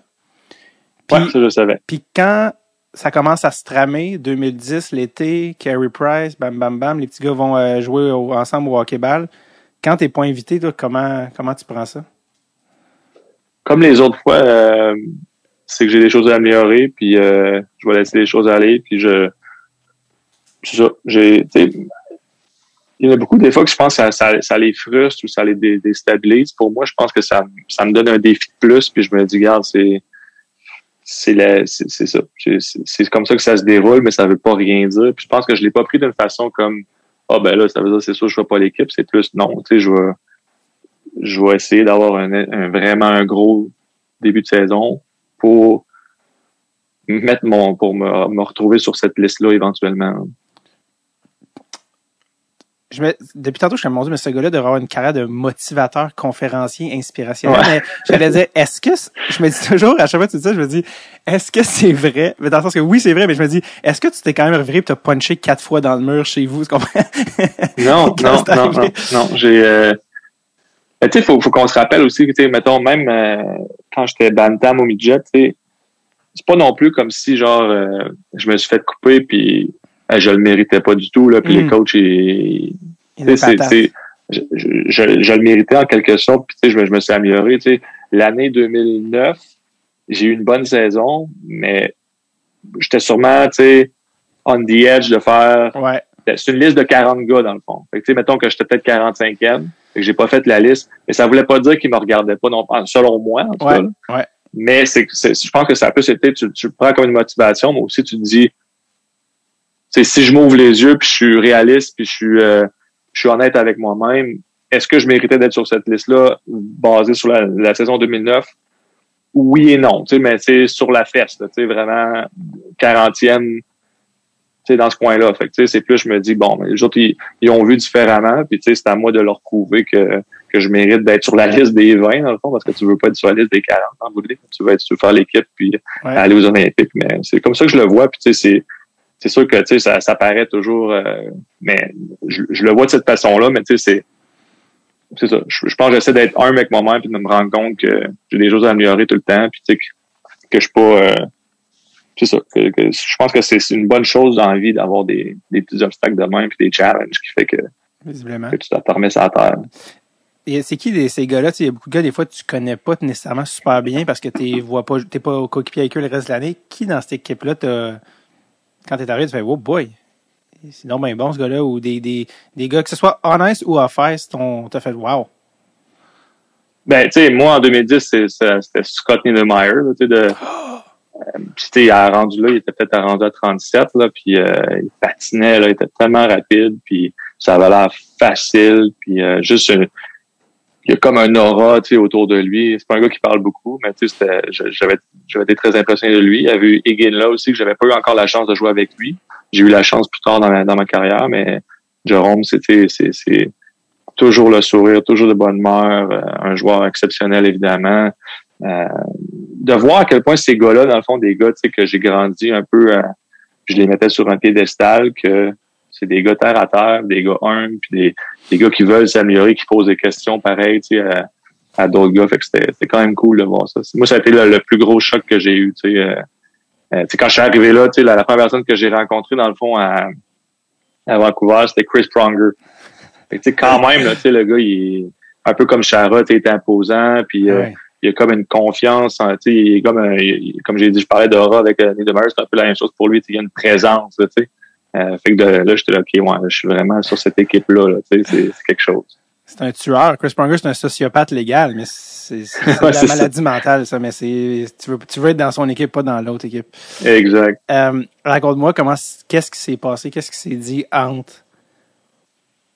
Oui, ça je le savais. Puis quand ça commence à se tramer, 2010, l'été, Carey Price, bam, bam, bam, les petits gars vont euh, jouer ensemble au hockey-ball. Quand t'es pas invité, toi, comment, comment tu prends ça? comme les autres fois, euh, c'est que j'ai des choses à améliorer, puis euh, je vais laisser les choses aller, puis je. C'est ça. J'ai. Il y en a beaucoup des fois que je pense que ça, ça, les frustre ou ça les déstabilise. Pour moi, je pense que ça, ça me donne un défi de plus, puis je me dis, regarde, c'est c'est ça. C'est comme ça que ça se déroule, mais ça veut pas rien dire. Puis je pense que je l'ai pas pris d'une façon comme ah ben là, ça veut dire c'est sûr je fais pas l'équipe. C'est plus non, tu sais, je vais je vais essayer d'avoir un, vraiment un gros début de saison pour mettre mon pour me, me retrouver sur cette liste-là éventuellement. Je me, depuis tantôt, je suis Dieu, mais ce gars-là devrait avoir une carrière de motivateur, conférencier, inspirationnel. Ouais. Mais j'allais dire, est-ce que, je me dis toujours, à chaque fois que tu dis ça, je me dis, est-ce que c'est vrai? Mais dans le sens que oui, c'est vrai, mais je me dis, est-ce que tu t'es quand même reviré et t'as punché quatre fois dans le mur chez vous? (laughs) non, non, non, non, non, j'ai, euh, tu sais, faut, faut qu'on se rappelle aussi que, mettons, même euh, quand j'étais bantam au midget, tu c'est pas non plus comme si, genre, euh, je me suis fait couper puis je le méritais pas du tout, là, puis les mm. coachs, ils, c'est, je, je, je, le méritais en quelque sorte, puis tu sais, je, je, me suis amélioré, tu sais. L'année 2009, j'ai eu une bonne saison, mais j'étais sûrement, tu sais, on the edge de faire... Ouais. C'est une liste de 40 gars, dans le fond. Fait que, tu sais, mettons que j'étais peut-être 45e, que j'ai pas fait la liste. Mais ça voulait pas dire qu'il me regardait pas non selon moi, en tout ouais, Ouais. Mais c'est, je pense que ça peut été, tu, tu le prends comme une motivation, mais aussi tu te dis, c'est si je m'ouvre les yeux puis je suis réaliste puis je suis, euh, je suis honnête avec moi-même, est-ce que je méritais d'être sur cette liste-là basée sur la, la saison 2009? Oui et non, tu sais, mais c'est sur la fesse, tu sais, vraiment 40e dans ce coin-là. Fait que, c'est plus, je me dis, bon, les autres, ils, ont vu différemment, puis c'est à moi de leur prouver que, que je mérite d'être sur la liste des 20, dans le fond, parce que tu veux pas être sur la liste des 40 en Tu veux être, tu veux faire l'équipe puis aller aux Olympiques. Mais c'est comme ça que je le vois, puis tu sais, c'est, c'est sûr que, tu sais, ça, ça paraît toujours, euh, mais je, le vois de cette façon-là, mais tu sais, c'est, c'est ça. Je, pense que j'essaie d'être un avec moi-même puis de me rendre compte que j'ai des choses à améliorer tout le temps, puis tu sais, que, que je suis pas, euh, c'est ça. je pense que c'est une bonne chose dans la vie d'avoir des, des petits obstacles de même puis des challenges qui fait que, Visiblement. que tu te remets sur la terre. Et c'est qui ces gars-là? Il y a beaucoup de gars, des fois, tu connais pas nécessairement super bien parce que tu vois pas, t'es pas au coéquipier avec eux le reste de l'année. Qui dans cette équipe-là, quand t'es arrivé, tu fais, oh boy, c'est non bon ce gars-là, ou des, des, des gars, que ce soit on ice ou off ice, t'as fait wow. Ben, tu sais, moi, en 2010, c'était Scott Niedermeyer, tu sais, de, (gasps) Euh, puis il a rendu là, il était peut-être rendu à 37 là, puis euh, il patinait là, il était tellement rapide, puis ça avait l'air facile, puis euh, juste il y a comme un aura, autour de lui. C'est pas un gars qui parle beaucoup, mais tu sais, j'avais été très impressionné de lui. Il y avait eu Egan là aussi que j'avais pas eu encore la chance de jouer avec lui. J'ai eu la chance plus tard dans ma, dans ma carrière, mais Jérôme, c'était c'est toujours le sourire, toujours de bonne humeur, un joueur exceptionnel évidemment. Euh, de voir à quel point ces gars-là, dans le fond, des gars que j'ai grandi un peu, euh, je les mettais sur un piédestal, que c'est des gars terre à terre, des gars humbles, puis des, des gars qui veulent s'améliorer, qui posent des questions pareilles à, à d'autres gars. Fait que c'était quand même cool de voir ça. Moi, ça a été le, plus gros choc que j'ai eu. tu euh, euh quand je suis arrivé là, la, la première personne que j'ai rencontrée, dans le fond, à, à Vancouver, c'était Chris Pronger. Fait que, quand même, là, le gars, il est un peu comme Chara, il était imposant, puis euh, il y a comme une confiance, en, il est comme, un, comme j'ai dit, je parlais d'aura avec euh, Niedermeyer, c'est un peu la même chose pour lui, il y a une présence, tu sais. Euh, fait que de, là, j'étais là, ok, ouais, je suis vraiment sur cette équipe-là, là, c'est quelque chose. c'est un tueur. Chris Pronger, c'est un sociopathe légal, mais c'est c'est- c'est Ouais, de la ça. maladie mentale, ça. Mais c'est tu veux, tu veux être dans son équipe, pas dans l'autre équipe. Exact. Euh, Raconte-moi comment qu'est-ce qui s'est passé, qu'est-ce qui s'est dit entre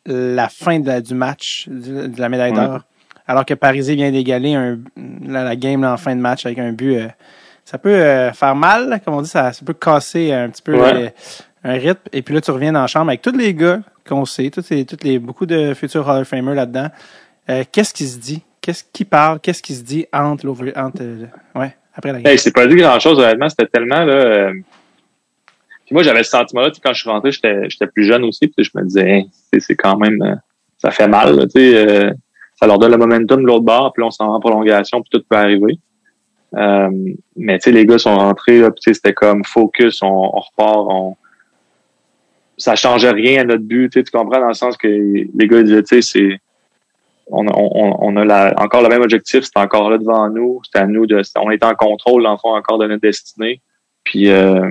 la fin de la- du match de la médaille Ouais. d'or, alors que Parisé vient d'égaler un, la, la game là, en fin de match avec un but. euh, ça peut euh, faire mal, comme on dit, ça, ça peut casser un petit peu Ouais. les- un rythme. Et puis là, tu reviens dans la chambre avec tous les gars qu'on sait, tous les, tous les, beaucoup de futurs Hall of Famers là-dedans. Euh, qu'est-ce qui se dit? Qu'est-ce qui parle? Qu'est-ce qui se dit entre l'over, entre, euh, ouais, après la game? Hey, c'est pas dit grand chose, honnêtement. C'était tellement, là. euh, Puis moi, j'avais ce sentiment-là, tu sais, quand je suis rentré, j'étais, j'étais plus jeune aussi, puis je me disais, Hey, c'est quand même, euh, ça fait mal, là, tu sais, euh, ça leur donne le momentum de l'autre bord, puis là, on s'en va en prolongation, puis tout peut arriver. Euh, mais tu sais, les gars sont rentrés, là, puis c'était comme focus, on, on repart, on, ça changeait rien à notre but, tu comprends dans le sens que les gars disaient, tu sais, c'est, on, on, on a la, encore le même objectif, c'est encore là devant nous, c'est à nous de, on est en contrôle, dans le fond, encore de notre destinée. Puis, euh,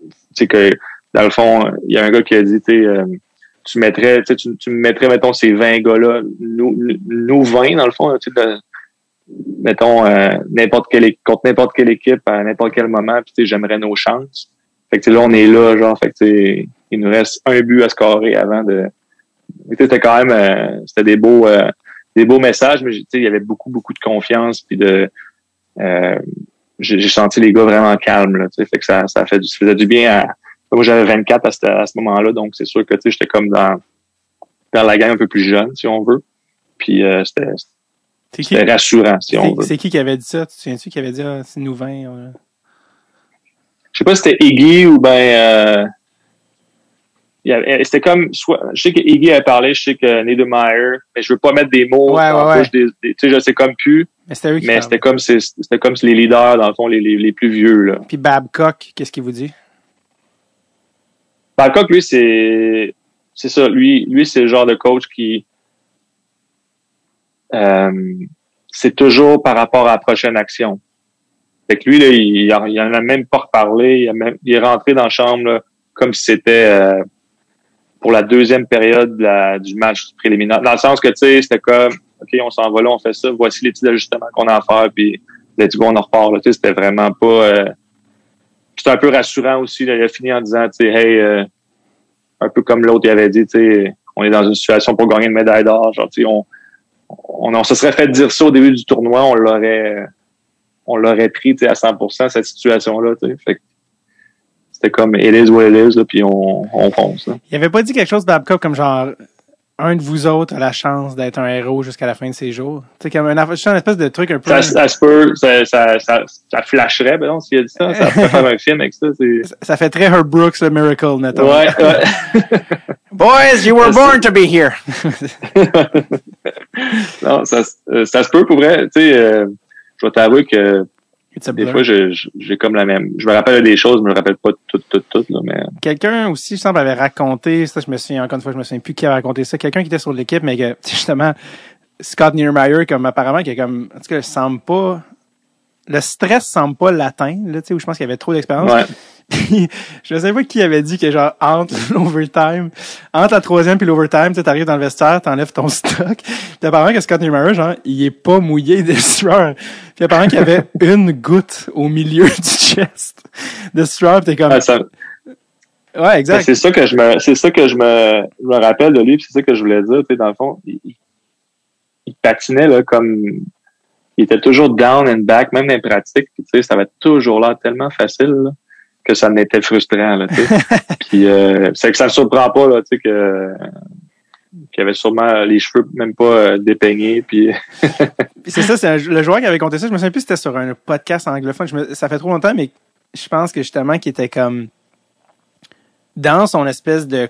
tu sais que, dans le fond, il y a un gars qui a dit, euh, tu mettrais, tu, tu, mettrais, mettons, ces 20 gars-là, nous, nous 20, dans le fond, tu mettons, euh, n'importe quelle, contre n'importe quelle équipe, à n'importe quel moment, puis j'aimerais nos chances. Fait que là, on est là, genre, fait que il nous reste un but à scorer avant de, tu sais, c'était quand même, euh, c'était des beaux, euh, des beaux messages, mais tu sais, il y avait beaucoup, beaucoup de confiance, puis de, euh, j'ai senti les gars vraiment calmes, là, tu sais, fait que ça, ça fait du, ça faisait du bien à, moi, j'avais 24 à ce, à ce moment-là, donc c'est sûr que, tu sais, j'étais comme dans, dans la gang un peu plus jeune, si on veut. Puis, euh, c'était, c'était rassurant, si on C'est veut. c'est qui qui avait dit ça? Tu te souviens-tu qui avait dit, ah, c'est nous 20? ouais. Je sais pas si c'était Iggy ou ben euh, il y avait- c'était comme soit je sais que Iggy a parlé, je sais que Niedermeyer, mais je veux pas mettre des mots Ouais, ouais, bouche des, des- tu sais je sais comme plus, Mais c'était comme c'était comme les leaders dans le fond les, les, les plus vieux là. Puis Babcock, qu'est-ce qu'il vous dit? Babcock lui c'est c'est ça, lui lui c'est le genre de coach qui euh, c'est toujours par rapport à la prochaine action. Fait que lui, là, il, il en a même pas reparlé. Il, a même- il est rentré dans la chambre là, comme si c'était euh, pour la deuxième période de la- du match préliminaire. Dans le sens que, tu sais, c'était comme, OK, on s'en va là, on fait ça, voici les petits ajustements qu'on a à faire, puis let's go, on en repart. Tu sais, c'était vraiment pas... Euh, c'était un peu rassurant aussi. Là. Il a fini en disant, tu sais, hey, euh, un peu comme l'autre, il avait dit, tu sais, on est dans une situation pour gagner une médaille d'or. Genre, tu sais, on, on, on se serait fait dire ça au début du tournoi, on l'aurait on l'aurait pris tu sais, à 100% cette situation-là. tu sais. Fait que C'était comme it is what it is, là, puis on, on fonce. Là. Il avait pas dit quelque chose, Babcock, comme genre, un de vous autres a la chance d'être un héros jusqu'à la fin de ses jours. Tu sais, comme un, aff- un espèce de truc un peu. Ça, ça se peut, ça, ça, ça, ça flasherait, ben non, s'il a dit ça, ça pourrait faire un (laughs) film avec ça. c'est- Ça fait très Herb Brooks, le Miracle, mettons. Ouais, ouais. (laughs) Boys, you were born to be here. (laughs) non, ça, se- euh, ça se peut pour vrai. Tu sais, euh, je vais t'avouer que des fois, j'ai comme la même. Je me rappelle des choses, je me rappelle pas toutes, toutes, toutes, là, mais Quelqu'un aussi, je semble, avait raconté, ça, je me souviens, encore une fois, je me souviens plus qui a raconté ça. Quelqu'un qui était sur l'équipe, mais que, (laughs) justement, Scott Niedermeyer, comme apparemment, qui est comme, en tout cas, semble pas, le stress semble pas l'atteindre, là, tu sais, où je pense qu'il y avait trop d'expérience. ouais. Puis, (laughs) je sais pas qui avait dit que genre entre (laughs) l'overtime, entre la troisième puis l'overtime, tu arrives dans le vestiaire, t'enlèves ton (laughs) stock. Puis apparemment que Scott Niedermayer, genre, il est pas mouillé de sueur. Puis apparemment qu'il y avait une goutte au milieu du chest de sueur. T'es comme, Ah, ça- ouais, Ben, exact. c'est ça que je me, c'est ça que je me, je me rappelle de lui, c'est ça que je voulais dire, tu sais, dans le fond, il, patinait là comme, il était toujours down and back, même dans les pratiques, tu sais, ça avait toujours l'air tellement facile là, que ça m'était frustrant là, (laughs) puis euh, c'est que ça me surprend pas là, tu sais que qu'il avait sûrement les cheveux même pas euh, dépeignés, puis (laughs) c'est ça, c'est le joueur qui avait compté ça. Je me souviens plus si c'était sur un podcast anglophone. Je me- ça fait trop longtemps, mais je pense que justement qu'il était comme dans son espèce de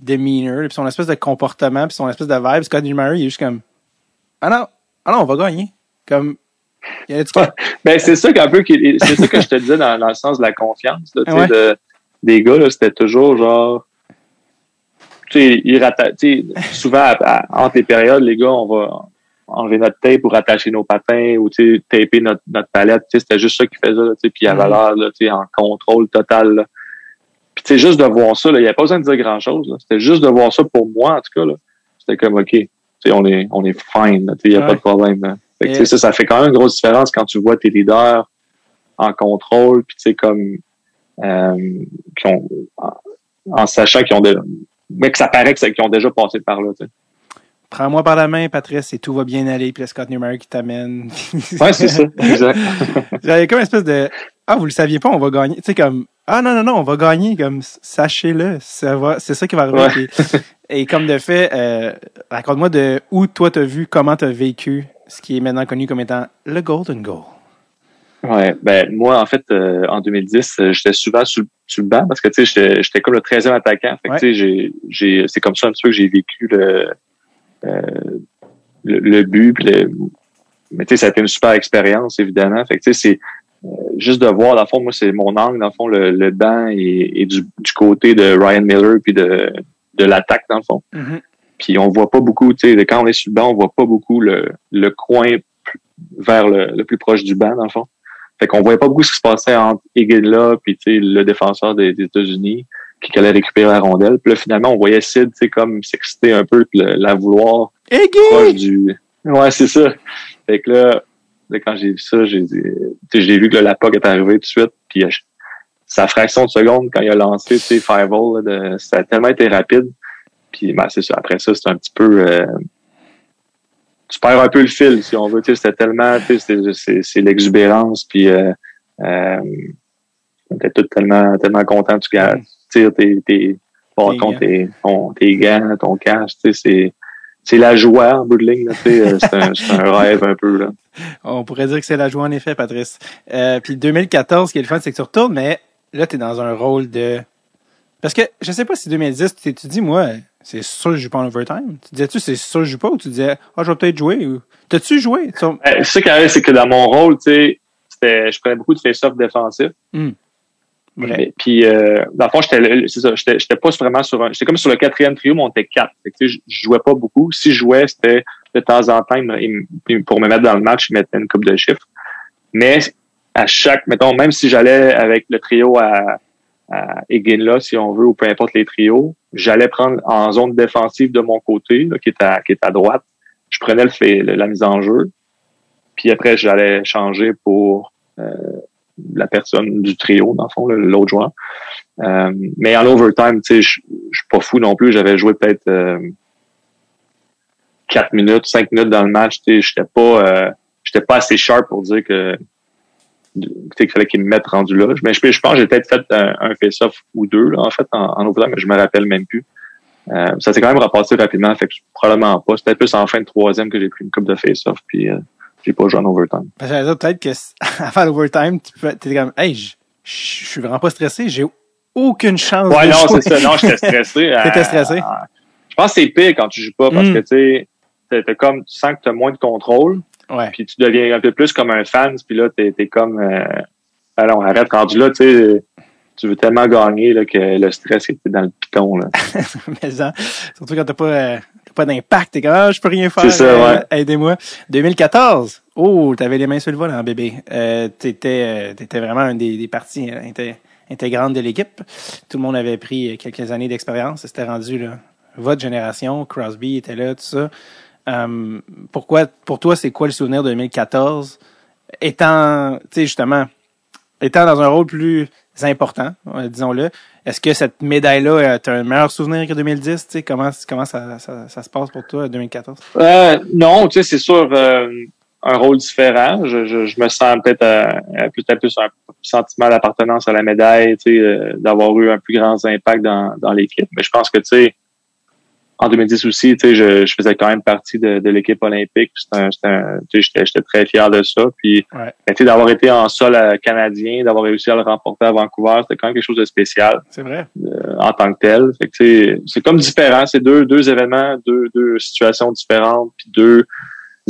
demeanor, puis son espèce de comportement, puis son espèce de vibe. Scott Niedermayer, il est juste comme ah non, ah non, on va gagner. Comme Ben, c'est ça qu'un peu, c'est ça que je te disais dans, dans le sens de la confiance, là, Ouais. de, des gars, là, c'était toujours genre, tu sais, souvent, à- à- entre les périodes, les gars, on va enlever notre tape pour attacher nos patins ou, tu sais, taper notre, notre palette, tu sais, c'était juste ça qu'ils faisaient, là, tu sais, puis il avait Mhm. l'air, là, tu sais, en contrôle total, là. Puis, tu sais, juste de voir ça, là, il n'y a pas besoin de dire grand-chose, là. C'était juste de voir ça pour moi, en tout cas, là. C'était comme, OK, on est, on est fine, il n'y a pas de problème. Fait ça, ça fait quand même une grosse différence quand tu vois tes leaders en contrôle, puis tu sais, comme, euh, qui ont, en, sachant qu'ils ont déjà, mais que ça paraît qu'ils ont déjà passé par là. Prends-moi par la main, Patrice, et tout va bien aller, puis le Scott Newmar qui t'amène. ouais, c'est ça, (laughs) exact. A comme une espèce de, ah, vous le saviez pas, on va gagner. Tu sais, comme, ah non, non, non, on va gagner, comme, sachez-le, ça va, c'est ça qui va arriver. Et, comme de fait, euh, raconte-moi de où toi t'as vu, comment t'as vécu ce qui est maintenant connu comme étant le Golden Goal. Ouais, ben moi en fait euh, en 2010, euh, j'étais souvent sur, le banc parce que tu sais j'étais comme le 13e attaquant. Fait tu sais j'ai j'ai c'est comme ça un petit peu que j'ai vécu le le, le, but le, mais tu sais ça a été une super expérience évidemment. Fait tu sais c'est juste de voir, dans le fond, moi, c'est mon angle, dans le fond, le, le banc est, du, du, côté de Ryan Miller puis de, de l'attaque, dans le fond. Mm-hmm. Puis on voit pas beaucoup, tu sais, quand on est sur le banc, on voit pas beaucoup le, le coin vers le, le, plus proche du banc, dans le fond. Fait qu'on voyait pas beaucoup ce qui se passait entre là puis tu sais, le défenseur des, États-Unis qui allait récupérer la rondelle. Puis là, finalement, on voyait Sid, tu sais, comme s'exciter un peu, la vouloir proche du... Ouais, c'est ça. Fait que là, quand j'ai vu ça, j'ai j'ai vu que la POC est arrivée tout de suite, puis euh, sa fraction de seconde quand il a lancé, tu sais, five ça a tellement été rapide. Puis ben, c'est ça. Après ça, c'est un petit peu euh, tu perds un peu le fil, si on veut. C'était tellement, c'est l'exubérance, puis euh, euh, on était tous tellement, tellement contents. Tu tires tes, tes ton, tes gants, ton cash, c'est c'est la joie en bout de ligne. Euh, c'est un, un, (laughs) rêve un peu. Là. On pourrait dire que c'est la joie en effet, Patrice. Euh, puis 2014, ce qui est le fun, c'est que tu retournes, mais là, tu es dans un rôle de... Parce que je sais pas si 2010, tu t'es dit, moi, c'est sûr que je joue pas en overtime. Tu disais-tu, c'est sûr que je joue pas ou tu disais, ah, oh, je vais peut-être jouer ou... T'as-tu joué? Ben, ce qui arrive, c'est que dans mon rôle, tu sais, je prenais beaucoup de face-off défensif. Hmm. Puis, euh, dans le fond, j'étais, c'est ça, j'étais, j'étais pas vraiment sur un, j'étais comme sur le quatrième trio, mais on était quatre. je, je jouais pas beaucoup. Si je jouais, c'était de temps en temps, pour me mettre dans le match, je mettais une coupe de chiffres. Mais à chaque, mettons, même si j'allais avec le trio à, à là, si on veut, ou peu importe les trios, j'allais prendre en zone défensive de mon côté, qui est à, qui est à droite. Je prenais le, la mise en jeu. Puis après, j'allais changer pour euh, la personne du trio, dans le fond, l'autre joueur. Euh, mais en overtime, tu sais, je suis pas fou non plus. J'avais joué peut-être euh, 4 minutes, 5 minutes dans le match. Tu sais, j'étais pas, euh, j'étais pas assez sharp pour dire que qu'il fallait qu'il me mette rendu là. Mais je, je pense que j'ai peut-être fait un, face-off ou deux, là, en fait, en, overtime, mais je me rappelle même plus. Euh, ça s'est quand même repassé rapidement, fait que probablement pas. C'était plus en fin de troisième que j'ai pris une coupe de face-off, puis euh, j'ai pas joué en overtime. Parce que peut-être que (laughs) avant l'overtime, tu peux, t'es comme, hey, je suis vraiment pas stressé, j'ai aucune chance ouais, non, c'est ça. Non, j'étais (laughs) stressé. T'étais stressé? Euh, je pense que c'est pire quand tu joues pas parce hmm. que, tu sais, comme, tu sens que t'as moins de contrôle. Ouais. Puis tu deviens un peu plus comme un fan, puis là, t'es es comme, euh, allons, arrête, rendu là, tu sais, tu veux tellement gagner là, que le stress était dans le piton. Là. (laughs) Mais ça, surtout quand t'as pas, euh, pas d'impact, t'es comme ah, je peux rien faire. C'est ça, ouais. Euh, aidez-moi. 2014. Oh, t'avais les mains sur le vol, hein, bébé. Euh, t'étais, t'étais vraiment un des, des parties intégrantes de l'équipe. Tout le monde avait pris quelques années d'expérience. C'était rendu là, votre génération. Crosby était là, tout ça. Pourquoi, pour toi, c'est quoi le souvenir de 2014? Étant, tu sais, justement, étant dans un rôle plus important, euh, disons-le. Est-ce que cette médaille-là, euh, tu as un meilleur souvenir que 2010? Tu sais, comment comment ça, ça, se passe pour toi, 2014? Euh, non, tu sais, c'est sûr euh, un rôle différent. Je, je, me sens peut-être peut-être plus un sentiment d'appartenance à la médaille, tu sais, d'avoir eu un plus grand impact dans, dans l'équipe. Mais je pense que, tu sais, en 2010 aussi, tu sais, je, je, faisais quand même partie de, de l'équipe olympique. J'étais très fier de ça. Puis, ouais. Ben, d'avoir été en sol euh, canadien, d'avoir réussi à le remporter à Vancouver, c'était quand même quelque chose de spécial. C'est vrai. Euh, en tant que tel. Fait que, c'est comme différent. C'est deux, deux événements, deux, deux situations différentes, puis deux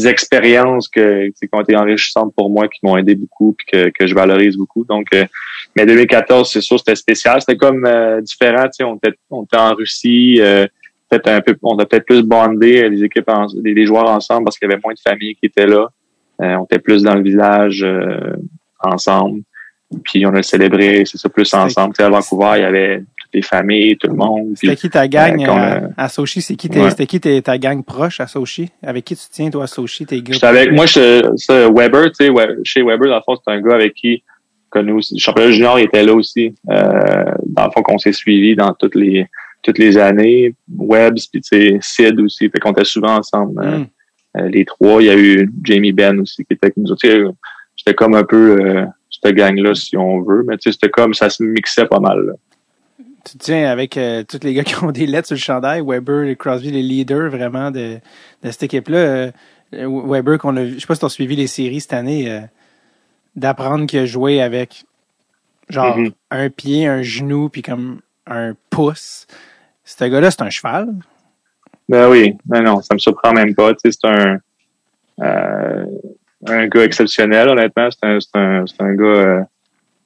expériences que, qui ont été enrichissantes pour moi, qui m'ont aidé beaucoup, puis que, que je valorise beaucoup. Donc, euh, mais 2014, c'est sûr, c'était spécial. C'était comme différent. On était, on était en Russie peut-être un peu, on a peut-être plus bondé les équipes, les, joueurs ensemble parce qu'il y avait moins de familles qui étaient là. Euh, on était plus dans le village euh, ensemble. Puis on a célébré, c'est ça, plus ensemble. à Vancouver, il y avait les familles, tout le monde. C'était qui ta gang euh, qu'on à, Sochi? C'est qui, Ouais. c'était qui ta gang proche à Sochi? Avec qui tu tiens, toi, à Sochi, tes gars? Avec, moi, je, ça, Weber, tu sais, chez Weber, dans le fond, c'est un gars avec qui, connu aussi, le championnat junior, il était là aussi. Euh, dans le fond, qu'on s'est suivi dans toutes les, toutes les années. Webbs, puis tu sais, Sid aussi. Fait qu'on était souvent ensemble. euh, Hmm. euh, les trois. Il y a eu Jamie Ben aussi qui était avec nous. autres. C'était comme un peu euh, cette gang-là, si on veut. Mais tu sais, c'était comme ça se mixait pas mal. là. Tu tiens avec euh, tous les gars qui ont des lettres sur le chandail, Weber et Crosby, les leaders vraiment de, de cette équipe-là. Weber, qu'on a je sais pas si tu as suivi les séries cette année, d'apprendre qu'il a joué avec genre Mhm. un pied, un genou, puis comme un pouce. Ce gars-là, c'est un cheval. Ben oui, non, non, ça me surprend même pas. Tu sais, c'est un euh, un gars exceptionnel, honnêtement. C'est un, c'est un, c'est un gars euh,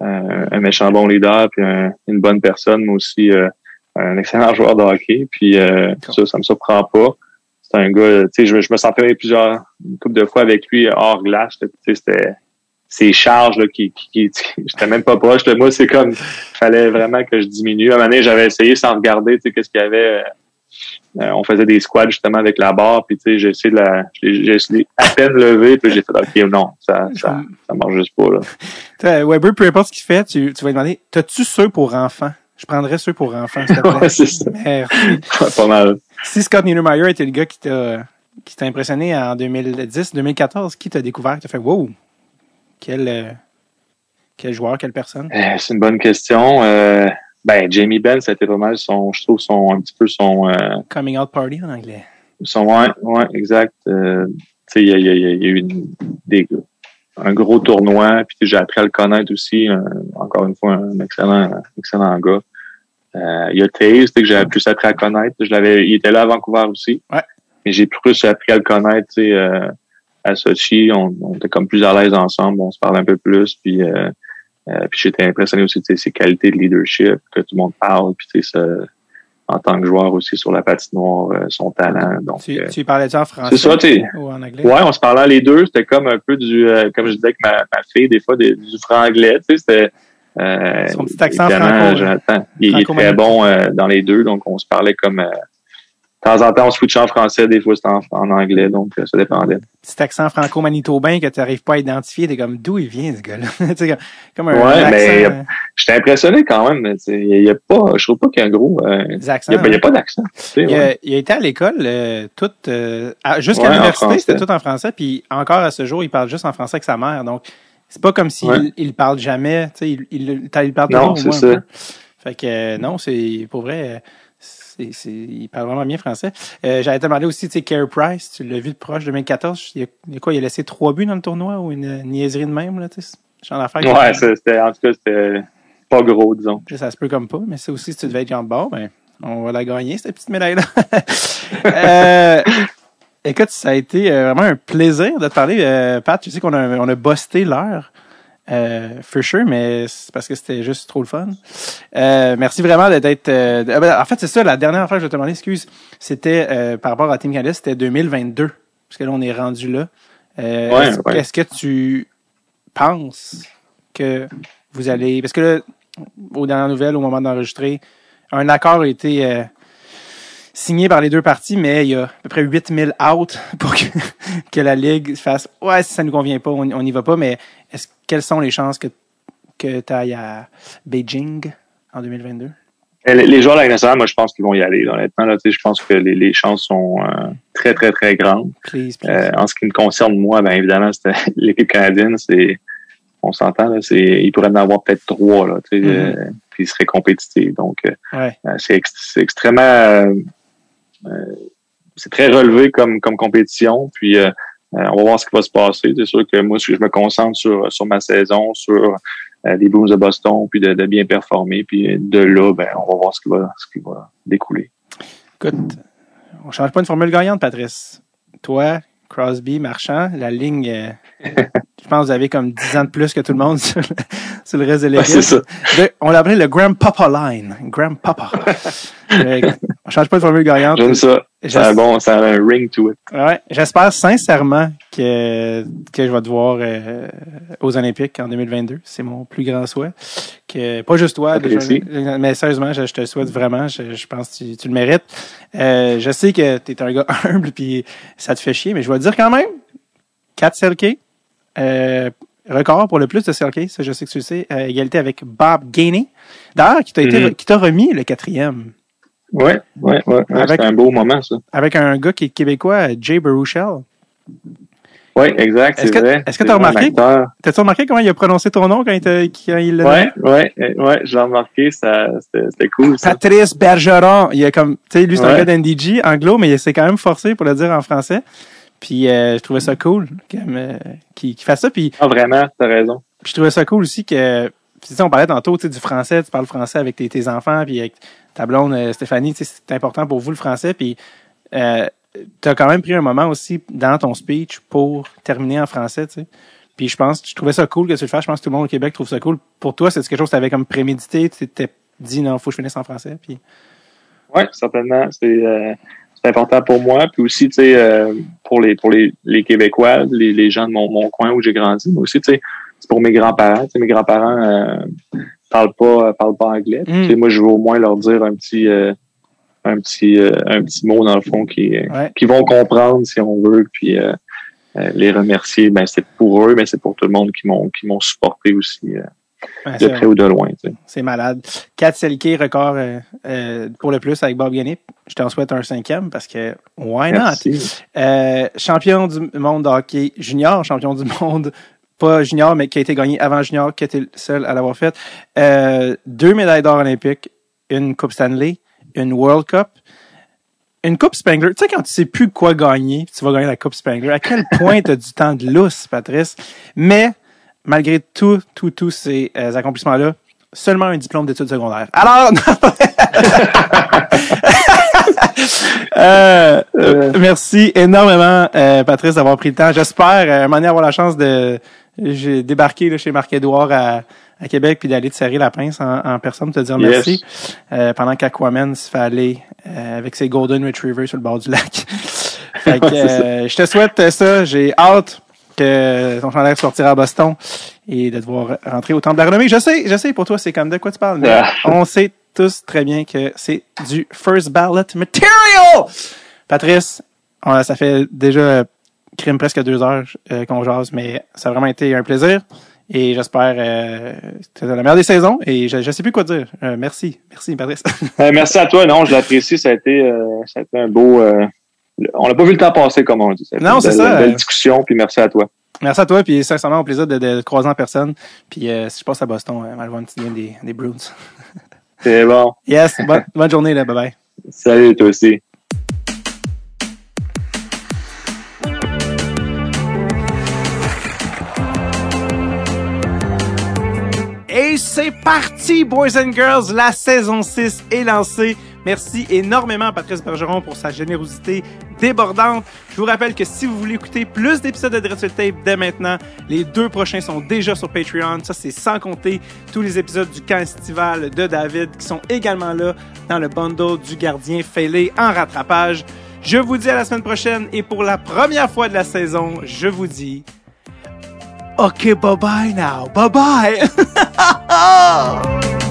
euh, un méchant bon leader, puis un- une bonne personne, mais aussi euh, un excellent (laughs) joueur de hockey. Puis euh, ça, ça me surprend pas. C'est un gars, tu sais, je, me- je me entraîné plusieurs une couple de fois avec lui hors glace. Tu sais, c'était ses charges là, qui, qui, qui (laughs) j'étais même pas proche. de Moi, c'est comme fallait vraiment que je diminue. À un moment donné, j'avais essayé sans regarder, tu sais, qu'est-ce qu'il y avait. euh, on faisait des squats justement avec la barre, puis tu sais, j'ai essayé de la, j'ai à peine lever, puis j'ai fait ok non, ça, ça, ça marche juste pas là. (laughs) Weber, peu importe ce qu'il fait, tu, tu vas lui demander T'as-tu ceux pour enfants? Je prendrais ceux pour enfants, s'il te plaît. (laughs) Ouais, c'est ça. Merci. pas mal. Si Scott Niedermayer était le gars qui t'a qui t'a impressionné en 2010, 2014, qui t'a découvert, qui t'a fait wow, quel euh, quel joueur, quelle personne? Euh, c'est une bonne question. Euh, ben Jamie Benn, ça a été pas mal son, je trouve son un petit peu son euh, Coming out party en anglais. son ouais, ouais, exact. Tu sais, il y a, il y a- il y a eu des un gros tournoi, puis j'ai appris à le connaître aussi. encore une fois, un excellent, excellent gars. Il y a sais, que j'ai plus appris à connaître. Je l'avais, il était là à Vancouver aussi. Ouais. Mais j'ai plus appris à le connaître, tu sais, à Sochi. On, on était comme plus à l'aise ensemble, on se parle un peu plus, puis euh, euh, puis j'étais impressionné aussi de ses qualités de leadership, que tout le monde parle, puis tu sais, ça- en tant que joueur aussi sur la patinoire, euh, son talent. Donc, Tu, euh, tu parlais-tu en français ça, tu sais. ou en anglais? Ouais, on se parlait les deux. C'était comme un peu du, euh, comme je disais avec ma, ma fille, des fois, des- du franglais. Tu sais, c'était. Euh, Son petit accent franco- Jonathan, il, il est très bon euh, dans les deux, donc on se parlait comme. De temps en temps, on switchait en français, des fois c'était en, en anglais, donc euh, ça dépendait. Petit accent franco-manitobain que tu n'arrives pas à identifier, t'es comme d'où il vient ce gars-là? (laughs) Comme, comme un, Ouais, un mais- euh, J'étais impressionné quand même. Il y a pas, je trouve pas qu'il y a un gros. euh, des il accents. y a, il y a hein. pas d'accent. Il, ouais. a, il a été à l'école euh, toute euh, jusqu'à l'université, c'était tout en français, puis encore à ce jour, il parle juste en français avec sa mère. Donc c'est pas comme s'il Ouais. il parle jamais, il, il, il parle Non, toujours au c'est ça. peu. Fait que non, c'est pour vrai, c'est, c'est, il parle vraiment bien français. Euh, J'avais te demandé aussi, tu sais, Carey Price, tu l'as vu de proche 2014, il a, quoi, il a laissé trois buts dans le tournoi ou une niaiserie de même là, tu sais, genre d'affaire. que- Ouais, c'était, en tout cas, c'était pas gros, disons. ça se peut comme pas, mais ça aussi, si tu devais être genre bord, ben, on va la gagner, cette petite médaille-là. (laughs) euh, écoute, ça a été euh, vraiment un plaisir de te parler. Euh, Pat, tu sais qu'on a, on a busté l'heure. Euh, for sure, mais c'est parce que c'était juste trop le fun. Euh, merci vraiment d'être. euh, ah ben, en fait, c'est ça, la dernière fois que je vais te demander, excuse, c'était euh, par rapport à Team Canada, c'était 2022. Parce que là, on est rendu là. Euh, Ouais, est-ce, ouais. est-ce que tu penses que vous allez. Parce que là, aux dernières nouvelles, au moment d'enregistrer, un accord a été euh, signé par les deux parties, mais il y a à peu près 8000 out pour que, (laughs) que la Ligue fasse Ouais, si ça ne nous convient pas, on n'y va pas. Mais est-ce quelles sont les chances que, que tu ailles à Beijing en 2022? Euh, Les joueurs de la nationale, moi, je pense qu'ils vont y aller. Honnêtement, là, je pense que les, les chances sont euh, très, très, très grandes. Please, please. Euh, en ce qui me concerne, moi, ben évidemment, c'était (laughs) l'équipe canadienne, c'est on s'entend, là, c'est il pourrait en avoir peut-être trois, là, tu sais, Mhm. euh, puis ils seraient compétitifs. Donc, ouais. c'est ex- c'est extrêmement c'est très relevé comme, comme compétition. Puis euh, euh, on va voir ce qui va se passer. C'est sûr que moi, je me concentre sur, sur ma saison, sur euh, les Blues de Boston, puis de, de bien performer. Puis de là, ben, on va voir ce qui va, ce qui va découler. Écoute, on change pas une formule gagnante, Patrice. Toi, Crosby, Marchand, la ligne, euh, (laughs) je pense que vous avez comme 10 ans de plus que tout le monde sur le, sur le reste de Ouais, l'équipe. Le- on l'appelait le Grandpapa Line. Grandpapa. Euh, (laughs) On change pas de formule gagnante. J'aime ça. C'est bon, ça a un ring to it. Ouais, j'espère sincèrement que, que je vais te voir euh, aux Olympiques en 2022. C'est mon plus grand souhait. Que, pas juste toi, déjà, mais sérieusement, je, je te le souhaite vraiment. Je, je pense que tu, tu le mérites. Euh, je sais que tu es un gars (laughs) humble puis ça te fait chier, mais je vais te dire quand même, 4 Selke, euh, record pour le plus de Selke, ça je sais que tu le sais, égalité avec Bob Gainey. D'ailleurs, qui t'a qui t'a remis le quatrième Ouais, ouais, ouais. C'est un beau moment, ça. avec un gars qui est québécois, Jay Baruchel. Oui, exact, c'est vrai. est-ce que t'as un remarqué? T'as-tu remarqué comment il a prononcé ton nom quand il, t'a- quand il l'a Ouais, ouais, euh, ouais, je l'ai remarqué, ça, c'était c'était cool, ça. Patrice Bergeron. Il a comme, tu sais, lui, c'est un Ouais. gars d'NDG, anglo, mais il s'est quand même forcé pour le dire en français. Puis, euh, je trouvais ça cool, euh, qu'il fasse ça. Puis, Ah, vraiment, t'as raison. puis je trouvais ça cool aussi que, tu sais, on parlait tantôt, tu sais, du français, tu parles français avec tes, tes enfants, puis avec ta blonde euh, Stéphanie, tu c'est important pour vous le français. Puis, euh, t'as quand même pris un moment aussi dans ton speech pour terminer en français, tu. Puis je pense, je trouvais ça cool que tu le fasses. Je pense que tout le monde au Québec trouve ça cool. Pour toi, c'est quelque chose que tu avais comme prémédité? Tu t'es dit, non, faut que je finisse en français. Puis, Oui, certainement. C'est euh, c'est important pour moi. Puis aussi, tu sais, pour les pour les, les Québécois, les, les gens de mon, mon coin où j'ai grandi, mais aussi, tu sais, c'est pour mes grands-parents. Tu mes grands-parents parlent pas parlent pas anglais. Mm. Sais, moi, je veux au moins leur dire un petit euh, un petit euh, un petit mot dans le fond qui Ouais. qui vont comprendre si on veut. Puis euh, euh, les remercier, ben c'est pour eux, mais c'est pour tout le monde qui m'ont qui m'ont supporté aussi euh, de près ou de loin. Tu sais. C'est malade. 4 Selke, record euh, euh, pour le plus avec Bob Gainey. Je t'en souhaite un cinquième parce que why not? Euh, champion du monde de hockey junior, champion du monde, pas junior, mais qui a été gagné avant junior, qui était le seul à l'avoir fait. Euh, deux médailles d'or olympiques, une Coupe Stanley, une World Cup, une Coupe Spangler. Tu sais, quand tu sais plus quoi gagner, tu vas gagner la Coupe Spangler, à quel (laughs) point tu as du temps de lousse, Patrice? Mais, malgré tout, tout, tous ces euh, accomplissements-là, seulement un diplôme d'études secondaires. Alors, (laughs) Euh, euh, merci énormément, euh, Patrice, d'avoir pris le temps. J'espère euh, un moment donné avoir la chance de j'ai débarqué là, chez Marc-Édouard à, à Québec puis d'aller te serrer la pince en, en personne, te dire Yes. merci. Euh, pendant qu'Aquaman se fait aller euh, avec ses Golden Retrievers sur le bord du lac. (laughs) fait que, euh, je te souhaite ça. J'ai hâte que ton chandail sortira à Boston et de devoir rentrer au Temple de la Renommée. Je sais, je sais, pour toi, c'est comme de quoi tu parles, mais Ah. on sait tous très bien que c'est du first ballot material! Patrice, on- ça fait déjà crime presque deux heures euh, qu'on jase, mais ça a vraiment été un plaisir. Et j'espère euh, que c'était la meilleure des saisons. Et je, je sais plus quoi dire. Euh, merci. Merci, Patrice. (laughs) Euh, merci à toi. Non, je l'apprécie. Ça a été, ça a été un beau. on n'a pas vu le temps passer, comme on dit. Ça Non, c'est ça. une Belle discussion. Puis merci à toi. merci à toi. Puis sincèrement, au plaisir de, de croiser en personne. Puis si je passe à Boston, on va game des, des Bruins. C'est bon. (laughs) Yes. Bonne, bonne journée, là. Bye bye. Salut, toi aussi. C'est parti, boys and girls. La saison 6 est lancée. Merci énormément à Patrice Bergeron pour sa générosité débordante. Je vous rappelle que si vous voulez écouter plus d'épisodes de Dreadful Tape dès maintenant, les deux prochains sont déjà sur Patreon. Ça, c'est sans compter tous les épisodes du camp estival de David qui sont également là dans le bundle du gardien fêlé en rattrapage. Je vous dis à la semaine prochaine et pour la première fois de la saison, je vous dis Okay, bye bye now. Bye bye. (laughs)